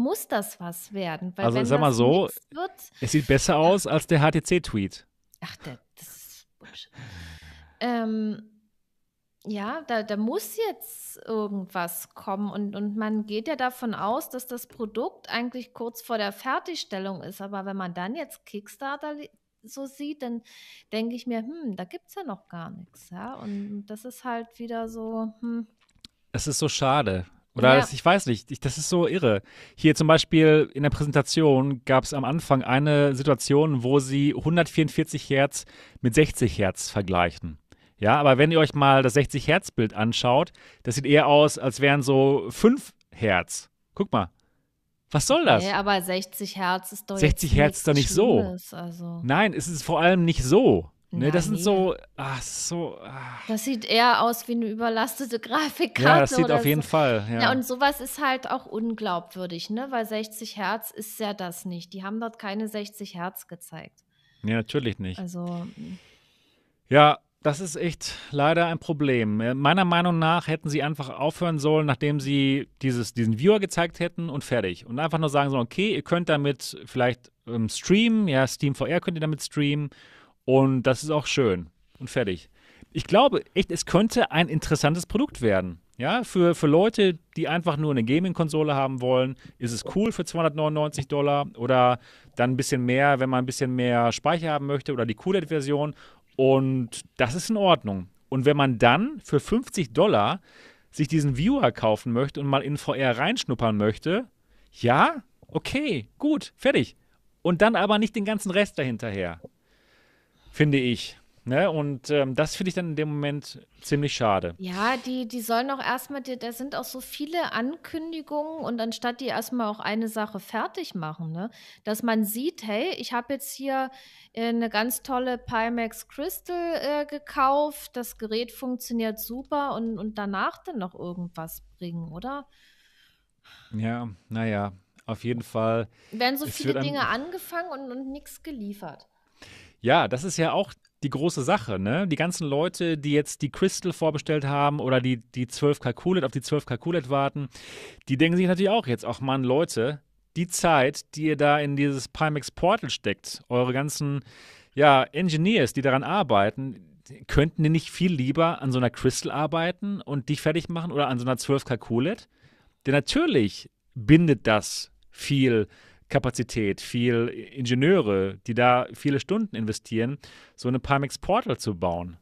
muss das was werden. Weil also sag mal so, wird, es sieht besser aus als der HTC-Tweet. Ach, der, das ist Bullshit. ähm, ja, da, da muss jetzt irgendwas kommen und, und man geht ja davon aus, dass das Produkt eigentlich kurz vor der Fertigstellung ist. Aber wenn man dann jetzt Kickstarter so sieht, dann denke ich mir, hm, da gibt es ja noch gar nichts. Ja? Und das ist halt wieder so, hm. Es ist so schade, oder ja. das, ich weiß nicht, ich, das ist so irre. Hier zum Beispiel in der Präsentation gab es am Anfang eine Situation, wo sie 144 Hertz mit 60 Hertz vergleichen. Ja, aber wenn ihr euch mal das 60 Hertz Bild anschaut, das sieht eher aus, als wären so 5 Hertz. Guck mal. Was soll das? Nee, aber 60 Hertz ist doch 60 Hertz ist doch nicht so. Also. Nein, es ist vor allem nicht so. Ne, das sind so, ach, so. Ach. Das sieht eher aus wie eine überlastete Grafikkarte. Ja, das sieht auf so. jeden Fall. Ja. ja, und sowas ist halt auch unglaubwürdig, ne? Weil 60 Hertz ist ja das nicht. Die haben dort keine 60 Hertz gezeigt. Ja, natürlich nicht. Also. Hm. Ja, das ist echt leider ein Problem. Äh, meiner Meinung nach hätten sie einfach aufhören sollen, nachdem sie dieses, diesen Viewer gezeigt hätten und fertig. Und einfach nur sagen sollen, okay, ihr könnt damit vielleicht ähm, streamen, ja, Steam VR könnt ihr damit streamen und das ist auch schön. Und fertig. Ich glaube echt, es könnte ein interessantes Produkt werden. Ja, für, für Leute, die einfach nur eine Gaming-Konsole haben wollen, ist es cool für 299 Dollar oder dann ein bisschen mehr, wenn man ein bisschen mehr Speicher haben möchte oder die QLED-Version. Und das ist in Ordnung. Und wenn man dann für 50 Dollar sich diesen Viewer kaufen möchte und mal in VR reinschnuppern möchte, ja, okay, gut, fertig. Und dann aber nicht den ganzen Rest dahinterher finde ich. Ne? Und ähm, das finde ich dann in dem Moment ziemlich schade. Ja, die, die sollen auch erstmal, da sind auch so viele Ankündigungen und anstatt die erstmal auch eine Sache fertig machen, ne? dass man sieht, hey, ich habe jetzt hier äh, eine ganz tolle Pimax Crystal äh, gekauft, das Gerät funktioniert super und, und danach dann noch irgendwas bringen, oder? Ja, naja, auf jeden Fall. Werden so viele Dinge angefangen und, und nichts geliefert. Ja, das ist ja auch die große Sache, ne? Die ganzen Leute, die jetzt die Crystal vorbestellt haben oder die, die 12 Calculate auf die 12 Calculate warten, die denken sich natürlich auch jetzt, ach man, Leute, die Zeit, die ihr da in dieses Pimax Portal steckt, eure ganzen ja, Engineers, die daran arbeiten, könnten die nicht viel lieber an so einer Crystal arbeiten und dich fertig machen oder an so einer 12K QLED? Denn natürlich bindet das viel Kapazität, viel Ingenieure, die da viele Stunden investieren, so eine Pimax Portal zu bauen.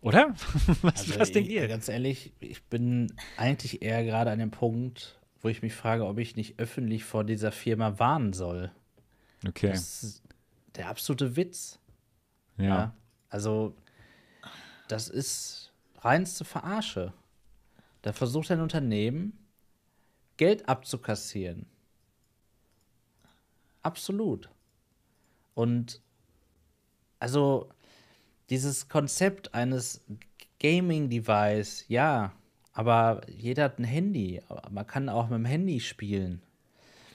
Oder? (laughs) was, also was denkt ihr? Ganz ehrlich, ich bin eigentlich eher gerade an dem Punkt, wo ich mich frage, ob ich nicht öffentlich vor dieser Firma warnen soll. Okay. Das ist der absolute Witz. Ja. ja. Also, das ist reinste Verarsche. Da versucht ein Unternehmen, Geld abzukassieren. Absolut. Und also dieses Konzept eines Gaming-Device, ja, aber jeder hat ein Handy. Man kann auch mit dem Handy spielen.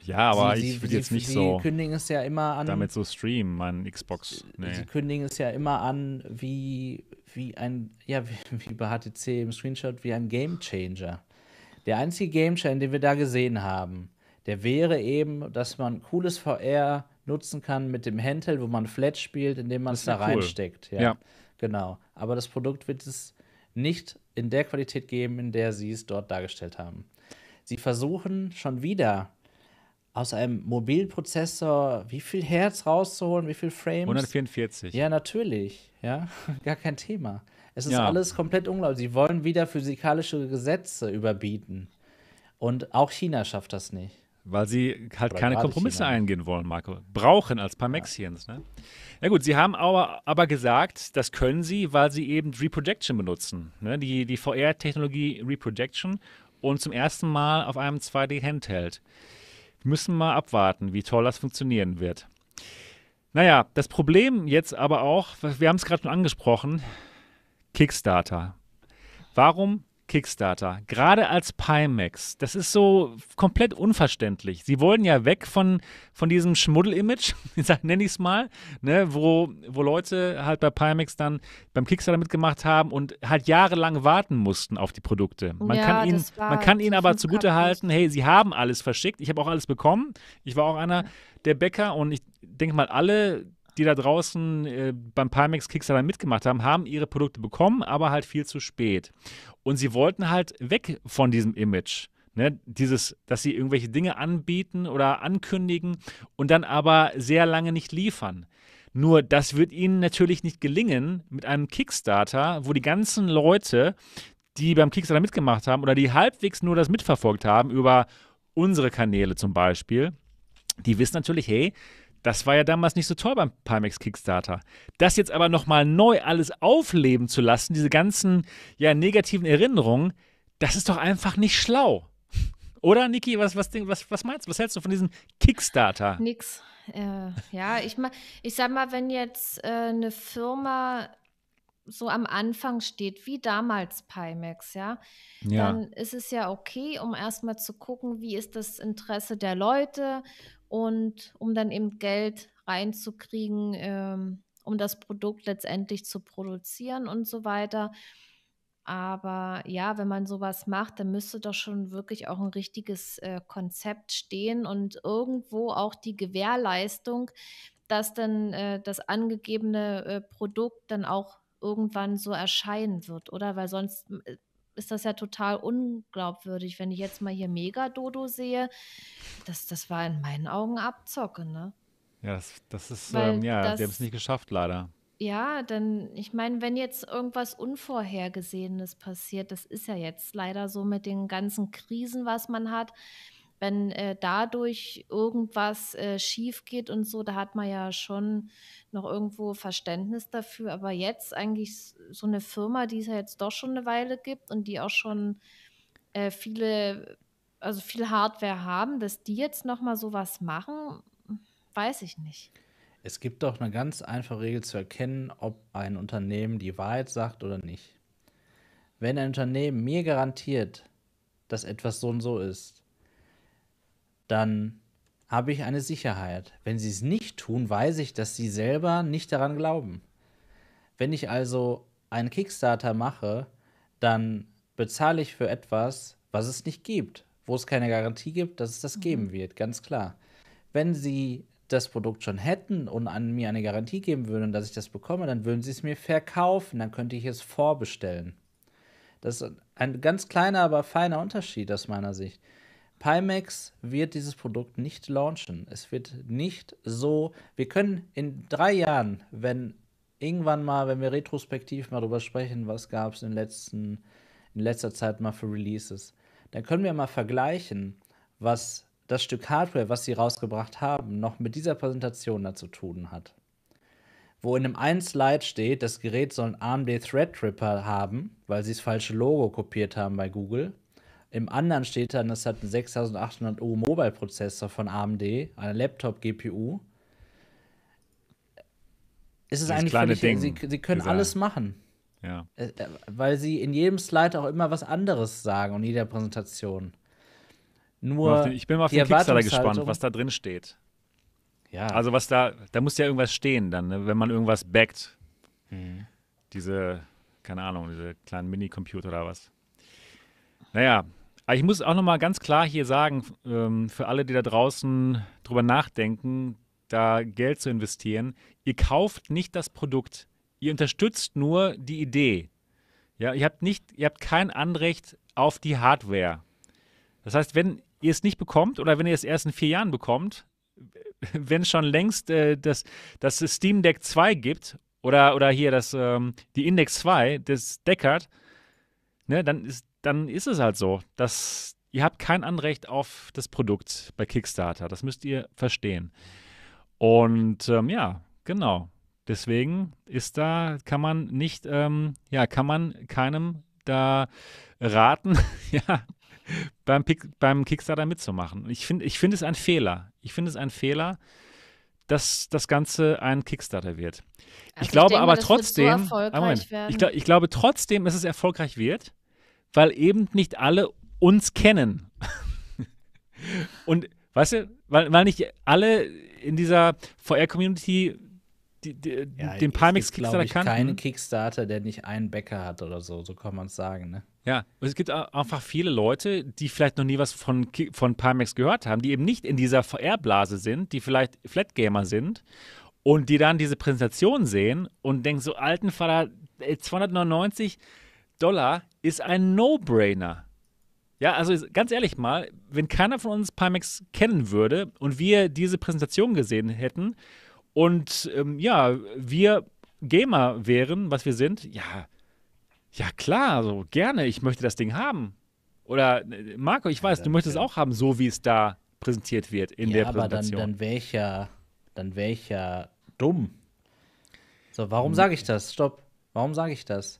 Ja, aber sie, ich würde jetzt nicht sie so. Sie kündigen es ja immer an. Damit so streamen, mein Xbox. Nee. Sie kündigen es ja immer an, wie, wie ein, ja, wie, wie bei HTC im Screenshot, wie ein Game Changer. Der einzige Game Changer, den wir da gesehen haben, der wäre eben, dass man cooles VR nutzen kann mit dem Handheld, wo man Flat spielt, indem man es da cool. reinsteckt. Ja, ja, Genau. Aber das Produkt wird es nicht in der Qualität geben, in der sie es dort dargestellt haben. Sie versuchen schon wieder aus einem Mobilprozessor wie viel Herz rauszuholen, wie viel Frames? 144. Ja, natürlich. Ja, (laughs) gar kein Thema. Es ist ja. alles komplett unglaublich. Sie wollen wieder physikalische Gesetze überbieten. Und auch China schafft das nicht. Weil sie halt Oder keine Kompromisse China. eingehen wollen, Marco. Brauchen als Parmexians, ja. ne? Ja gut, sie haben aber, aber gesagt, das können sie, weil sie eben Reprojection benutzen. Ne? Die, die VR-Technologie Reprojection und zum ersten Mal auf einem 2D-Handheld. Wir müssen mal abwarten, wie toll das funktionieren wird. Naja, das Problem jetzt aber auch, wir haben es gerade schon angesprochen, Kickstarter. Warum Kickstarter, gerade als Pimax, das ist so komplett unverständlich. Sie wollen ja weg von, von diesem Schmuddel-Image, nenne (laughs) ich es mal, ne, wo, wo Leute halt bei Pimax dann beim Kickstarter mitgemacht haben und halt jahrelang warten mussten auf die Produkte. Man ja, kann ihnen, man kann ihnen aber zugute halten, hey, sie haben alles verschickt, ich habe auch alles bekommen. Ich war auch einer der Bäcker und ich denke mal, alle die da draußen äh, beim Pimax Kickstarter mitgemacht haben, haben ihre Produkte bekommen, aber halt viel zu spät. Und sie wollten halt weg von diesem Image. Ne, dieses, dass sie irgendwelche Dinge anbieten oder ankündigen und dann aber sehr lange nicht liefern. Nur das wird ihnen natürlich nicht gelingen mit einem Kickstarter, wo die ganzen Leute, die beim Kickstarter mitgemacht haben oder die halbwegs nur das mitverfolgt haben über unsere Kanäle zum Beispiel, die wissen natürlich, hey, das war ja damals nicht so toll beim Pimax Kickstarter. Das jetzt aber nochmal neu alles aufleben zu lassen, diese ganzen ja, negativen Erinnerungen, das ist doch einfach nicht schlau. Oder, Niki, was, was, was, was meinst du? Was hältst du von diesem Kickstarter? Nix. Äh, ja, ich, ich sag mal, wenn jetzt äh, eine Firma so am Anfang steht, wie damals Pimax, ja, ja, dann ist es ja okay, um erstmal zu gucken, wie ist das Interesse der Leute und um dann eben Geld reinzukriegen, ähm, um das Produkt letztendlich zu produzieren und so weiter. Aber ja, wenn man sowas macht, dann müsste doch schon wirklich auch ein richtiges äh, Konzept stehen und irgendwo auch die Gewährleistung, dass dann äh, das angegebene äh, Produkt dann auch irgendwann so erscheinen wird, oder? Weil sonst äh, ist das ja total unglaubwürdig. Wenn ich jetzt mal hier Megadodo sehe, das, das war in meinen Augen Abzocke, ne? Ja, das, das ist, ähm, ja, das, die haben es nicht geschafft, leider. Ja, denn ich meine, wenn jetzt irgendwas Unvorhergesehenes passiert, das ist ja jetzt leider so mit den ganzen Krisen, was man hat, wenn äh, dadurch irgendwas äh, schief geht und so, da hat man ja schon noch irgendwo Verständnis dafür. Aber jetzt eigentlich so eine Firma, die es ja jetzt doch schon eine Weile gibt und die auch schon äh, viele, also viel Hardware haben, dass die jetzt nochmal sowas machen, weiß ich nicht. Es gibt doch eine ganz einfache Regel zu erkennen, ob ein Unternehmen die Wahrheit sagt oder nicht. Wenn ein Unternehmen mir garantiert, dass etwas so und so ist, dann habe ich eine Sicherheit. Wenn sie es nicht tun, weiß ich, dass sie selber nicht daran glauben. Wenn ich also einen Kickstarter mache, dann bezahle ich für etwas, was es nicht gibt, wo es keine Garantie gibt, dass es das mhm. geben wird, ganz klar. Wenn sie das Produkt schon hätten und an mir eine Garantie geben würden, dass ich das bekomme, dann würden sie es mir verkaufen, dann könnte ich es vorbestellen. Das ist ein ganz kleiner, aber feiner Unterschied aus meiner Sicht. Pimax wird dieses Produkt nicht launchen. Es wird nicht so. Wir können in drei Jahren, wenn irgendwann mal, wenn wir retrospektiv mal darüber sprechen, was gab es in, in letzter Zeit mal für Releases, dann können wir mal vergleichen, was das Stück Hardware, was sie rausgebracht haben, noch mit dieser Präsentation da zu tun hat. Wo in einem einen Slide steht, das Gerät soll einen AMD Threadripper haben, weil sie das falsche Logo kopiert haben bei Google. Im anderen steht dann, das hat einen 6800U Mobile Prozessor von AMD, eine Laptop GPU. Es ist eigentlich völlig, Ding, sie, sie können dieser, alles machen. Ja. Äh, äh, weil sie in jedem Slide auch immer was anderes sagen und in jeder Präsentation. Nur ich bin mal auf den Kickstarter gespannt, was da drin steht. Ja. Also was da, da muss ja irgendwas stehen dann, ne? wenn man irgendwas backt. Hm. Diese, keine Ahnung, diese kleinen Mini-Computer oder was. Naja, aber ich muss auch noch mal ganz klar hier sagen, ähm, für alle, die da draußen drüber nachdenken, da Geld zu investieren, ihr kauft nicht das Produkt, ihr unterstützt nur die Idee. Ja, ihr habt nicht, ihr habt kein Anrecht auf die Hardware. Das heißt, wenn ihr es nicht bekommt oder wenn ihr es erst in vier Jahren bekommt, wenn schon längst äh, das, das Steam Deck 2 gibt oder, oder hier das, ähm, die Index 2, das Deckard, ne, dann, ist, dann ist es halt so, dass ihr habt kein Anrecht auf das Produkt bei Kickstarter. Das müsst ihr verstehen. Und ähm, ja, genau. Deswegen ist da, kann man nicht, ähm, ja, kann man keinem da raten, (laughs) ja, beim, beim Kickstarter mitzumachen. Ich finde ich find es ein Fehler. Ich finde es ein Fehler, dass das Ganze ein Kickstarter wird. Also ich glaube denke, aber trotzdem, so Moment, ich, glaub, ich glaube trotzdem, dass es erfolgreich wird, weil eben nicht alle uns kennen. Und weißt du, weil, weil nicht alle in dieser VR-Community die, die, ja, den Pimax Kickstarter kannten. Kein Kickstarter, der nicht einen Bäcker hat oder so, so kann man es sagen, ne? Ja, es gibt einfach viele Leute, die vielleicht noch nie was von, von Pimax gehört haben, die eben nicht in dieser VR-Blase sind, die vielleicht Flatgamer sind und die dann diese Präsentation sehen und denken so, alten Vater, 299 Dollar ist ein No-Brainer. Ja, also ganz ehrlich mal, wenn keiner von uns Pimax kennen würde und wir diese Präsentation gesehen hätten und ähm, ja, wir Gamer wären, was wir sind, ja, ja klar, also gerne, ich möchte das Ding haben. Oder äh, Marco, ich weiß, ja, du möchtest es auch haben, so wie es da präsentiert wird in ja, der Präsentation. Aber dann, dann wäre ich ja, dann wäre ich ja dumm. So, warum hm. sage ich das? Stopp. Warum sage ich das?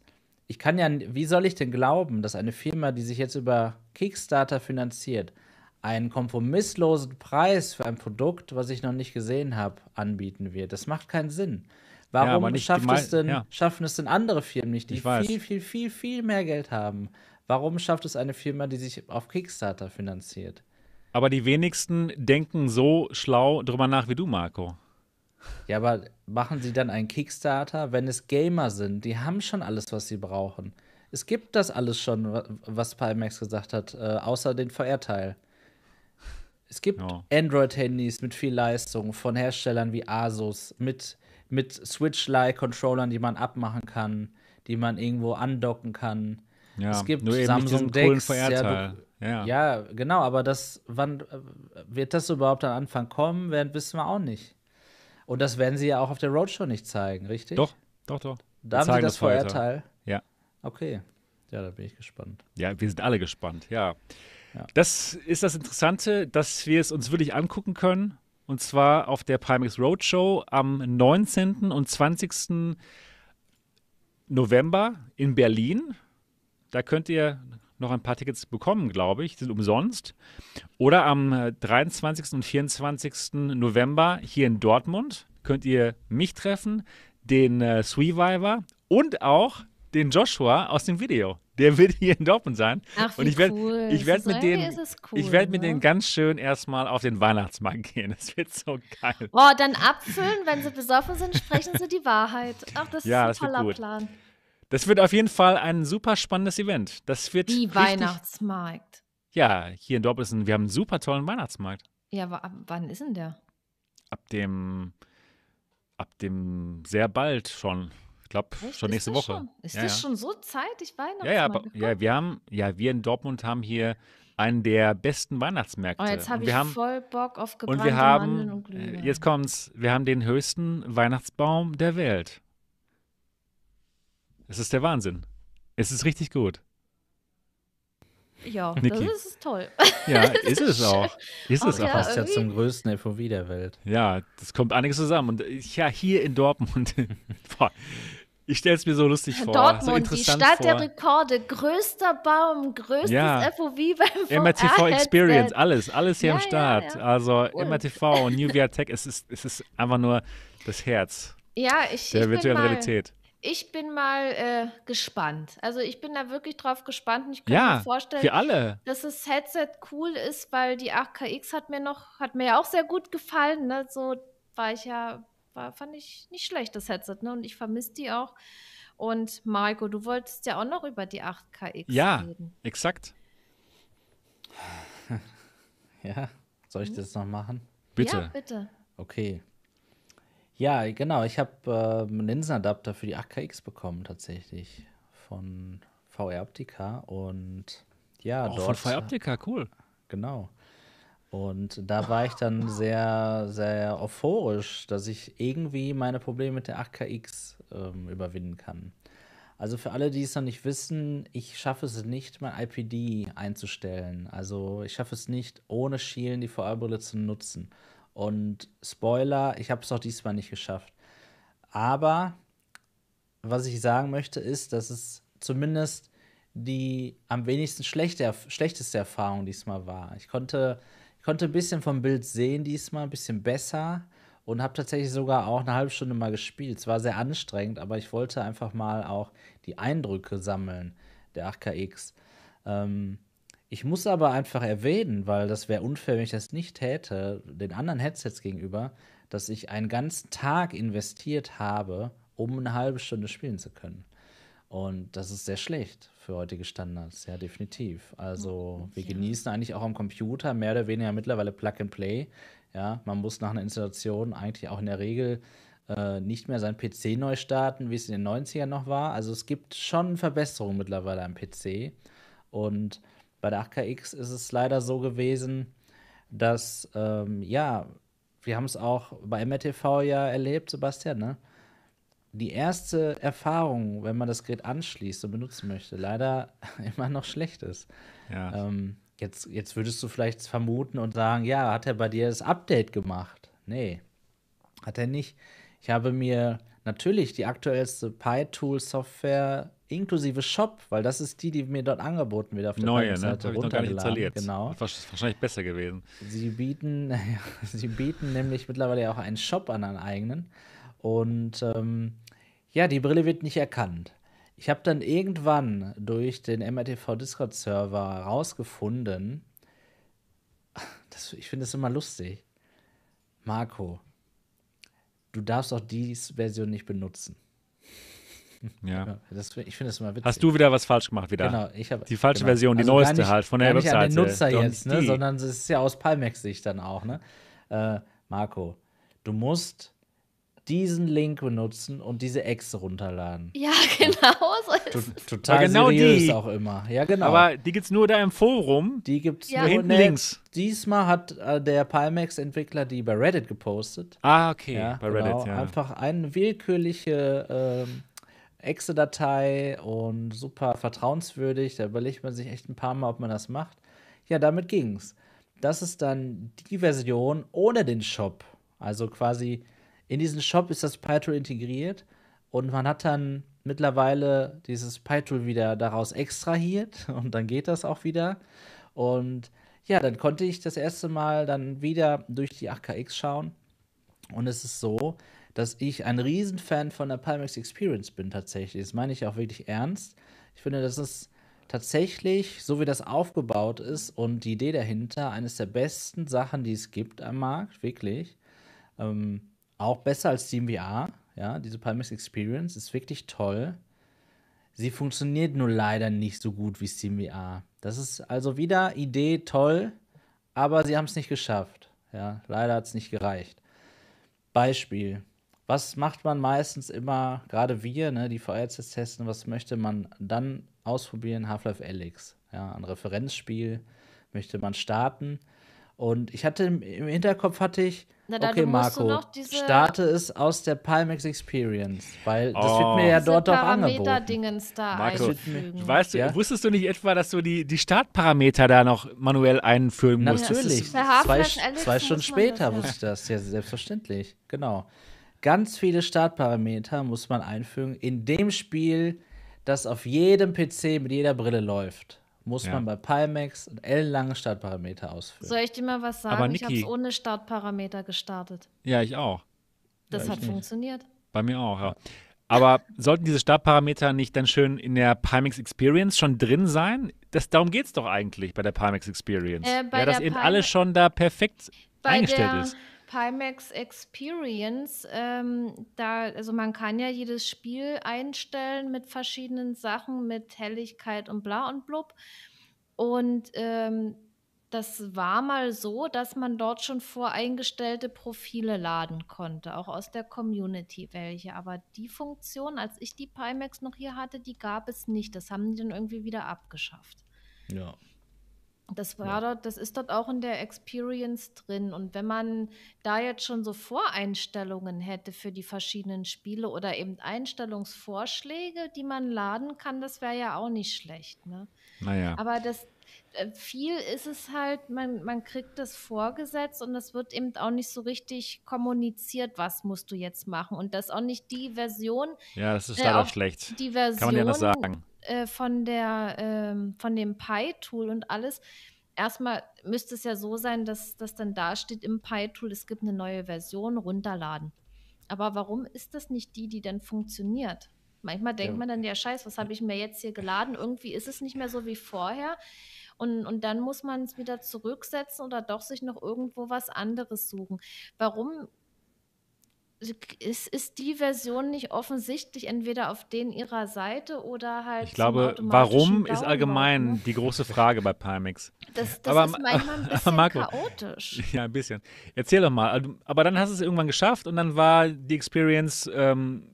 Ich kann ja, wie soll ich denn glauben, dass eine Firma, die sich jetzt über Kickstarter finanziert, einen kompromisslosen Preis für ein Produkt, was ich noch nicht gesehen habe, anbieten wird? Das macht keinen Sinn. Warum ja, schafft es denn, ja. schaffen es denn andere Firmen nicht, die viel, viel, viel, viel mehr Geld haben? Warum schafft es eine Firma, die sich auf Kickstarter finanziert? Aber die wenigsten denken so schlau drüber nach wie du, Marco. Ja, aber machen sie dann einen Kickstarter, wenn es Gamer sind? Die haben schon alles, was sie brauchen. Es gibt das alles schon, was Pimax gesagt hat, äh, außer den VR-Teil. Es gibt ja. Android-Handys mit viel Leistung von Herstellern wie Asus, mit mit Switch-like-Controllern, die man abmachen kann, die man irgendwo andocken kann. Ja, es gibt nur Samsung Decks. Ja, ja. ja, genau, aber das, wann wird das überhaupt am Anfang kommen, werden, wissen wir auch nicht. Und das werden sie ja auch auf der Roadshow nicht zeigen, richtig? Doch, doch, doch. Da haben sie das VR-Teil. Ja. Okay. Ja, da bin ich gespannt. Ja, wir sind alle gespannt, ja. ja. Das ist das Interessante, dass wir es uns wirklich angucken können und zwar auf der Pimax Roadshow am 19. und 20. November in Berlin. Da könnt ihr noch ein paar Tickets bekommen, glaube ich. Die sind umsonst. Oder am 23. und 24. November hier in Dortmund könnt ihr mich treffen, den äh, Sweeviver und auch den Joshua aus dem Video. Der wird hier in Dortmund sein. Ach, wie und ich werde cool. ich werd mit denen cool, ich werde mit ne? denen ganz schön erstmal auf den Weihnachtsmarkt gehen. Das wird so geil. Oh, dann abfüllen, wenn sie besoffen sind, sprechen sie die Wahrheit. Ach, das ja, ist ein toller Plan. Das wird auf jeden Fall ein super spannendes Event. Das wird Wie Weihnachtsmarkt. Ja, hier in ein, wir haben einen super tollen Weihnachtsmarkt. Ja, wann ist denn der? ab dem, ab dem sehr bald schon. Ich glaube, schon nächste ist Woche. Schon? Ist ja, das ja. schon so Zeit? Ich Weihnachten. Ja, ja, aber, ja, wir haben, ja, wir in Dortmund haben hier einen der besten Weihnachtsmärkte. Oh, jetzt habe Und ich wir haben, voll Bock auf gebrannte und wir Mandeln haben, und äh, Glühwein. jetzt kommt's, wir haben den höchsten Weihnachtsbaum der Welt. Es ist der Wahnsinn. Es ist richtig gut. ja, Niki. das ist toll. Ja, (laughs) ist es auch. Ist es ja, auch. Passt ja zum größten FOV der Welt. Ja, das kommt einiges zusammen. Und äh, ja, hier in Dortmund, (laughs) boah, ich stelle es mir so lustig vor. so Dortmund, die interessant Stadt vor. der Rekorde, größter Baum, größtes Ja. FOV beim MRTV. Experience, alles, alles hier Ja, am ja, Start. ja. Also Cool. MRTV und New VR Tech, es ist, es ist einfach nur das Herz Ja, ich, der ich bin virtuellen mal, Realität. Ich bin mal äh, gespannt. Also ich bin da wirklich drauf gespannt und ich kann mir Ja, vorstellen, für alle. dass das Headset cool ist, weil die 8KX hat mir noch, hat mir ja auch sehr gut gefallen. Ne? So war ich ja, war, fand ich nicht schlecht, das Headset, ne? Und ich vermisse die auch. Und Marco, du wolltest ja auch noch über die 8KX Ja, reden. exakt. (laughs) Ja, soll ich das noch machen? Bitte. Ja, bitte. Okay. Ja, genau. Ich habe äh, einen Linsenadapter für die 8KX bekommen tatsächlich von VR Optica und ja, Auch dort von Fire Optica, cool. Genau. Und da war ich dann sehr, sehr euphorisch, dass ich irgendwie meine Probleme mit der 8KX ähm, überwinden kann. Also für alle, die es noch nicht wissen, ich schaffe es nicht, mein IPD einzustellen. Also ich schaffe es nicht, ohne Schielen die VR-Brille zu nutzen. Und Spoiler, ich habe es auch diesmal nicht geschafft. Aber was ich sagen möchte, ist, dass es zumindest die am wenigsten schlechte, schlechteste Erfahrung diesmal war. Ich konnte, ich konnte ein bisschen vom Bild sehen diesmal, ein bisschen besser und habe tatsächlich sogar auch eine halbe Stunde mal gespielt. Es war sehr anstrengend, aber ich wollte einfach mal auch die Eindrücke sammeln der 8KX. Ähm, ich muss aber einfach erwähnen, weil das wäre unfair, wenn ich das nicht täte, den anderen Headsets gegenüber, dass ich einen ganzen Tag investiert habe, um eine halbe Stunde spielen zu können. Und das ist sehr schlecht für heutige Standards, ja, definitiv. Also, wir genießen eigentlich auch am Computer mehr oder weniger mittlerweile Plug and Play. Ja, man muss nach einer Installation eigentlich auch in der Regel äh, nicht mehr seinen PC neu starten, wie es in den 90ern noch war. Also, es gibt schon Verbesserungen mittlerweile am PC. Und bei der 8KX ist es leider so gewesen, dass, ähm, ja, wir haben es auch bei MRTV ja erlebt, Sebastian, ne? Die erste Erfahrung, wenn man das Gerät anschließt und benutzen möchte, leider (laughs) immer noch schlecht ist. Ja. Ähm, jetzt, jetzt würdest du vielleicht vermuten und sagen, ja, hat er bei dir das Update gemacht? Nee, hat er nicht. Ich habe mir natürlich die aktuellste PyTool-Software inklusive Shop, weil das ist die, die mir dort angeboten wird auf der Neue, ne? Seite Habe ich noch gar nicht installiert. Genau. War wahrscheinlich besser gewesen. Sie bieten, (laughs) sie bieten nämlich mittlerweile auch einen Shop an, einen eigenen. Und ähm, ja, die Brille wird nicht erkannt. Ich habe dann irgendwann durch den MRTV Discord-Server rausgefunden, (laughs) das, ich finde es immer lustig, Marco, du darfst auch die Version nicht benutzen. Ja. Ja, das, ich finde es immer witzig. Hast du wieder was falsch gemacht wieder? Genau, ich habe Die falsche Version, die neueste gar nicht, halt von der gar nicht an den Webseite. Nutzer Doch jetzt, ne, die. sondern es ist ja aus Palmex Sicht dann auch, ne? Äh, Marco, du musst diesen Link benutzen und diese Exe runterladen. Ja, (laughs) genau so ist es. total Aber genau seriös die. auch immer. Ja, genau. Aber die gibt's nur da im Forum. die gibt's Ja. nur Hinten ne, links. Diesmal hat äh, der Palmex-Entwickler die bei Reddit gepostet. Ah, okay. Ja, bei genau. Reddit, ja. Einfach eine willkürliche ähm, Exe-Datei und super vertrauenswürdig. Da überlegt man sich echt ein paar Mal, ob man das macht. Ja, damit ging's. Das ist dann die Version ohne den Shop. Also quasi in diesen Shop ist das PyTool integriert und man hat dann mittlerweile dieses PyTool wieder daraus extrahiert (laughs) und dann geht das auch wieder. Und ja, dann konnte ich das erste Mal dann wieder durch die 8KX schauen. Und es ist so, dass ich ein Riesenfan von der Palmex Experience bin tatsächlich. Das meine ich auch wirklich ernst. Ich finde, das ist tatsächlich, so wie das aufgebaut ist und die Idee dahinter, eines der besten Sachen, die es gibt am Markt, wirklich. Ähm, auch besser als SteamVR, ja, diese Palmex Experience ist wirklich toll. Sie funktioniert nur leider nicht so gut wie SteamVR. Das ist also wieder Idee toll, aber sie haben es nicht geschafft. Ja, leider hat es nicht gereicht. Beispiel. Was macht man meistens immer, gerade wir, ne, die VR-Tests testen, was möchte man dann ausprobieren? Half-Life Alyx. Ja, ein Referenzspiel möchte man starten. Und ich hatte im, im Hinterkopf hatte ich, Na, okay, Marco, starte es aus der Pimax Experience, weil das oh. wird mir ja dort auch angeboten. Da Marco, weißt du, ja? wusstest du nicht etwa, dass du die, die Startparameter da noch manuell einfüllen musst? Natürlich. Zwei, zwei Stunden später wusste ich das, ja, selbstverständlich. Genau. Ganz viele Startparameter muss man einfügen in dem Spiel, das auf jedem PC mit jeder Brille läuft muss ja. man bei Pimax einen ellenlangen Startparameter ausführen. Soll ich dir mal was sagen? Aber Niki, ich habe es ohne Startparameter gestartet. Ja, ich auch. Das ja, hat funktioniert. Bei mir auch, ja. Aber sollten diese Startparameter nicht dann schön in der Pimax Experience schon drin sein? Das, darum geht es doch eigentlich bei der Pimax Experience. Äh, ja, dass eben alles schon da perfekt eingestellt ist. Pimax Experience, ähm, da, also man kann ja jedes Spiel einstellen mit verschiedenen Sachen, mit Helligkeit und bla und blub. Und ähm, das war mal so, dass man dort schon voreingestellte Profile laden konnte, auch aus der Community welche. Aber die Funktion, als ich die Pimax noch hier hatte, die gab es nicht. Das haben die dann irgendwie wieder abgeschafft. Ja. Das war ja. dort, das ist dort auch in der Experience drin. Und wenn man da jetzt schon so Voreinstellungen hätte für die verschiedenen Spiele oder eben Einstellungsvorschläge, die man laden kann, das wäre ja auch nicht schlecht. Ne? Naja. Aber das äh, viel ist es halt, man, man kriegt das vorgesetzt und es wird eben auch nicht so richtig kommuniziert, was musst du jetzt machen. Und das auch nicht die Version. Ja, das ist leider äh, schlecht. Die Version, Kann man ja das sagen äh, von, der, ähm, von dem Pi-Tool und alles, erstmal müsste es ja so sein, dass das dann da steht im Pi-Tool, es gibt eine neue Version, runterladen. Aber warum ist das nicht die, die dann funktioniert? Manchmal denkt ja. man dann, ja, scheiß, was habe ich mir jetzt hier geladen? Irgendwie ist es nicht mehr so wie vorher. Und, und dann muss man es wieder zurücksetzen oder doch sich noch irgendwo was anderes suchen. Warum ist, ist die Version nicht offensichtlich entweder auf denen ihrer Seite oder halt. Ich glaube, warum ist allgemein ne? die große Frage bei Pimax. Das, das aber, ist manchmal ein (laughs) bisschen Marco, chaotisch. (laughs) Ja, ein bisschen. Erzähl doch mal. Also, aber dann hast du es irgendwann geschafft und dann war die Experience ähm,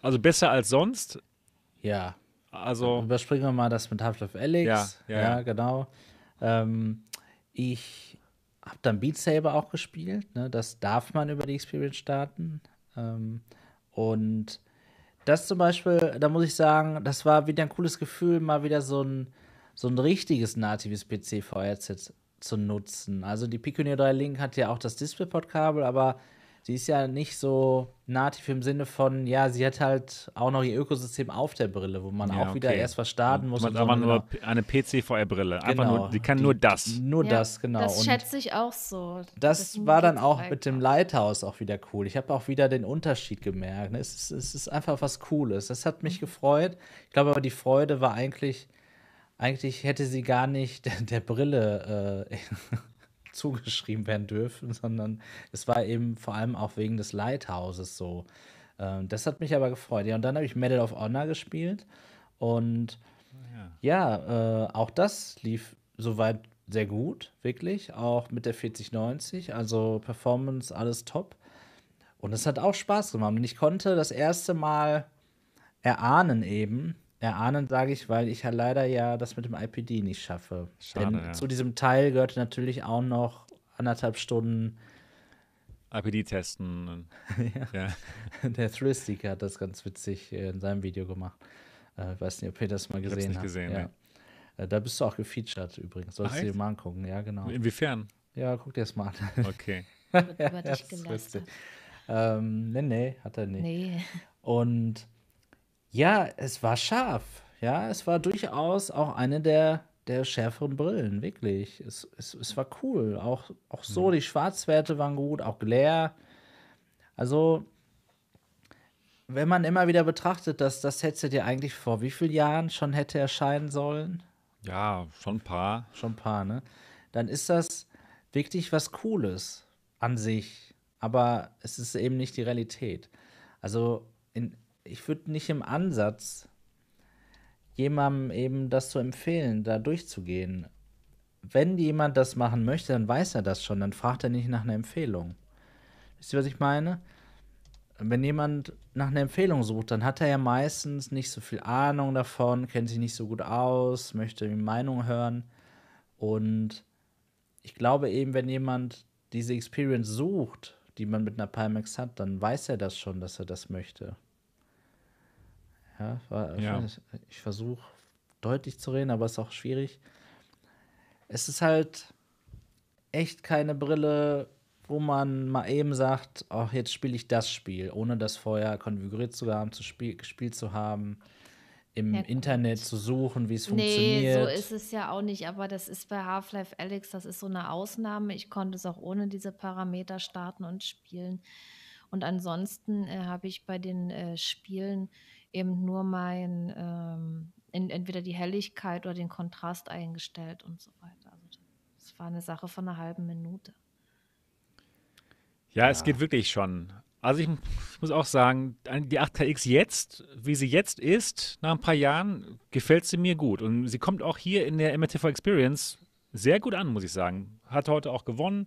also besser als sonst. Ja. Also. Überspringen wir mal das mit Half-Life Alyx. Ja, ja, ja genau. Ähm, ich habe dann Beat Saber auch gespielt. Ne? Das darf man über die Experience starten. Ähm, und das zum Beispiel, da muss ich sagen, das war wieder ein cooles Gefühl, mal wieder so ein, so ein richtiges natives PC-VR-Set zu nutzen. Also die Pico Neo 3 Link hat ja auch das DisplayPort-Kabel, aber sie ist ja nicht so nativ im Sinne von, ja, sie hat halt auch noch ihr Ökosystem auf der Brille, wo man ja, auch okay. wieder erst was starten muss. Man aber nur eine PC-VR-Brille. Einfach genau. nur, die kann die, nur das. Nur ja, das, genau. Das schätze ich auch so. Das, das war dann auch mit dem Lighthouse auch wieder cool. Ich habe auch wieder den Unterschied gemerkt. Es ist, es ist einfach was Cooles. Das hat mich gefreut. Ich glaube aber, die Freude war eigentlich, eigentlich hätte sie gar nicht der, (laughs) der Brille äh, (laughs) zugeschrieben werden dürfen, sondern es war eben vor allem auch wegen des Lighthouses so. Ähm, das hat mich aber gefreut. Ja, und dann habe ich Medal of Honor gespielt und ja, ja äh, auch das lief soweit sehr gut, wirklich, auch mit der 4090, also Performance, alles top. Und es hat auch Spaß gemacht. Und ich konnte das erste Mal erahnen eben, erahnen, sage ich, weil ich ja leider ja das mit dem IPD nicht schaffe. Schade, Denn ja. zu diesem Teil gehörte natürlich auch noch anderthalb Stunden IPD testen. ja. (laughs) ja. Der Thrillstick hat das ganz witzig in seinem Video gemacht. Äh, weiß nicht, ob ihr das mal gesehen habt. gesehen, ja. ja. Äh, da bist du auch gefeatured übrigens. Solltest du dir mal angucken, ja, genau. Inwiefern? Ja, guck dir das mal an. (laughs) Okay. ja, (laughs) über dich gelästert. Ähm, nee, nee, hat er nicht. Nee. Und ja, es war scharf. Ja, es war durchaus auch eine der, der schärferen Brillen, wirklich. Es, es, es war cool. Auch, auch so, mhm. die Schwarzwerte waren gut, auch Glare. Also, wenn man immer wieder betrachtet, dass das Headset ja eigentlich vor wie vielen Jahren schon hätte erscheinen sollen. Ja, schon ein paar. Schon ein paar, ne? Dann ist das wirklich was Cooles an sich. Aber es ist eben nicht die Realität. Also, in, ich würde nicht im Ansatz jemandem eben das zu empfehlen, da durchzugehen. Wenn jemand das machen möchte, dann weiß er das schon, dann fragt er nicht nach einer Empfehlung. Wisst ihr, was ich meine? Wenn jemand nach einer Empfehlung sucht, dann hat er ja meistens nicht so viel Ahnung davon, kennt sich nicht so gut aus, möchte die Meinung hören. Und ich glaube eben, wenn jemand diese Experience sucht, die man mit einer Pimax hat, dann weiß er das schon, dass er das möchte. Ja, ja. ich, ich versuche deutlich zu reden, aber es ist auch schwierig. Es ist halt echt keine Brille, wo man mal eben sagt, ach, jetzt spiele ich das Spiel, ohne das vorher konfiguriert zu haben, zu spiel, gespielt zu haben, im ja, Internet zu suchen, wie es nee, funktioniert. Nee, so ist es ja auch nicht, aber das ist bei Half-Life Alex, das ist so eine Ausnahme. Ich konnte es auch ohne diese Parameter starten und spielen. Und ansonsten äh, habe ich bei den äh, Spielen eben nur mein, ähm, in, entweder die Helligkeit oder den Kontrast eingestellt und so weiter. Also das war eine Sache von einer halben Minute. Ja, ja. es geht wirklich schon. Also ich, ich, muss auch sagen, die 8KX jetzt, wie sie jetzt ist, nach ein paar Jahren, gefällt sie mir gut. Und sie kommt auch hier in der MRTV Experience sehr gut an, muss ich sagen. Hat heute auch gewonnen.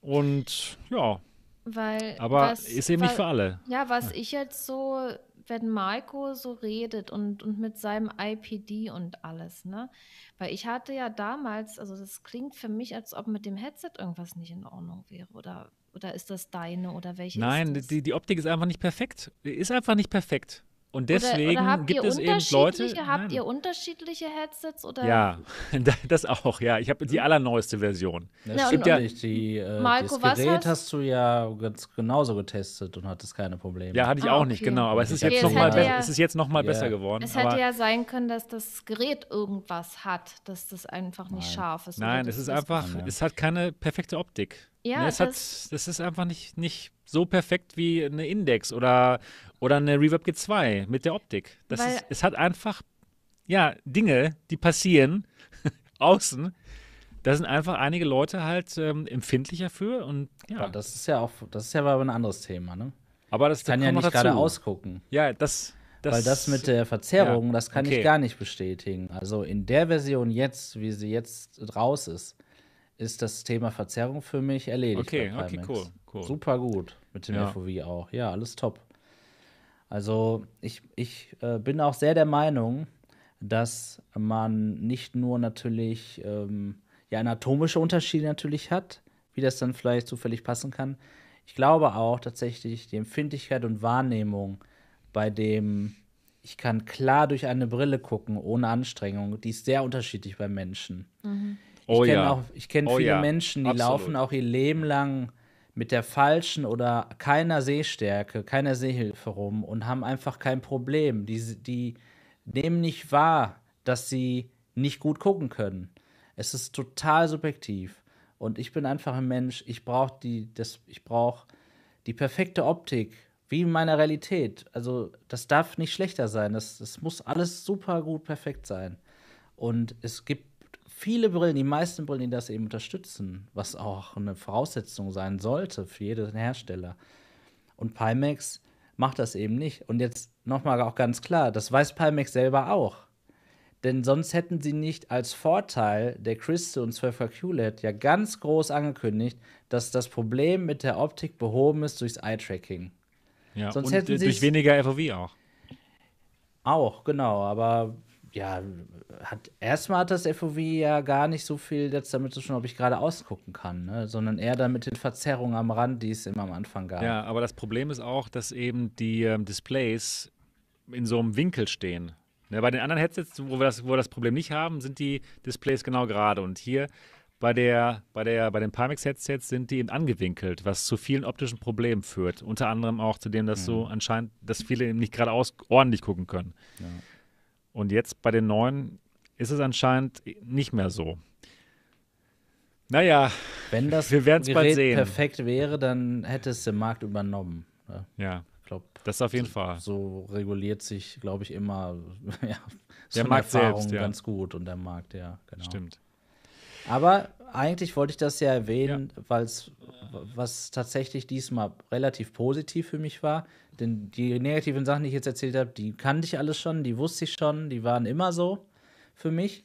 Und ja. Weil, aber was, ist eben weil, nicht für alle. Ja, was ja. ich jetzt so wenn Marco so redet und, und mit seinem IPD und alles, ne? Weil ich hatte ja damals, also das klingt für mich, als ob mit dem Headset irgendwas nicht in Ordnung wäre. Oder, oder ist das deine oder welche? Nein, die, die Optik ist einfach nicht perfekt. Ist einfach nicht perfekt. Und deswegen oder, oder gibt es eben Leute. Habt nein. ihr unterschiedliche Headsets? Oder? Ja, (laughs) das auch, ja. Ich habe die allerneueste Version. Das ja, stimmt ja nicht. Die, äh, Marco, das Gerät hast? hast? du ja ganz genauso getestet und hattest keine Probleme. Ja, hatte ich ah, auch okay. nicht, genau. Aber es ist, okay, jetzt noch mal ja, es ist jetzt noch mal yeah. besser geworden. Es hätte ja sein können, dass das Gerät irgendwas hat, dass das einfach nicht nein. scharf ist. Nein, es ist einfach, es hat keine perfekte Optik. Ja, ne, es das, hat, das ist einfach nicht, nicht so perfekt wie eine Index oder, oder eine Reverb G2 mit der Optik. Das ist, es hat einfach, ja, Dinge, die passieren (laughs) außen. Da sind einfach einige Leute halt ähm, empfindlicher für und ja. Aber das ist ja auch, das ist ja aber ein anderes Thema, ne? Aber das kann ja nicht gerade ausgucken. Ja, das, das, Weil das mit der Verzerrung, ja, das kann okay. ich gar nicht bestätigen. Also in der Version jetzt, wie sie jetzt raus ist, ist das Thema Verzerrung für mich erledigt. Okay, okay, cool, cool. Super gut mit dem ja. FOV auch. Ja, alles top. Also ich, ich äh, bin auch sehr der Meinung, dass man nicht nur natürlich ähm, ja, anatomische Unterschiede natürlich hat, wie das dann vielleicht zufällig passen kann. Ich glaube auch tatsächlich die Empfindlichkeit und Wahrnehmung bei dem, ich kann klar durch eine Brille gucken, ohne Anstrengung, die ist sehr unterschiedlich bei Menschen. Mhm. Oh, ich kenne ja. ich kenne oh, viele ja. Menschen, die Absolut. laufen auch ihr Leben lang mit der falschen oder keiner Sehstärke, keiner Sehhilfe rum und haben einfach kein Problem. Die, die nehmen nicht wahr, dass sie nicht gut gucken können. Es ist total subjektiv. Und ich bin einfach ein Mensch, ich brauche die, das, ich brauche die perfekte Optik, wie in meiner Realität. Also, das darf nicht schlechter sein. Das, das muss alles super gut perfekt sein. Und es gibt viele Brillen, die meisten Brillen, die das eben unterstützen, was auch eine Voraussetzung sein sollte für jeden Hersteller. Und Pimax macht das eben nicht. Und jetzt nochmal auch ganz klar, das weiß Pimax selber auch. Denn sonst hätten sie nicht als Vorteil der Crystal und 12er QLED ja ganz groß angekündigt, dass das Problem mit der Optik behoben ist durchs Eye-Tracking. Ja, sonst und hätten durch weniger FOV auch. Auch, genau. Aber ja, hat erstmal hat das FOV ja gar nicht so viel jetzt damit zu tun, ob ich gerade ausgucken kann, ne? sondern eher dann mit den Verzerrungen am Rand, die es immer am Anfang gab. Ja, aber das Problem ist auch, dass eben die ähm, Displays in so einem Winkel stehen. Ne, bei den anderen Headsets, wo wir, das, wo wir das Problem nicht haben, sind die Displays genau gerade. Und hier bei, der, bei, der, bei den Pimax-Headsets sind die eben angewinkelt, was zu vielen optischen Problemen führt. Unter anderem auch zu dem, dass mhm. so anscheinend, dass viele eben nicht geradeaus ordentlich gucken können. Ja. Und jetzt bei den neuen ist es anscheinend nicht mehr so. Naja, wenn das wir werden es bald sehen. perfekt wäre, dann hätte es den Markt übernommen. Ne? Ja, ich glaube, das auf jeden so, Fall. So reguliert sich, glaube ich, immer (laughs) ja, so der Markt Erfahrung selbst, ja. ganz gut und der Markt, ja, genau. Stimmt. Aber eigentlich wollte ich das ja erwähnen, ja. weil es was tatsächlich diesmal relativ positiv für mich war. Denn die negativen Sachen, die ich jetzt erzählt habe, die kannte ich alles schon, die wusste ich schon, die waren immer so für mich.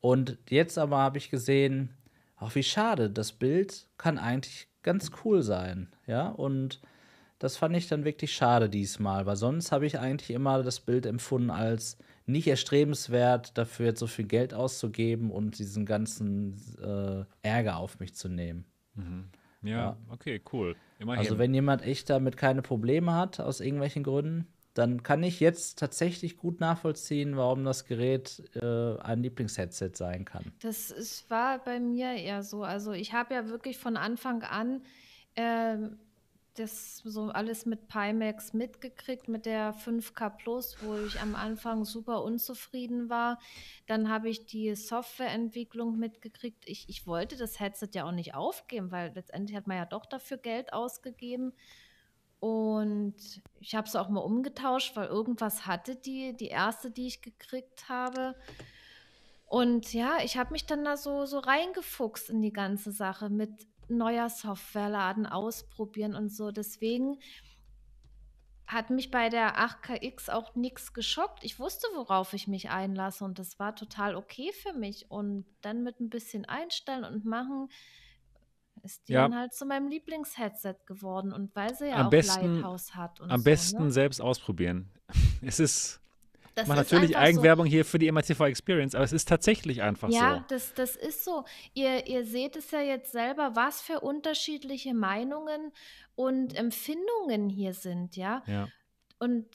Und jetzt aber habe ich gesehen, auch wie schade, das Bild kann eigentlich ganz cool sein, ja. Und das fand ich dann wirklich schade diesmal, weil sonst habe ich eigentlich immer das Bild empfunden als nicht erstrebenswert, dafür jetzt so viel Geld auszugeben und diesen ganzen äh, Ärger auf mich zu nehmen. Mhm. Ja, ja, okay, cool. Immerhin. Also wenn jemand echt damit keine Probleme hat, aus irgendwelchen Gründen, dann kann ich jetzt tatsächlich gut nachvollziehen, warum das Gerät äh, ein Lieblingsheadset sein kann. Das ist, war bei mir eher so. Also ich habe ja wirklich von Anfang an äh, das so alles mit Pimax mitgekriegt, mit der 5K Plus, wo ich am Anfang super unzufrieden war. Dann habe ich die Softwareentwicklung mitgekriegt. Ich, ich wollte das Headset ja auch nicht aufgeben, weil letztendlich hat man ja doch dafür Geld ausgegeben. Und ich habe es auch mal umgetauscht, weil irgendwas hatte die, die erste, die ich gekriegt habe. Und ja, ich habe mich dann da so, so reingefuchst in die ganze Sache mit neuer Softwareladen ausprobieren und so. Deswegen hat mich bei der 8KX auch nichts geschockt. Ich wusste, worauf ich mich einlasse und das war total okay für mich. Und dann mit ein bisschen einstellen und machen, ist die ja. dann halt zu meinem Lieblingsheadset geworden und weil sie ja am auch besten, Lighthouse hat. am so, besten ne? selbst ausprobieren. (laughs) Es ist. Das mache natürlich Eigenwerbung so. hier für die MRTV Experience, aber es ist tatsächlich einfach ja, so. Ja, das, das ist so. Ihr, ihr seht es ja jetzt selber, was für unterschiedliche Meinungen und Empfindungen hier sind, ja. ja. Und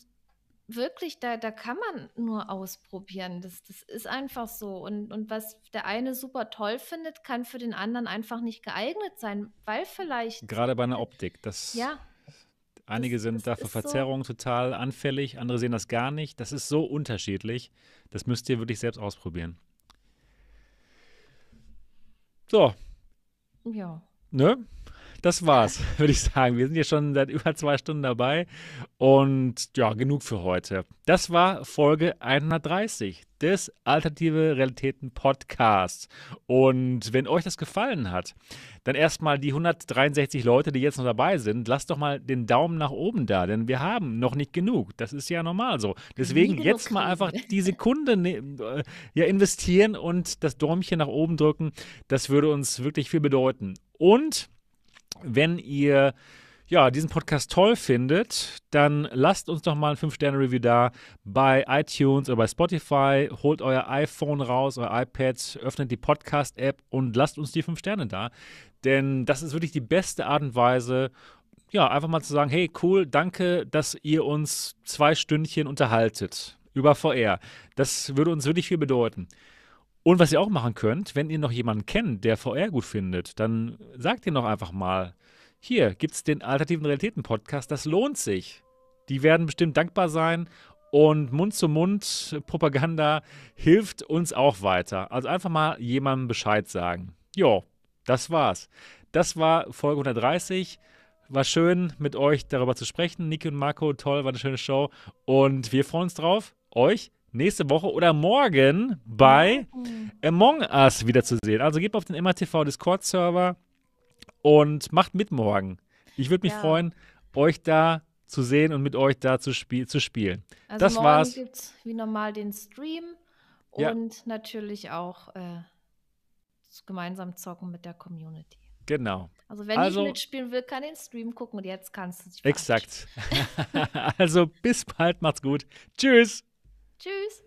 wirklich, da, da kann man nur ausprobieren. Das, das ist einfach so. Und, und was der eine super toll findet, kann für den anderen einfach nicht geeignet sein, weil vielleicht. Gerade bei einer Optik. Das, ja. Einige das, sind das dafür Verzerrungen so. total anfällig, andere sehen das gar nicht. Das ist so unterschiedlich. Das müsst ihr wirklich selbst ausprobieren. So. Ja. Ne? Das war's, (laughs) würde ich sagen. Wir sind hier schon seit über zwei Stunden dabei und ja, genug für heute. Das war Folge 130 des Alternative Realitäten Podcasts. Und wenn euch das gefallen hat, dann erstmal die 163 Leute, die jetzt noch dabei sind, lasst doch mal den Daumen nach oben da, denn wir haben noch nicht genug. Das ist ja normal so. Deswegen jetzt mal einfach (laughs) die Sekunde ne, äh, ja, investieren und das Däumchen nach oben drücken. Das würde uns wirklich viel bedeuten. Und wenn ihr ja, diesen Podcast toll findet, dann lasst uns doch mal ein 5-Sterne-Review da bei iTunes oder bei Spotify. Holt euer iPhone raus, euer iPad, öffnet die Podcast-App und lasst uns die 5 Sterne da. Denn das ist wirklich die beste Art und Weise, ja, einfach mal zu sagen, hey, cool, danke, dass ihr uns zwei Stündchen unterhaltet über VR. Das würde uns wirklich viel bedeuten. Und was ihr auch machen könnt, wenn ihr noch jemanden kennt, der VR gut findet, dann sagt ihr noch einfach mal, hier gibt es den Alternativen Realitäten Podcast, das lohnt sich. Die werden bestimmt dankbar sein und Mund-zu-Mund-Propaganda hilft uns auch weiter. Also einfach mal jemandem Bescheid sagen. Jo, das war's. Das war Folge 130. War schön, mit euch darüber zu sprechen. Niki und Marco, toll, war eine schöne Show. Und wir freuen uns drauf, euch nächste Woche oder morgen bei Among Us wiederzusehen. Also gebt auf den MATV Discord-Server und macht mit morgen. Ich würde mich ja. freuen, euch da zu sehen und mit euch da zu, spiel zu spielen. Also das morgen war's. gibt es wie normal den Stream ja. und natürlich auch äh, gemeinsam zocken mit der Community. Genau. Also wenn also, ich mitspielen will, kann ich den Stream gucken und jetzt kannst du dich Exakt. (laughs) also bis bald, macht's gut. Tschüss. Tschüss.